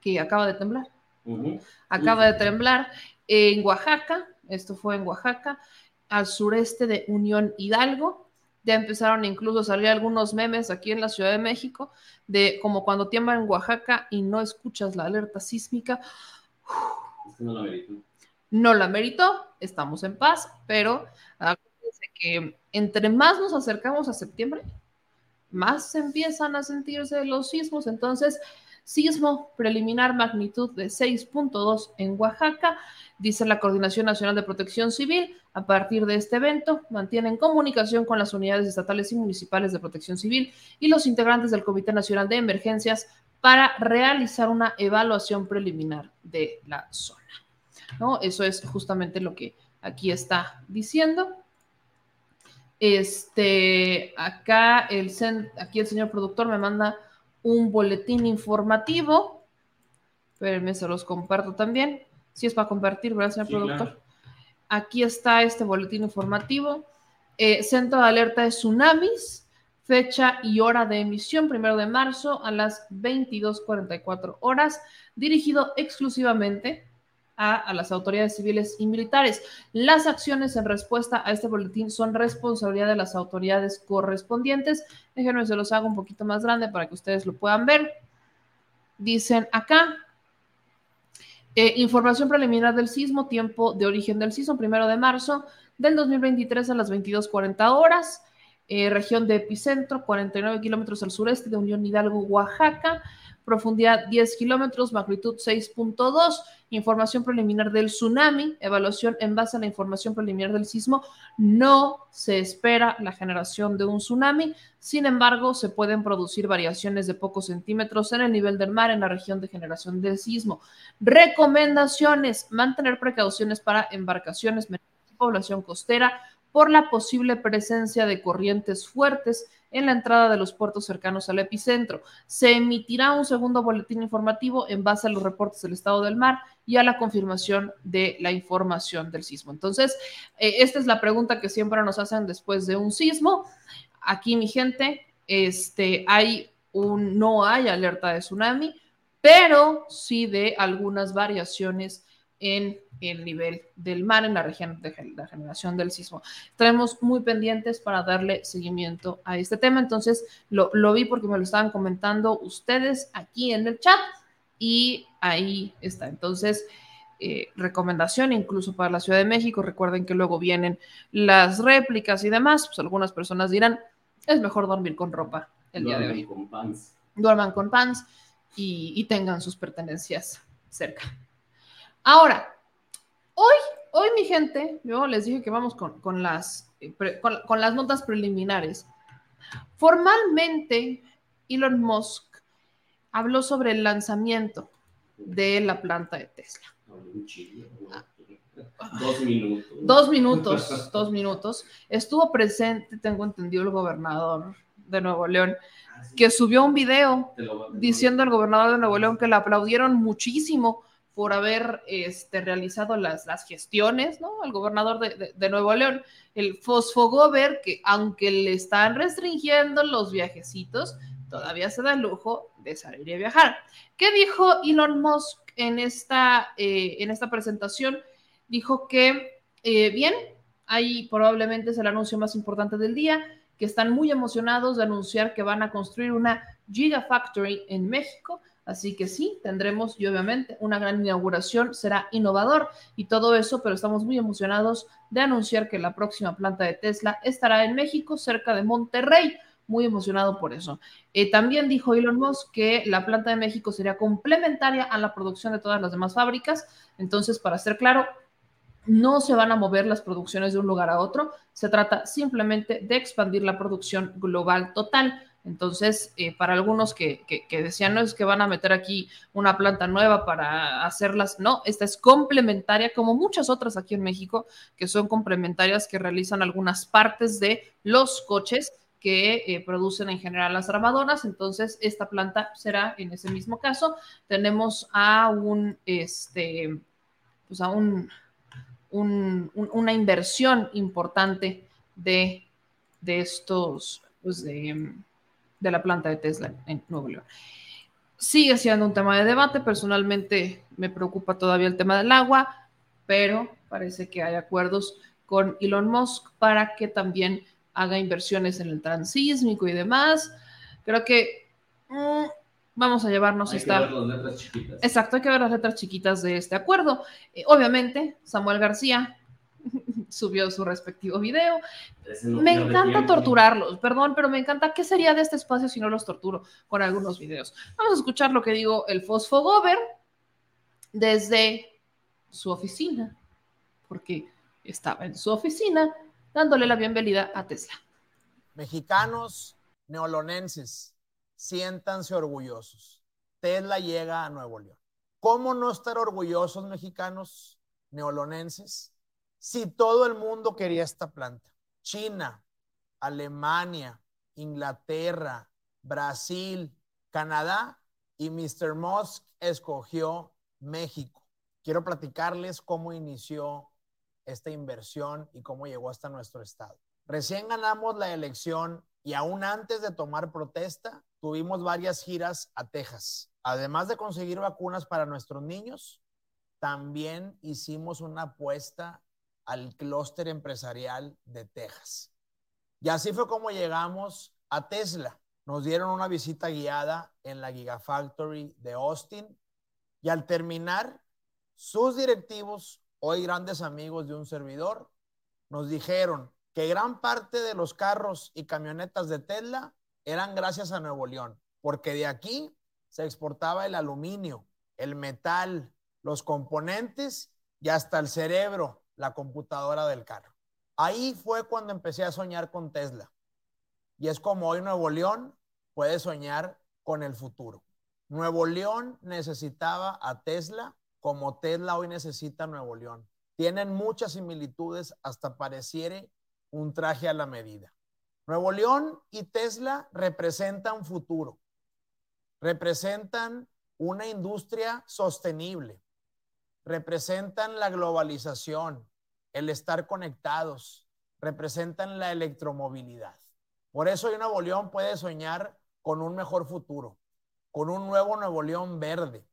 que acaba de temblar. Acaba de temblar en Oaxaca. Esto fue en Oaxaca, al sureste de Unión Hidalgo. Ya empezaron incluso a salir algunos memes aquí en la Ciudad de México, de como cuando tiembla en Oaxaca y no escuchas la alerta sísmica.
No la merito.
No la meritó, estamos en paz, pero acuérdense que entre más nos acercamos a septiembre, más empiezan a sentirse los sismos. Entonces, sismo preliminar magnitud de 6.2 en Oaxaca, dice la Coordinación Nacional de Protección Civil. A partir de este evento, mantienen comunicación con las unidades estatales y municipales de protección civil y los integrantes del Comité Nacional de Emergencias para realizar una evaluación preliminar de la zona. ¿No? Eso es justamente lo que aquí está diciendo. Este, acá el, aquí el señor productor me manda un boletín informativo. Espérenme, se los comparto también. Si es para compartir, ¿verdad, señor productor? Aquí está este boletín informativo. Eh, centro de alerta de tsunamis, fecha y hora de emisión, primero de marzo a las 22:44 horas, dirigido exclusivamente a, las autoridades civiles y militares. Las acciones en respuesta a este boletín son responsabilidad de las autoridades correspondientes. Déjenme, se los hago un poquito más grande para que ustedes lo puedan ver. Dicen acá, eh, información preliminar del sismo, tiempo de origen del sismo, primero de marzo del 2023 a las 22.40 horas. Eh, región de epicentro, 49 kilómetros al sureste de Unión Hidalgo, Oaxaca profundidad 10 kilómetros, magnitud 6.2, información preliminar del tsunami, evaluación en base a la información preliminar del sismo, no se espera la generación de un tsunami, sin embargo, se pueden producir variaciones de pocos centímetros en el nivel del mar en la región de generación del sismo. Recomendaciones, mantener precauciones para embarcaciones, población costera, por la posible presencia de corrientes fuertes en la entrada de los puertos cercanos al epicentro. Se emitirá un segundo boletín informativo en base a los reportes del estado del mar y a la confirmación de la información del sismo. Entonces, eh, esta es la pregunta que siempre nos hacen después de un sismo. Aquí, mi gente, este, hay un, no hay alerta de tsunami, pero sí de algunas variaciones en el nivel del mar en la región de la generación del sismo. Estaremos muy pendientes para darle seguimiento a este tema. Entonces, lo, vi porque me lo estaban comentando ustedes aquí en el chat y ahí está. Entonces, eh, recomendación incluso para la Ciudad de México. Recuerden que luego vienen las réplicas y demás. Pues algunas personas dirán, es mejor dormir con ropa el día de hoy.
Con pants.
Duerman con pants y tengan sus pertenencias cerca. Ahora, hoy, hoy mi gente, yo les dije que vamos con, las, eh, con, las notas preliminares. Formalmente, Elon Musk habló sobre el lanzamiento de la planta de Tesla.
Dos minutos.
Dos minutos, dos minutos. Estuvo presente, tengo entendido, el gobernador de Nuevo León, que subió un video diciendo al gobernador de Nuevo León que le aplaudieron muchísimo por haber este, realizado las, gestiones, ¿no? Al gobernador de, Nuevo León, el Fosfogover, que aunque le están restringiendo los viajecitos, todavía se da el lujo de salir y viajar. ¿Qué dijo Elon Musk en esta, eh, en esta presentación? Dijo que, eh, bien, ahí probablemente es el anuncio más importante del día, que están muy emocionados de anunciar que van a construir una Gigafactory en México Así que sí, tendremos y obviamente una gran inauguración, será innovador y todo eso, pero estamos muy emocionados de anunciar que la próxima planta de Tesla estará en México, cerca de Monterrey. Muy emocionado por eso. Eh, también dijo Elon Musk que la planta de México sería complementaria a la producción de todas las demás fábricas. Entonces, para ser claro, no se van a mover las producciones de un lugar a otro. Se trata simplemente de expandir la producción global total. Entonces, eh, para algunos que, decían, no es que van a meter aquí una planta nueva para hacerlas, no, esta es complementaria, como muchas otras aquí en México, que son complementarias, que realizan algunas partes de los coches que eh, producen en general las armadoras. Entonces, esta planta será en ese mismo caso. Tenemos a un, este, pues a un, una inversión importante de, de estos, pues de de la planta de Tesla en Nuevo León. Sigue siendo un tema de debate. Personalmente me preocupa todavía el tema del agua, pero parece que hay acuerdos con Elon Musk para que también haga inversiones en el transísmico y demás. Creo que mm, vamos a llevarnos
Hay
esta...
que ver las letras chiquitas.
Exacto, hay que ver las letras chiquitas de este acuerdo. Eh, obviamente, Samuel García subió su respectivo video. Me encanta torturarlos, perdón, pero me encanta. ¿Qué sería de este espacio si no los torturo con algunos videos? Vamos a escuchar lo que digo el Fosfogover desde su oficina, porque estaba en su oficina dándole la bienvenida a Tesla.
Mexicanos neolonenses, siéntanse orgullosos. Tesla llega a Nuevo León. ¿Cómo no estar orgullosos mexicanos neolonenses si todo el mundo quería esta planta? China, Alemania, Inglaterra, Brasil, Canadá y Mr. Musk escogió México. Quiero platicarles cómo inició esta inversión y cómo llegó hasta nuestro estado. Recién ganamos la elección y aún antes de tomar protesta, tuvimos varias giras a Texas. Además de conseguir vacunas para nuestros niños, también hicimos una apuesta al clúster empresarial de Texas. Y así fue como llegamos a Tesla. Nos dieron una visita guiada en la Gigafactory de Austin y al terminar, sus directivos, hoy grandes amigos de un servidor, nos dijeron que gran parte de los carros y camionetas de Tesla eran gracias a Nuevo León, porque de aquí se exportaba el aluminio, el metal, los componentes y hasta el cerebro, la computadora del carro. Ahí fue cuando empecé a soñar con Tesla. Y es como hoy Nuevo León puede soñar con el futuro. Nuevo León necesitaba a Tesla como Tesla hoy necesita a Nuevo León. Tienen muchas similitudes, hasta pareciere un traje a la medida. Nuevo León y Tesla representan futuro, representan una industria sostenible, representan la globalización, el estar conectados, representan la electromovilidad. Por eso hoy Nuevo León puede soñar con un mejor futuro, con un nuevo Nuevo León verde.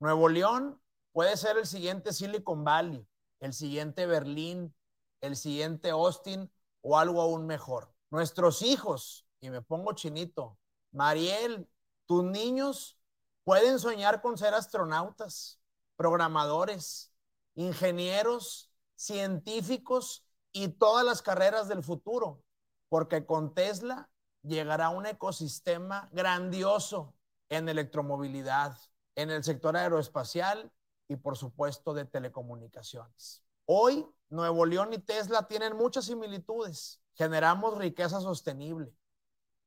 Nuevo León puede ser el siguiente Silicon Valley, el siguiente Berlín, el siguiente Austin o algo aún mejor. Nuestros hijos, y me pongo chinito, Mariel, tus niños pueden soñar con ser astronautas, programadores, ingenieros, científicos y todas las carreras del futuro, porque con Tesla llegará un ecosistema grandioso en electromovilidad, en el sector aeroespacial y por supuesto de telecomunicaciones. Hoy Nuevo León y Tesla tienen muchas similitudes. Generamos riqueza sostenible.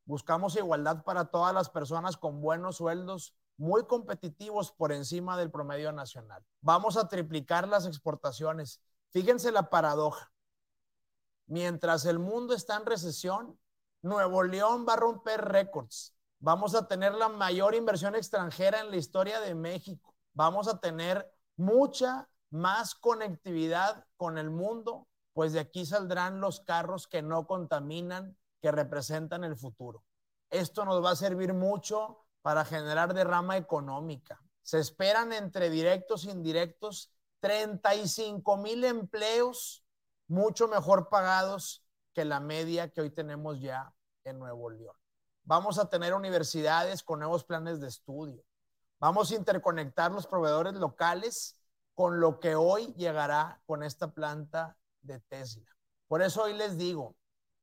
Buscamos igualdad para todas las personas con buenos sueldos muy competitivos por encima del promedio nacional. Vamos a triplicar las exportaciones. Fíjense la paradoja. Mientras el mundo está en recesión, Nuevo León va a romper récords. Vamos a tener la mayor inversión extranjera en la historia de México. Vamos a tener mucha más conectividad con el mundo, pues de aquí saldrán los carros que no contaminan, que representan el futuro. Esto nos va a servir mucho para generar derrama económica. Se esperan entre directos e indirectos 35 mil empleos mucho mejor pagados que la media que hoy tenemos ya en Nuevo León. Vamos a tener universidades con nuevos planes de estudio. Vamos a interconectar los proveedores locales con lo que hoy llegará con esta planta de Tesla. Por eso hoy les digo,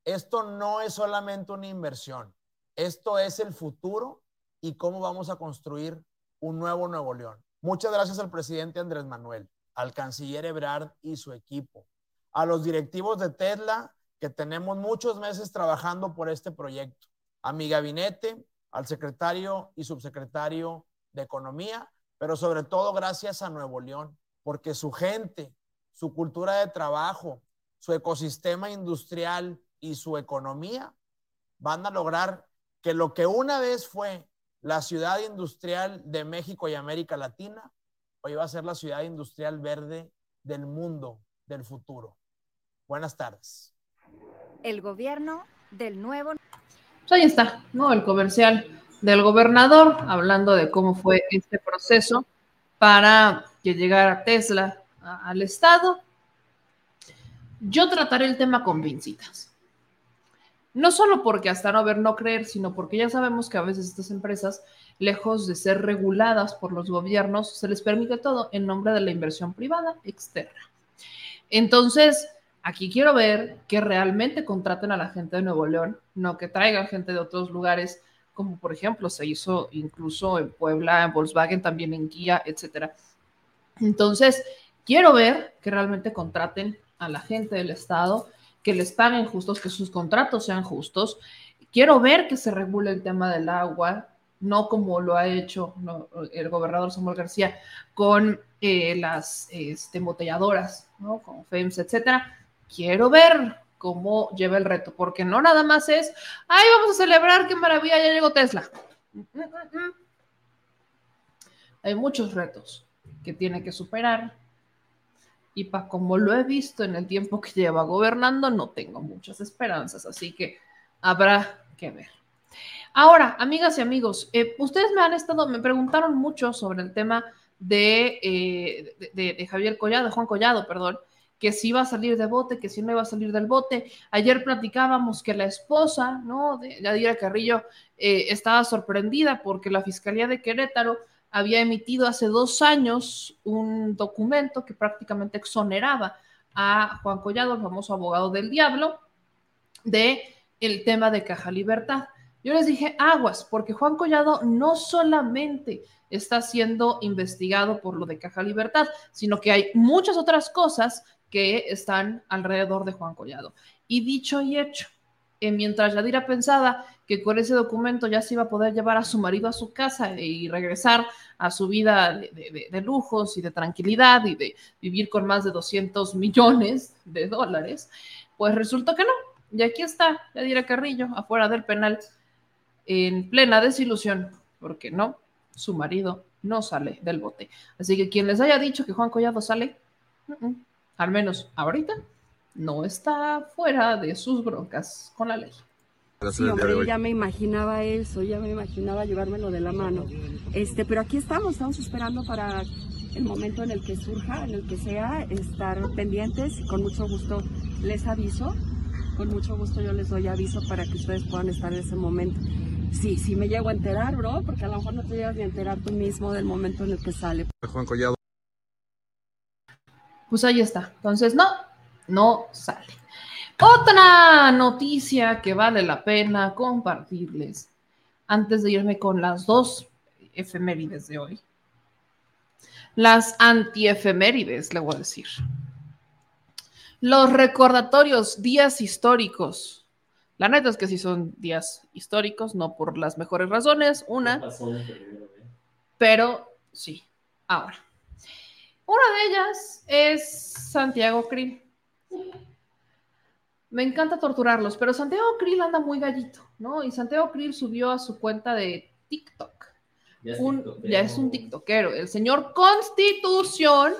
esto no es solamente una inversión, esto es el futuro y cómo vamos a construir un nuevo Nuevo León. Muchas gracias al presidente Andrés Manuel, al canciller Ebrard y su equipo, a los directivos de Tesla, que tenemos muchos meses trabajando por este proyecto, a mi gabinete, al secretario y subsecretario de Economía, pero sobre todo gracias a Nuevo León, porque su gente, su cultura de trabajo, su ecosistema industrial y su economía van a lograr que lo que una vez fue la ciudad industrial de México y América Latina, hoy va a ser la ciudad industrial verde del mundo del futuro. Buenas tardes.
El gobierno del nuevo.
Pues ahí está, ¿no? El comercial del gobernador, hablando de cómo fue este proceso para que llegara Tesla al Estado. Yo trataré el tema con vincitas. No solo porque hasta no ver, no creer, sino porque ya sabemos que a veces estas empresas, lejos de ser reguladas por los gobiernos, se les permite todo en nombre de la inversión privada externa. Entonces, aquí quiero ver que realmente contraten a la gente de Nuevo León, no que traigan gente de otros lugares, como por ejemplo se hizo incluso en Puebla, en Volkswagen, también en Guía, etcétera. Entonces, quiero ver que realmente contraten a la gente del Estado que les paguen justos, que sus contratos sean justos. Quiero ver que se regule el tema del agua, no como lo ha hecho el gobernador Samuel García con eh, las este, embotelladoras, ¿no? con FEMS, etcétera. Quiero ver cómo lleva el reto, porque no nada más es, ay, vamos a celebrar, qué maravilla, ya llegó Tesla. Hay muchos retos que tiene que superar y para como lo he visto en el tiempo que lleva gobernando, no tengo muchas esperanzas, así que habrá que ver. Ahora, amigas y amigos, eh, ustedes me han estado, me preguntaron mucho sobre el tema de, eh, de, Javier Collado, de Juan Collado, perdón, que si iba a salir de bote, que si no iba a salir del bote. Ayer platicábamos que la esposa, ¿no? De Yadira Carrillo eh, estaba sorprendida porque la Fiscalía de Querétaro había emitido hace dos años un documento que prácticamente exoneraba a Juan Collado, el famoso abogado del diablo, de el tema de Caja Libertad. Yo les dije aguas, porque Juan Collado no solamente está siendo investigado por lo de Caja Libertad, sino que hay muchas otras cosas que están alrededor de Juan Collado. Y dicho y hecho, eh, mientras Yadira pensaba que con ese documento ya se iba a poder llevar a su marido a su casa y regresar a su vida de, lujos y de tranquilidad y de vivir con más de 200 millones de dólares, pues resulta que no. Y aquí está Yadira Carrillo afuera del penal en plena desilusión, porque no, su marido no sale del bote. Así que quien les haya dicho que Juan Collado sale, al menos ahorita, no está fuera de sus broncas con la ley.
Sí, hombre, ya me imaginaba eso, ya me imaginaba llevármelo de la mano. Este, pero aquí estamos, estamos esperando para el momento en el que surja, en el que sea, estar pendientes. Con mucho gusto les aviso, con mucho gusto yo les doy aviso para que ustedes puedan estar en ese momento. Sí, sí me llego a enterar, bro, porque a lo mejor no te llegas ni a enterar tú mismo del momento en el que sale.
Juan Collado.
Pues ahí está. Entonces, no, no sale. Otra noticia que vale la pena compartirles antes de irme con las dos efemérides de hoy. Las antiefemérides, le voy a decir. Los recordatorios, días históricos. La neta es que sí son días históricos, no por las mejores razones, una. Pero sí, ahora. Una de ellas es Santiago Krill. Me encanta torturarlos, pero Santiago Krill anda muy gallito, ¿no? Y Santiago Krill subió a su cuenta de TikTok. Ya es, un, ya es un TikTokero. El señor Constitución,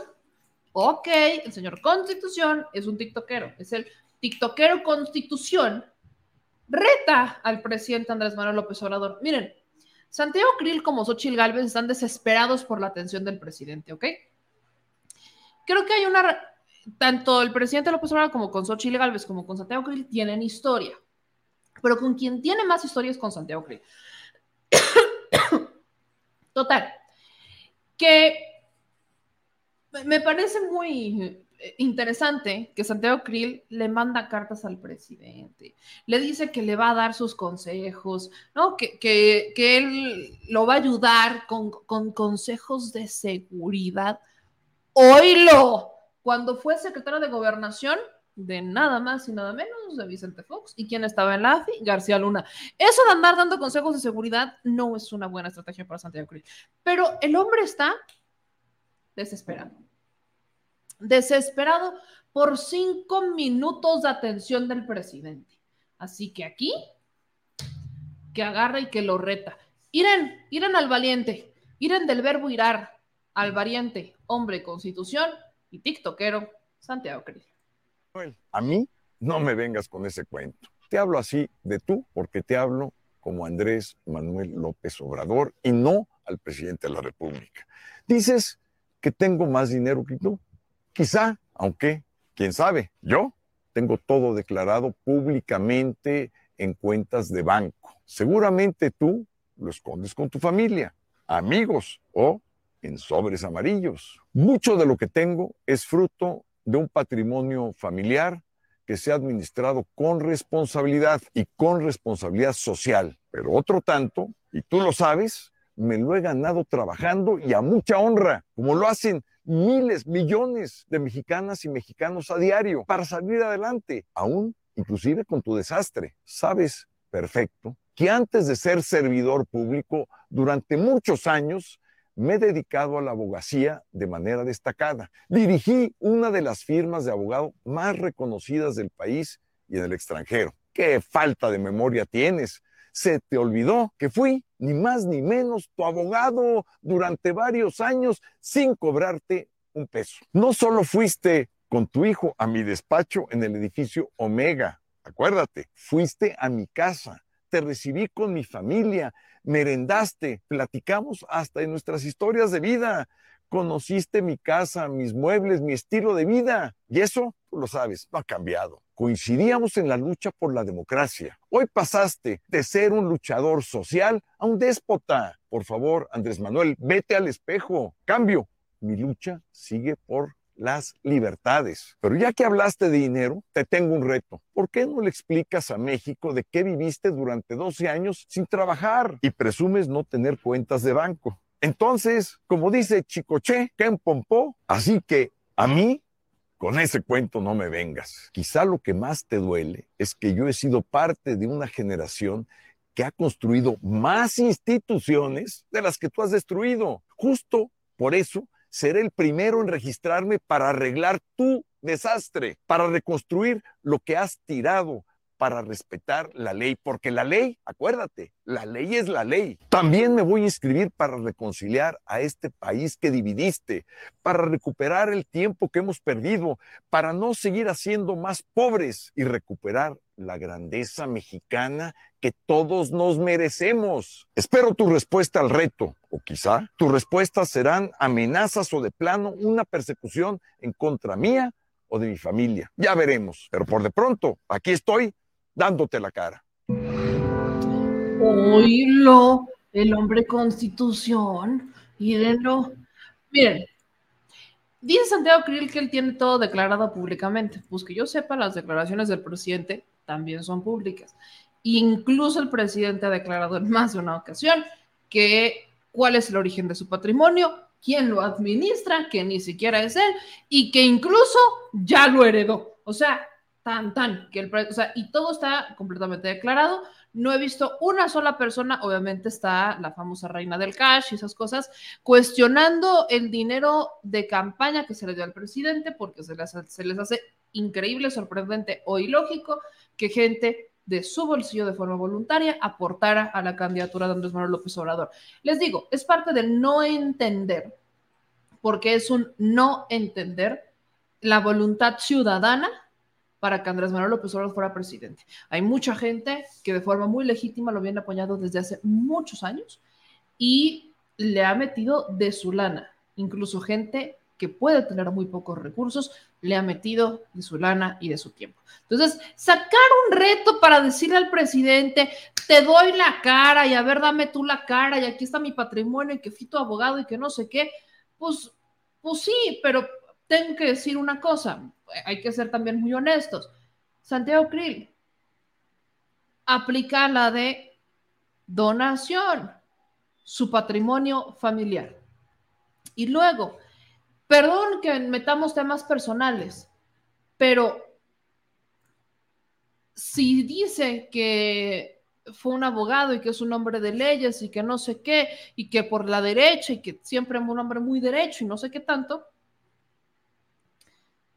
ok, el señor Constitución es un TikTokero. Es el TikTokero Constitución. Reta al presidente Andrés Manuel López Obrador. Miren, Santiago Krill como Xochitl Galvez están desesperados por la atención del presidente, ¿ok? Creo que hay una tanto el presidente López Obrador como con Xochitl Galvez como con Santiago Krill tienen historia. Pero con quien tiene más historia es con Santiago Krill. Total. Que me parece muy interesante que Santiago Krill le manda cartas al presidente, le dice que le va a dar sus consejos, ¿no? Que, que, él lo va a ayudar con, con consejos de seguridad. ¡Oílo! Cuando fue secretario de gobernación de nada más y nada menos de Vicente Fox. ¿Y quién estaba en la AFI? García Luna. Eso de andar dando consejos de seguridad no es una buena estrategia para Santiago Cruz. Pero el hombre está desesperado. Desesperado por cinco minutos de atención del presidente. Así que aquí, que agarra y que lo reta. Iren, iren al valiente, iren del verbo irar, al valiente, hombre, constitución, y tiktokero Santiago Cris.
A mí no me vengas con ese cuento. Te hablo así de tú porque te hablo como Andrés Manuel López Obrador y no al presidente de la República. Dices que tengo más dinero que tú. Quizá, aunque, quién sabe, yo tengo todo declarado públicamente en cuentas de banco. Seguramente tú lo escondes con tu familia, amigos o en sobres amarillos. Mucho de lo que tengo es fruto de un patrimonio familiar que se ha administrado con responsabilidad y con responsabilidad social. Pero otro tanto, y tú lo sabes, me lo he ganado trabajando y a mucha honra, como lo hacen miles, millones de mexicanas y mexicanos a diario para salir adelante, aún inclusive con tu desastre. Sabes perfecto que antes de ser servidor público, durante muchos años me he dedicado a la abogacía de manera destacada. Dirigí una de las firmas de abogado más reconocidas del país y en el extranjero. ¡Qué falta de memoria tienes! Se te olvidó que fui ni más ni menos tu abogado durante varios años sin cobrarte un peso. No solo fuiste con tu hijo a mi despacho en el edificio Omega, acuérdate, fuiste a mi casa, te recibí con mi familia, merendaste, platicamos hasta de nuestras historias de vida, conociste mi casa, mis muebles, mi estilo de vida. Y eso, tú lo sabes, no ha cambiado. Coincidíamos en la lucha por la democracia. Hoy pasaste de ser un luchador social a un déspota. Por favor, Andrés Manuel, vete al espejo. Cambio. Mi lucha sigue por las libertades. Pero ya que hablaste de dinero, te tengo un reto. ¿Por qué no le explicas a México de qué viviste durante 12 años sin trabajar y presumes no tener cuentas de banco? Entonces, como dice Chicoche, en Pompó, así que a mí con ese cuento no me vengas. Quizá lo que más te duele es que yo he sido parte de una generación que ha construido más instituciones de las que tú has destruido. Justo por eso seré el primero en registrarme para arreglar tu desastre, para reconstruir lo que has tirado, para respetar la ley, porque la ley, acuérdate, la ley es la ley. También me voy a inscribir para reconciliar a este país que dividiste, para recuperar el tiempo que hemos perdido, para no seguir haciendo más pobres y recuperar la grandeza mexicana que todos nos merecemos. Espero tu respuesta al reto, o quizá tus respuestas serán amenazas o de plano una persecución en contra mía o de mi familia. Ya veremos, pero por de pronto, aquí estoy dándote la cara.
Oílo, el hombre constitución, mírenlo. Miren, dice Santiago Krill que él tiene todo declarado públicamente. Pues que yo sepa, las declaraciones del presidente también son públicas. Incluso el presidente ha declarado en más de una ocasión que cuál es el origen de su patrimonio, quién lo administra, que ni siquiera es él, y que incluso ya lo heredó. O sea, tan, tan, que el, o sea, y todo está completamente declarado. No he visto una sola persona, obviamente está la famosa reina del cash y esas cosas, cuestionando el dinero de campaña que se le dio al presidente, porque se les, se les hace increíble, sorprendente o ilógico que gente de su bolsillo de forma voluntaria aportara a la candidatura de Andrés Manuel López Obrador. Les digo, es parte del no entender, porque es un no entender la voluntad ciudadana para que Andrés Manuel López Obrador fuera presidente. Hay mucha gente que de forma muy legítima lo viene apoyado desde hace muchos años y le ha metido de su lana, incluso gente que puede tener muy pocos recursos, le ha metido de su lana y de su tiempo. Entonces, sacar un reto para decirle al presidente, te doy la cara y a ver, dame tú la cara y aquí está mi patrimonio y que fui tu abogado y que no sé qué, pues, pues sí, pero tengo que decir una cosa, hay que ser también muy honestos. Santiago Krill aplica la de donación, su patrimonio familiar. Y luego, Perdón que metamos temas personales, pero si dice que fue un abogado y que es un hombre de leyes y que no sé qué, y que por la derecha y que siempre es un hombre muy derecho y no sé qué tanto,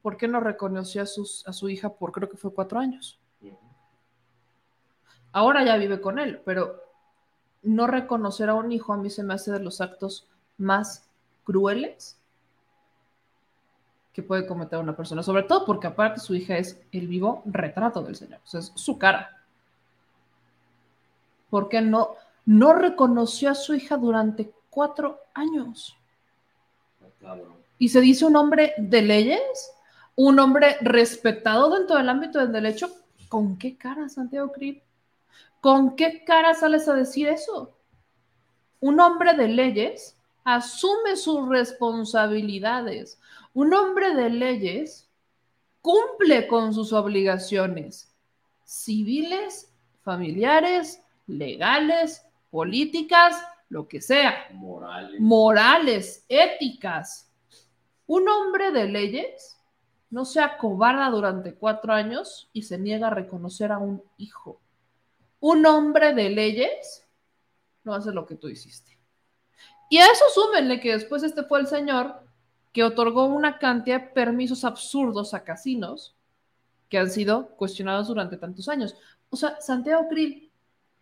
¿por qué no reconoció a, a su hija por creo que fue cuatro años? Ahora ya vive con él, pero no reconocer a un hijo a mí se me hace de los actos más crueles que puede cometer una persona, sobre todo porque aparte su hija es el vivo retrato del Señor, es su cara. Porque no, no reconoció a su hija durante cuatro años. Y se dice un hombre de leyes, un hombre respetado dentro del ámbito del derecho. ¿Con qué cara, Santiago Crip? ¿Con qué cara sales a decir eso? Un hombre de leyes asume sus responsabilidades. Un hombre de leyes cumple con sus obligaciones civiles, familiares, legales, políticas, lo que sea.
Morales.
Morales, éticas. Un hombre de leyes no se acobarda durante cuatro años y se niega a reconocer a un hijo. Un hombre de leyes no hace lo que tú hiciste. Y a eso súmenle que después este fue el señor que otorgó una cantidad de permisos absurdos a casinos que han sido cuestionados durante tantos años. O sea, Santiago Krill,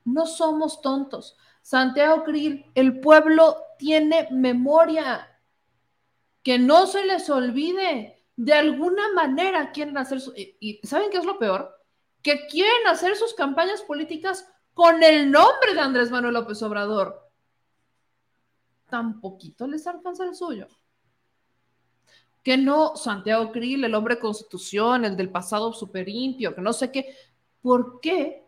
no somos tontos. Santiago Krill, el pueblo tiene memoria. Que no se les olvide. De alguna manera quieren hacer su... ¿Y saben qué es lo peor? Que quieren hacer sus campañas políticas con el nombre de Andrés Manuel López Obrador. Tan poquito les alcanza el suyo. Que no, Santiago Krill, el hombre constitución, el del pasado super limpio, que no sé qué. ¿Por qué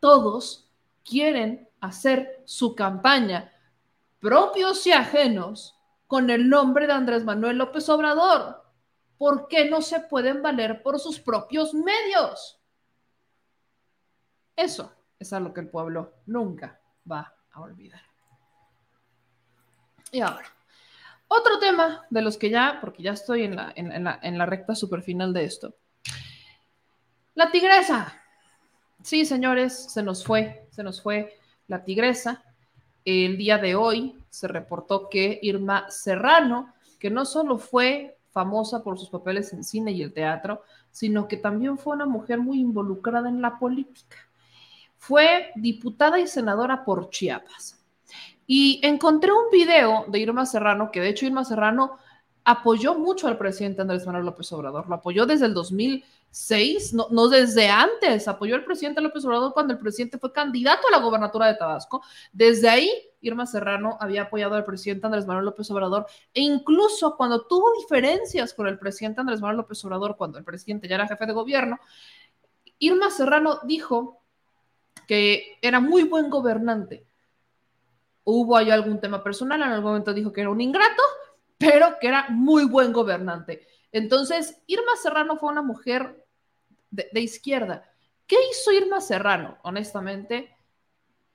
todos quieren hacer su campaña, propios y ajenos, con el nombre de Andrés Manuel López Obrador? ¿Por qué no se pueden valer por sus propios medios? Eso es algo que el pueblo nunca va a olvidar. Y ahora, otro tema de los que ya, porque ya estoy en la, en, la, en la recta super final de esto. La tigresa. Sí, señores, se nos fue, se nos fue la tigresa. El día de hoy se reportó que Irma Serrano, que no solo fue famosa por sus papeles en cine y el teatro, sino que también fue una mujer muy involucrada en la política. Fue diputada y senadora por Chiapas. Y encontré un video de Irma Serrano, que de hecho Irma Serrano apoyó mucho al presidente Andrés Manuel López Obrador, lo apoyó desde el 2006, no, no desde antes, apoyó al presidente López Obrador cuando el presidente fue candidato a la gobernatura de Tabasco. Desde ahí, Irma Serrano había apoyado al presidente Andrés Manuel López Obrador e incluso cuando tuvo diferencias con el presidente Andrés Manuel López Obrador, cuando el presidente ya era jefe de gobierno, Irma Serrano dijo que era muy buen gobernante. Hubo ahí algún tema personal, en algún momento dijo que era un ingrato, pero que era muy buen gobernante. Entonces, Irma Serrano fue una mujer de, izquierda. ¿Qué hizo Irma Serrano, honestamente,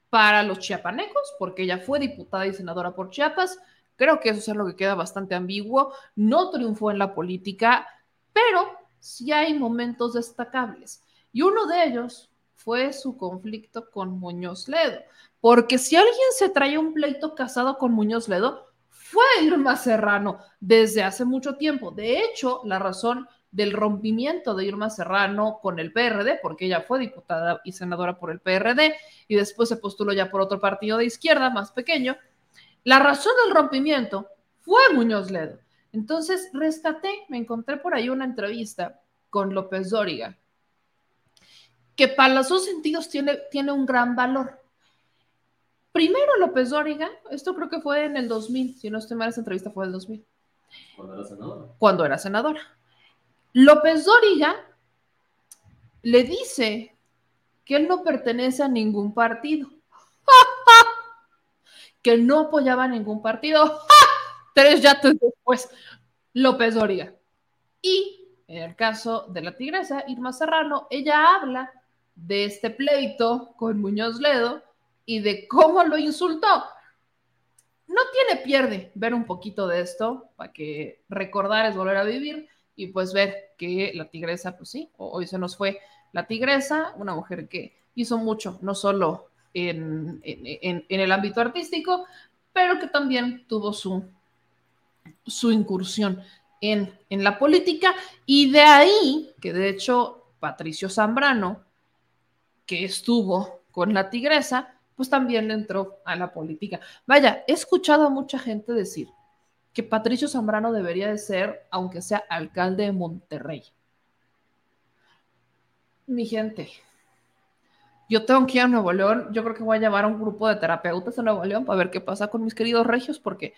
para los chiapanecos? Porque ella fue diputada y senadora por Chiapas. Creo que eso es algo que queda bastante ambiguo. No triunfó en la política, pero sí hay momentos destacables. Y uno de ellos fue su conflicto con Muñoz Ledo. Porque si alguien se traía un pleito casado con Muñoz Ledo, fue Irma Serrano desde hace mucho tiempo. De hecho, la razón del rompimiento de Irma Serrano con el PRD, porque ella fue diputada y senadora por el PRD y después se postuló ya por otro partido de izquierda más pequeño, la razón del rompimiento fue Muñoz Ledo. Entonces, rescaté, me encontré por ahí una entrevista con López Dóriga, que para los dos sentidos tiene, tiene un gran valor. Primero López Dóriga, esto creo que fue en el 2000, si no estoy mal, esa entrevista fue del 2000.
Cuando era senadora.
Cuando era senadora. López Dóriga le dice que él no pertenece a ningún partido, que no apoyaba a ningún partido. Tres yates después, López Dóriga. Y en el caso de la tigresa, Irma Serrano, ella habla de este pleito con Muñoz Ledo y de cómo lo insultó. No tiene pierde ver un poquito de esto para que recordar es volver a vivir y pues ver que la tigresa, pues sí, hoy se nos fue la tigresa, una mujer que hizo mucho, no solo en, en, el ámbito artístico, pero que también tuvo su, su incursión en, en la política y de ahí que de hecho Patricio Zambrano, que estuvo con la tigresa, pues también entró a la política. Vaya, he escuchado a mucha gente decir que Patricio Zambrano debería de ser, aunque sea alcalde de Monterrey. Mi gente, yo tengo que ir a Nuevo León, yo creo que voy a llevar a un grupo de terapeutas a Nuevo León para ver qué pasa con mis queridos regios, porque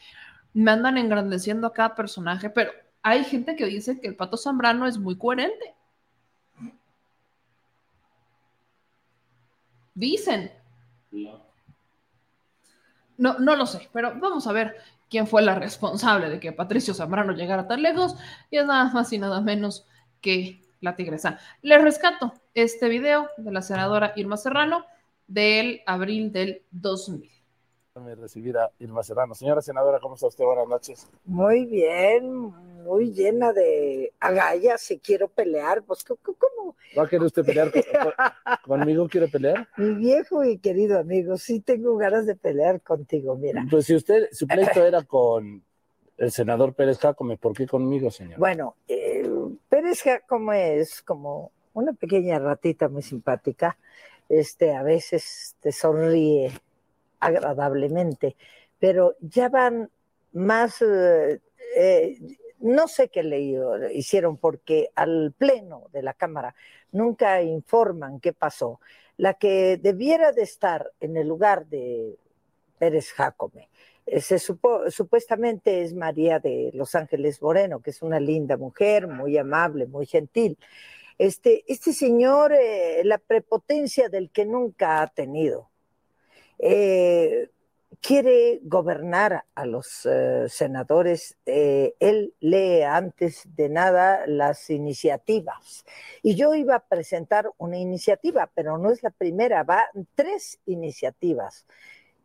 me andan engrandeciendo a cada personaje, pero hay gente que dice que el Pato Zambrano es muy coherente. Dicen, No, no lo sé, pero vamos a ver quién fue la responsable de que Patricio Zambrano llegara tan lejos y es nada más y nada menos que la tigresa. Les rescato este video de la senadora Irma Serrano del abril del 2000
recibir a Irma Serrano. Señora senadora, ¿cómo está usted? Buenas noches.
Muy bien, muy llena de agallas si quiero pelear. Pues, ¿cómo?
¿Va a querer usted pelear conmigo? ¿Quiere pelear?
Mi viejo y querido amigo, sí tengo ganas de pelear contigo, mira.
Pues si usted, su pleito era con el senador Pérez Jacome, ¿por qué conmigo, señor?
Bueno, Pérez Jacome es como una pequeña ratita muy simpática. Este, a veces te sonríe agradablemente, pero ya van más, eh, eh, no sé qué le hicieron porque al pleno de la Cámara nunca informan qué pasó. La que debiera de estar en el lugar de Pérez Jacome, eh, se supuestamente es María de Los Ángeles Moreno, que es una linda mujer, muy amable, muy gentil. Este, este señor, la prepotencia del que nunca ha tenido, eh, quiere gobernar a los eh, senadores. Eh, él lee antes de nada las iniciativas. Y yo iba a presentar una iniciativa, pero no es la primera, va tres iniciativas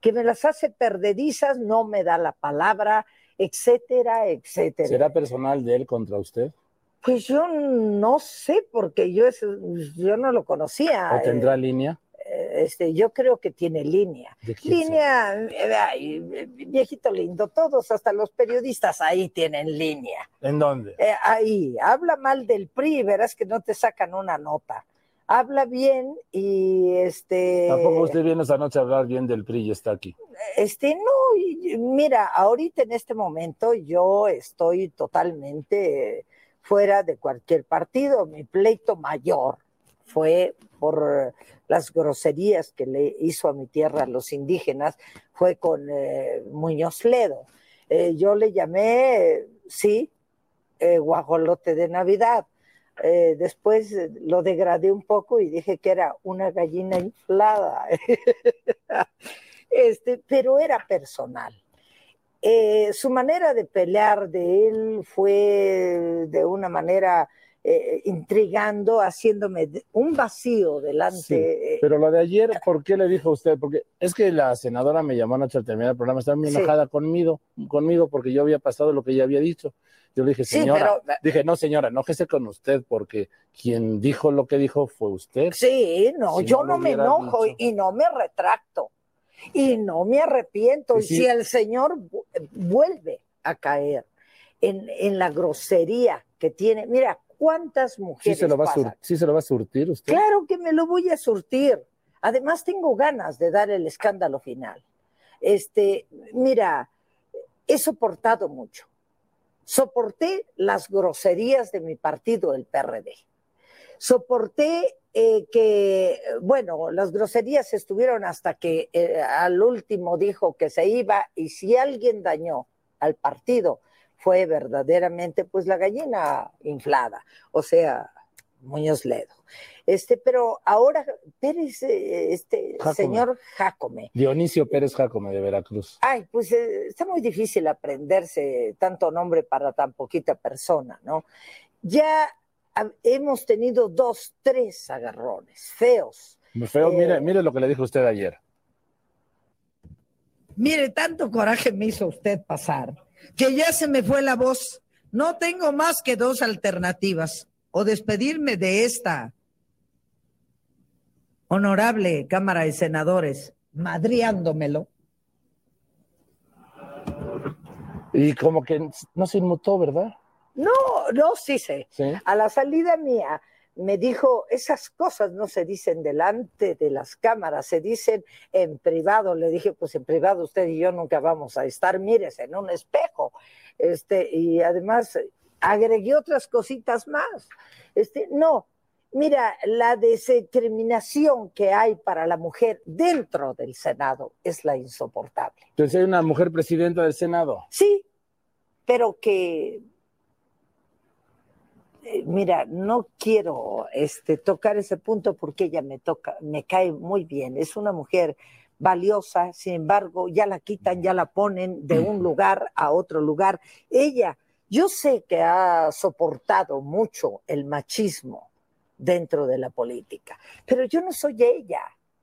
que me las hace perdedizas, no me da la palabra, etcétera, etcétera.
¿Será personal de él contra usted?
Pues yo no sé, porque yo, yo no lo conocía.
¿O tendrá línea?
Este, yo creo que tiene línea. Línea, eh, viejito lindo, todos, hasta los periodistas ahí tienen línea.
¿En dónde?
Eh, ahí, habla mal del PRI, verás que no te sacan una nota. Habla bien y este.
Tampoco usted viene esta noche a hablar bien del PRI y está aquí.
Este, no, mira, ahorita en este momento yo estoy totalmente fuera de cualquier partido. Mi pleito mayor fue por las groserías que le hizo a mi tierra a los indígenas, fue con eh, Muñoz Ledo. Eh, yo le llamé, sí, eh, guajolote de Navidad. después lo degradé un poco y dije que era una gallina inflada. este, pero era personal. su manera de pelear de él fue de una manera eh, intrigando, haciéndome un vacío delante.
Eh, pero lo de ayer, ¿por qué le dijo a usted? Porque es que la senadora me llamó anoche al terminar el programa, estaba muy enojada conmigo, conmigo porque yo había pasado lo que ella había dicho. Yo le dije, señora, dije, no, señora, enójese con usted porque quien dijo lo que dijo fue usted.
Sí, no, yo no, me enojo y no me retracto y no me arrepiento. Y si el Señor vuelve a caer en, en la grosería que tiene, mira, ¿Cuántas mujeres?
¿Sí se, lo va A ¿Sí se lo va a surtir usted?
Claro que me lo voy a surtir. Además, tengo ganas de dar el escándalo final. Este, mira, he soportado mucho. Soporté las groserías de mi partido, el PRD. Soporté eh, que, bueno, las groserías estuvieron hasta que eh, al último dijo que se iba y si alguien dañó al partido fue verdaderamente pues la gallina inflada, o sea, Muñoz Ledo. Este, pero ahora Pérez, eh, este señor Jacome.
Dionisio Pérez Jacome de Veracruz.
Ay, pues eh, está muy difícil aprenderse tanto nombre para tan poquita persona, ¿no? Ya hemos tenido dos, tres agarrones feos.
Feo, mire, eh, mire lo que le dijo usted ayer.
Mire, tanto coraje me hizo usted pasar que ya se me fue la voz. No tengo más que dos alternativas. O despedirme de esta honorable Cámara de Senadores, madriándomelo.
Y como que no se inmutó, ¿verdad?
No, no, sí sé. A la salida mía me dijo, esas cosas no se dicen delante de las cámaras, se dicen en privado. Le dije, pues en privado usted y yo nunca vamos a estar, mírese en un espejo. Este, y además agregué otras cositas más. Este, no, mira, la discriminación que hay para la mujer dentro del Senado es la insoportable.
Entonces hay una mujer presidenta del Senado.
Sí, pero que mira, no quiero este, tocar ese punto porque ella me toca, me cae muy bien. Es una mujer valiosa, sin embargo, ya la quitan, ya la ponen de un lugar a otro lugar. Ella, yo sé que ha soportado mucho el machismo dentro de la política, pero yo no soy ella.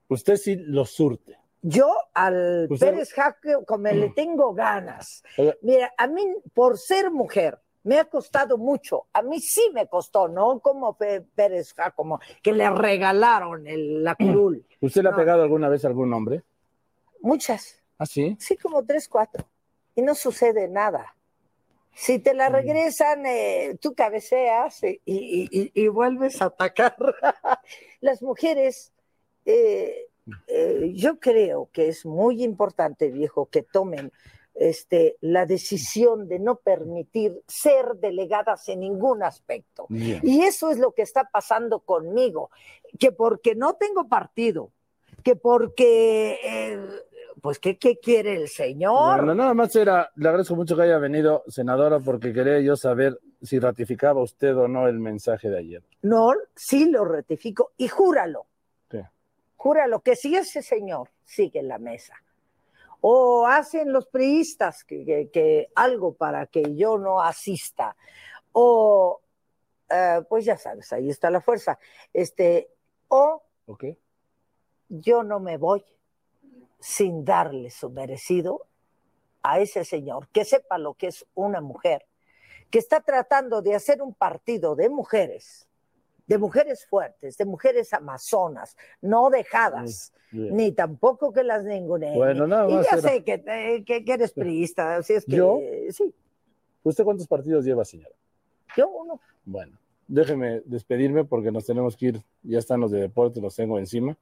Usted sí lo surte.
Yo al Pérez Jaque, como le tengo ganas. Mira, a mí, por ser mujer, me ha costado mucho. A mí sí me costó, no como Pérez como que le regalaron el, la curul.
¿Usted le ha pegado alguna vez a algún hombre?
Muchas.
¿Ah, sí?
Sí, como tres, cuatro. Y no sucede nada. Si te la mm. regresan, eh, tú cabeceas y, vuelves a atacar. Las mujeres, eh, eh, yo creo que es muy importante, viejo, que tomen este, la decisión de no permitir ser delegadas en ningún aspecto. Y eso es lo que está pasando conmigo, que porque no tengo partido, que porque, eh, pues, ¿qué, quiere el señor?
Bueno, nada más era, le agradezco mucho que haya venido, senadora, porque quería yo saber si ratificaba usted o no el mensaje de ayer.
No, sí lo ratifico y júralo. Júralo que si ese señor sigue en la mesa o hacen los priistas que, algo para que yo no asista, o eh, pues ya sabes, ahí está la fuerza, este, o yo no me voy sin darle su merecido a ese señor, que sepa lo que es una mujer, que está tratando de hacer un partido de mujeres de mujeres fuertes, de mujeres amazonas, no dejadas, ni tampoco que las ningune.
Bueno, nada
más. Y ya sé que, que, eres priista, así es que.
¿Yo?
Sí.
¿Usted cuántos partidos lleva, señora?
Yo uno.
Bueno, déjeme despedirme porque nos tenemos que ir, ya están los de deporte, los tengo encima.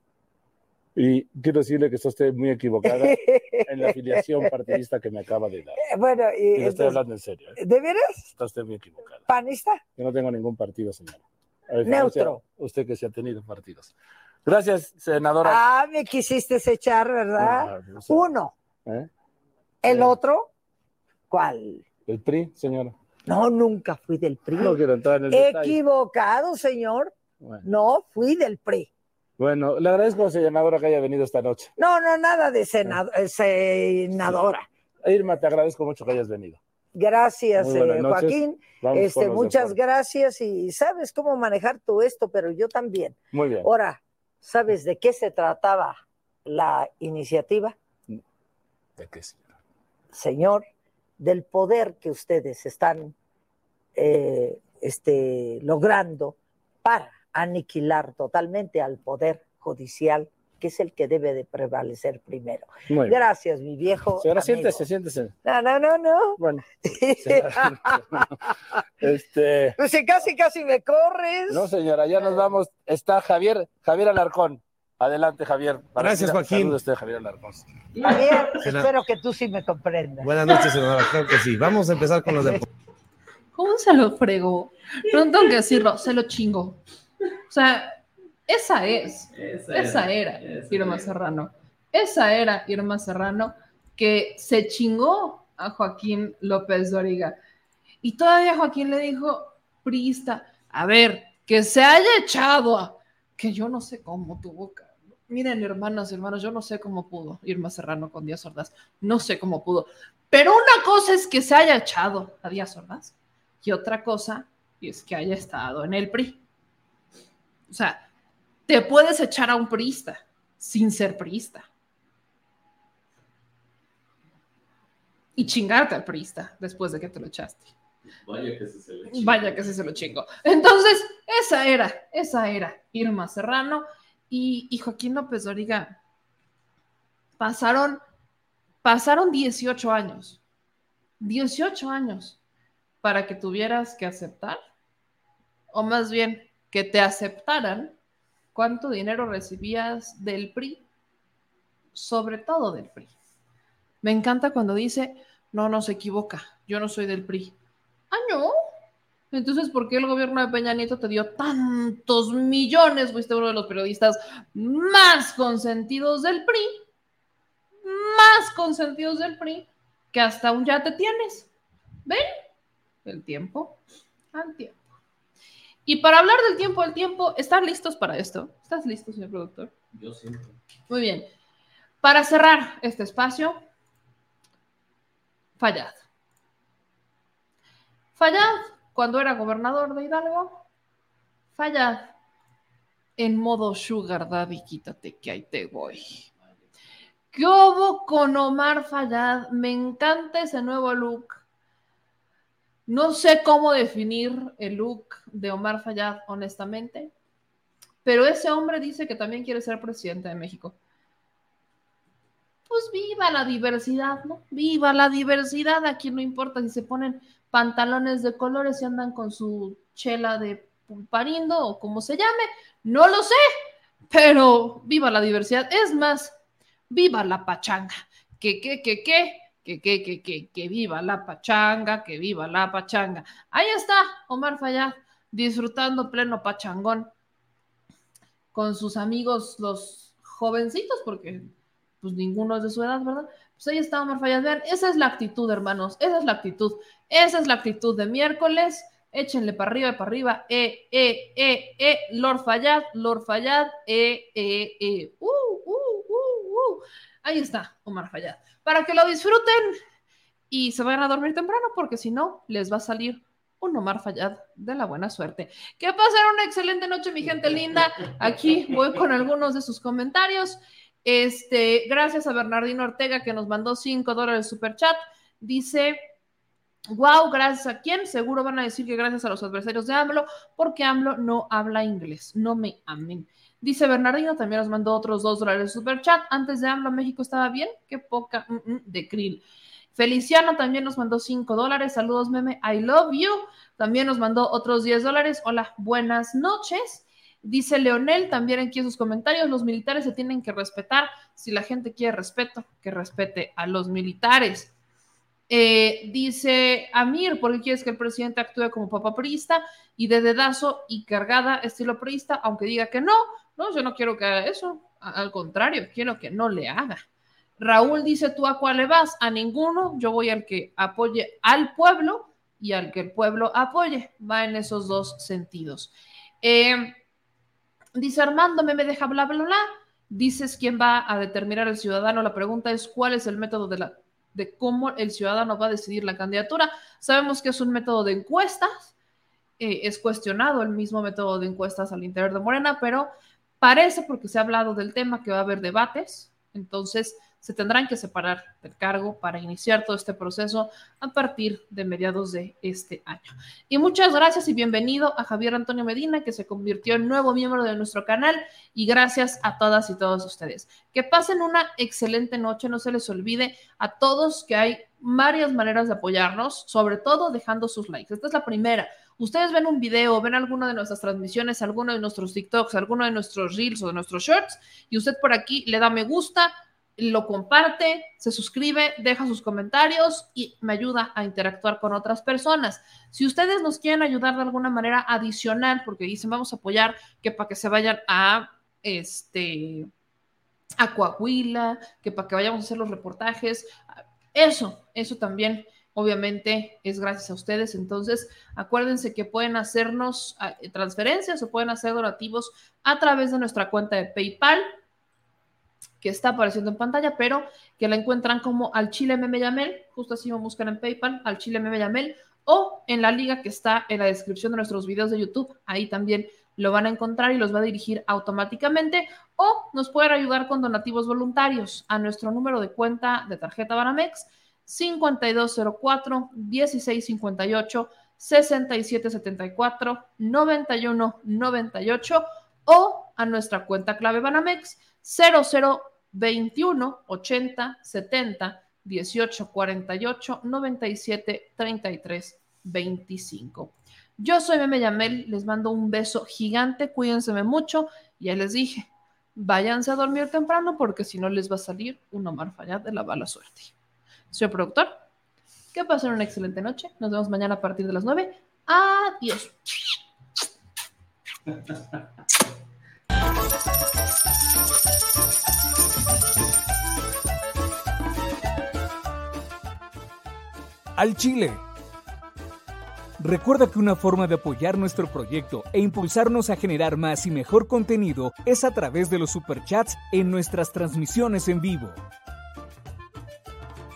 Y quiero decirle que está usted muy equivocada en la afiliación partidista que me acaba de dar.
Bueno, y.
estoy hablando en serio.
¿eh? ¿De veras?
Está usted muy equivocada.
¿Panista?
Yo no tengo ningún partido, señora.
Neutro.
Usted que se ha tenido partidos. Gracias, senadora.
Ah, me quisiste echar, ¿verdad? Ah, Uno. ¿Eh? ¿El otro? ¿Cuál?
El PRI, señora.
No, nunca fui del PRI.
No quiero entrar en el
Equivocado, señor. No, fui del PRI.
Bueno, le agradezco, senadora, que haya venido esta noche.
No, no, nada de eh, senadora.
Irma, te agradezco mucho que hayas venido.
Gracias, eh, Joaquín. Este, muchas gracias y sabes cómo manejar todo esto, pero yo también.
Muy bien.
Ahora, ¿sabes de qué se trataba la iniciativa?
¿De qué,
señor? Señor, del poder que ustedes están eh, este, logrando para aniquilar totalmente al poder judicial que es el que debe de prevalecer primero. Gracias, mi viejo.
Señora, siéntese, siéntese.
No, no, no, no.
Bueno. este...
Pues casi, casi me corres.
No, señora, ya nos vamos. Está Javier, Javier Alarcón. Adelante, Javier.
Gracias, Joaquín.
Saludos usted, Javier Alarcón.
Javier, espero que tú sí me comprendas.
Buenas noches, senadora. Claro que sí. Vamos a empezar con los de...
¿Cómo se lo fregó? Tengo que decirlo, se lo chingo. O sea, esa es, esa, era, Irma Serrano. Esa era Irma Serrano que se chingó a Joaquín López Doriga. Y todavía Joaquín le dijo, Prista, a ver, que se haya echado a... Que yo no sé cómo tuvo... Miren, hermanas, hermanos, yo no sé cómo pudo Irma Serrano con Díaz Ordaz. No sé cómo pudo. Pero una cosa es que se haya echado a Díaz Ordaz y otra cosa es que haya estado en el PRI. O sea, te puedes echar a un priista sin ser priista. Y chingarte al priista después de que te lo echaste.
Vaya que se, lo chingó.
Vaya que se lo chingó. Entonces, esa era, esa era Irma Serrano y, y Joaquín López Doriga. Pasaron, pasaron 18 años. 18 años para que tuvieras que aceptar, o más bien que te aceptaran cuánto dinero recibías del PRI, sobre todo del PRI. Me encanta cuando dice, no, no se equivoca, yo no soy del PRI. Ah, no. Entonces, ¿por qué el gobierno de Peña Nieto te dio tantos millones? Fuiste uno de los periodistas más consentidos del PRI, más consentidos del PRI, que hasta un ya te tienes. ¿Ven? El tiempo al tiempo. Y para hablar del tiempo al tiempo, ¿están listos para esto? ¿Estás listo, señor productor?
Yo siempre.
Muy bien. Para cerrar este espacio, Fallad. Fallad, cuando era gobernador de Hidalgo, Fallad en modo sugar daddy, quítate que ahí te voy. ¿Qué hubo con Omar Fallad? Me encanta ese nuevo look. No sé cómo definir el look de Omar Fallad, honestamente, pero ese hombre dice que también quiere ser presidente de México. Pues viva la diversidad, ¿no? Viva la diversidad. Aquí no importa si se ponen pantalones de colores y andan con su chela de pulparindo o como se llame. No lo sé, pero viva la diversidad. Es más, viva la pachanga. Que, que, que, que, que, que, que, que, que viva la pachanga, que viva la pachanga. Ahí está Omar Fayad disfrutando pleno pachangón con sus amigos, los jovencitos, porque pues ninguno es de su edad, ¿verdad? Pues ahí está Omar Fayad. Vean, esa es la actitud, hermanos, esa es la actitud. Esa es la actitud de miércoles échenle para arriba, para arriba, eh, eh, eh, eh, Lord Fayad, Lord Fayad, eh, eh, eh, uh. Ahí está, Omar Fayad. Para que lo disfruten y se vayan a dormir temprano, porque si no, les va a salir un Omar Fayad de la buena suerte. Que pasen una excelente noche, mi gente linda. Aquí voy con algunos de sus comentarios. Este, gracias a Bernardino Ortega que nos mandó 5 dólares super chat. Dice, Wow, gracias a quién? Seguro van a decir que gracias a los adversarios de AMLO, porque AMLO no habla inglés. No me amen. Dice Bernardino, también nos mandó otros dos dólares de super chat. Antes de AMLO, México estaba bien. Qué poca mm, mm, de krill. Feliciano también nos mandó cinco dólares. Saludos, meme. I love you. También nos mandó otros 10 dólares. Hola, buenas noches. Dice Leonel también aquí en sus comentarios, los militares se tienen que respetar. Si la gente quiere respeto, que respete a los militares. Eh, dice Amir, ¿por qué quieres que el presidente actúe como papá priista y de dedazo y cargada estilo priista, aunque diga que no? No, yo no quiero que haga eso. Al contrario, quiero que no le haga. Raúl dice, ¿tú a cuál le vas? A ninguno. Yo voy al que apoye al pueblo y al que el pueblo apoye. Va en esos dos sentidos. Eh, dice Armando, me, deja bla, bla, bla. Dices quién va a determinar el ciudadano. La pregunta es, ¿cuál es el método de la de cómo el ciudadano va a decidir la candidatura. Sabemos que es un método de encuestas, eh, es cuestionado el mismo método de encuestas al interior de Morena, pero parece, porque se ha hablado del tema, que va a haber debates, entonces se tendrán que separar del cargo para iniciar todo este proceso a partir de mediados de este año. Y muchas gracias y bienvenido a Javier Antonio Medina, que se convirtió en nuevo miembro de nuestro canal, y gracias a todas y todos ustedes. Que pasen una excelente noche, no se les olvide a todos que hay varias maneras de apoyarnos, sobre todo dejando sus likes. Esta es la primera. Ustedes ven un video, ven alguna de nuestras transmisiones, alguno de nuestros TikToks, alguno de nuestros Reels o de nuestros Shorts, y usted por aquí le da me gusta, lo comparte, se suscribe, deja sus comentarios y me ayuda a interactuar con otras personas. Si ustedes nos quieren ayudar de alguna manera adicional, porque dicen vamos a apoyar que para que se vayan a este a Coahuila, que para que vayamos a hacer los reportajes, eso, eso también obviamente es gracias a ustedes. Entonces, acuérdense que pueden hacernos ah, transferencias o pueden hacer donativos a través de nuestra cuenta de PayPal que está apareciendo en pantalla, pero que la encuentran como al Chile Meme justo así me buscan en PayPal, al Chile Meme Yamel, o en la liga que está en la descripción de nuestros videos de YouTube, ahí también lo van a encontrar y los va a dirigir automáticamente, o nos pueden ayudar con donativos voluntarios a nuestro número de cuenta de tarjeta Banamex 5204 1658 6774 9198 o a nuestra cuenta clave Banamex 0021 80 70 18 48 97 33 25. Yo soy Meme Yamel, les mando un beso gigante, cuídense mucho. Ya les dije, váyanse a dormir temprano porque si no les va a salir un Omar Fayad de la bala suerte. Soy productor. Que pasen una excelente noche. Nos vemos mañana a partir de las 9. Adiós.
Al Chile. Recuerda que una forma de apoyar nuestro proyecto e impulsarnos a generar más y mejor contenido es a través de los superchats en nuestras transmisiones en vivo.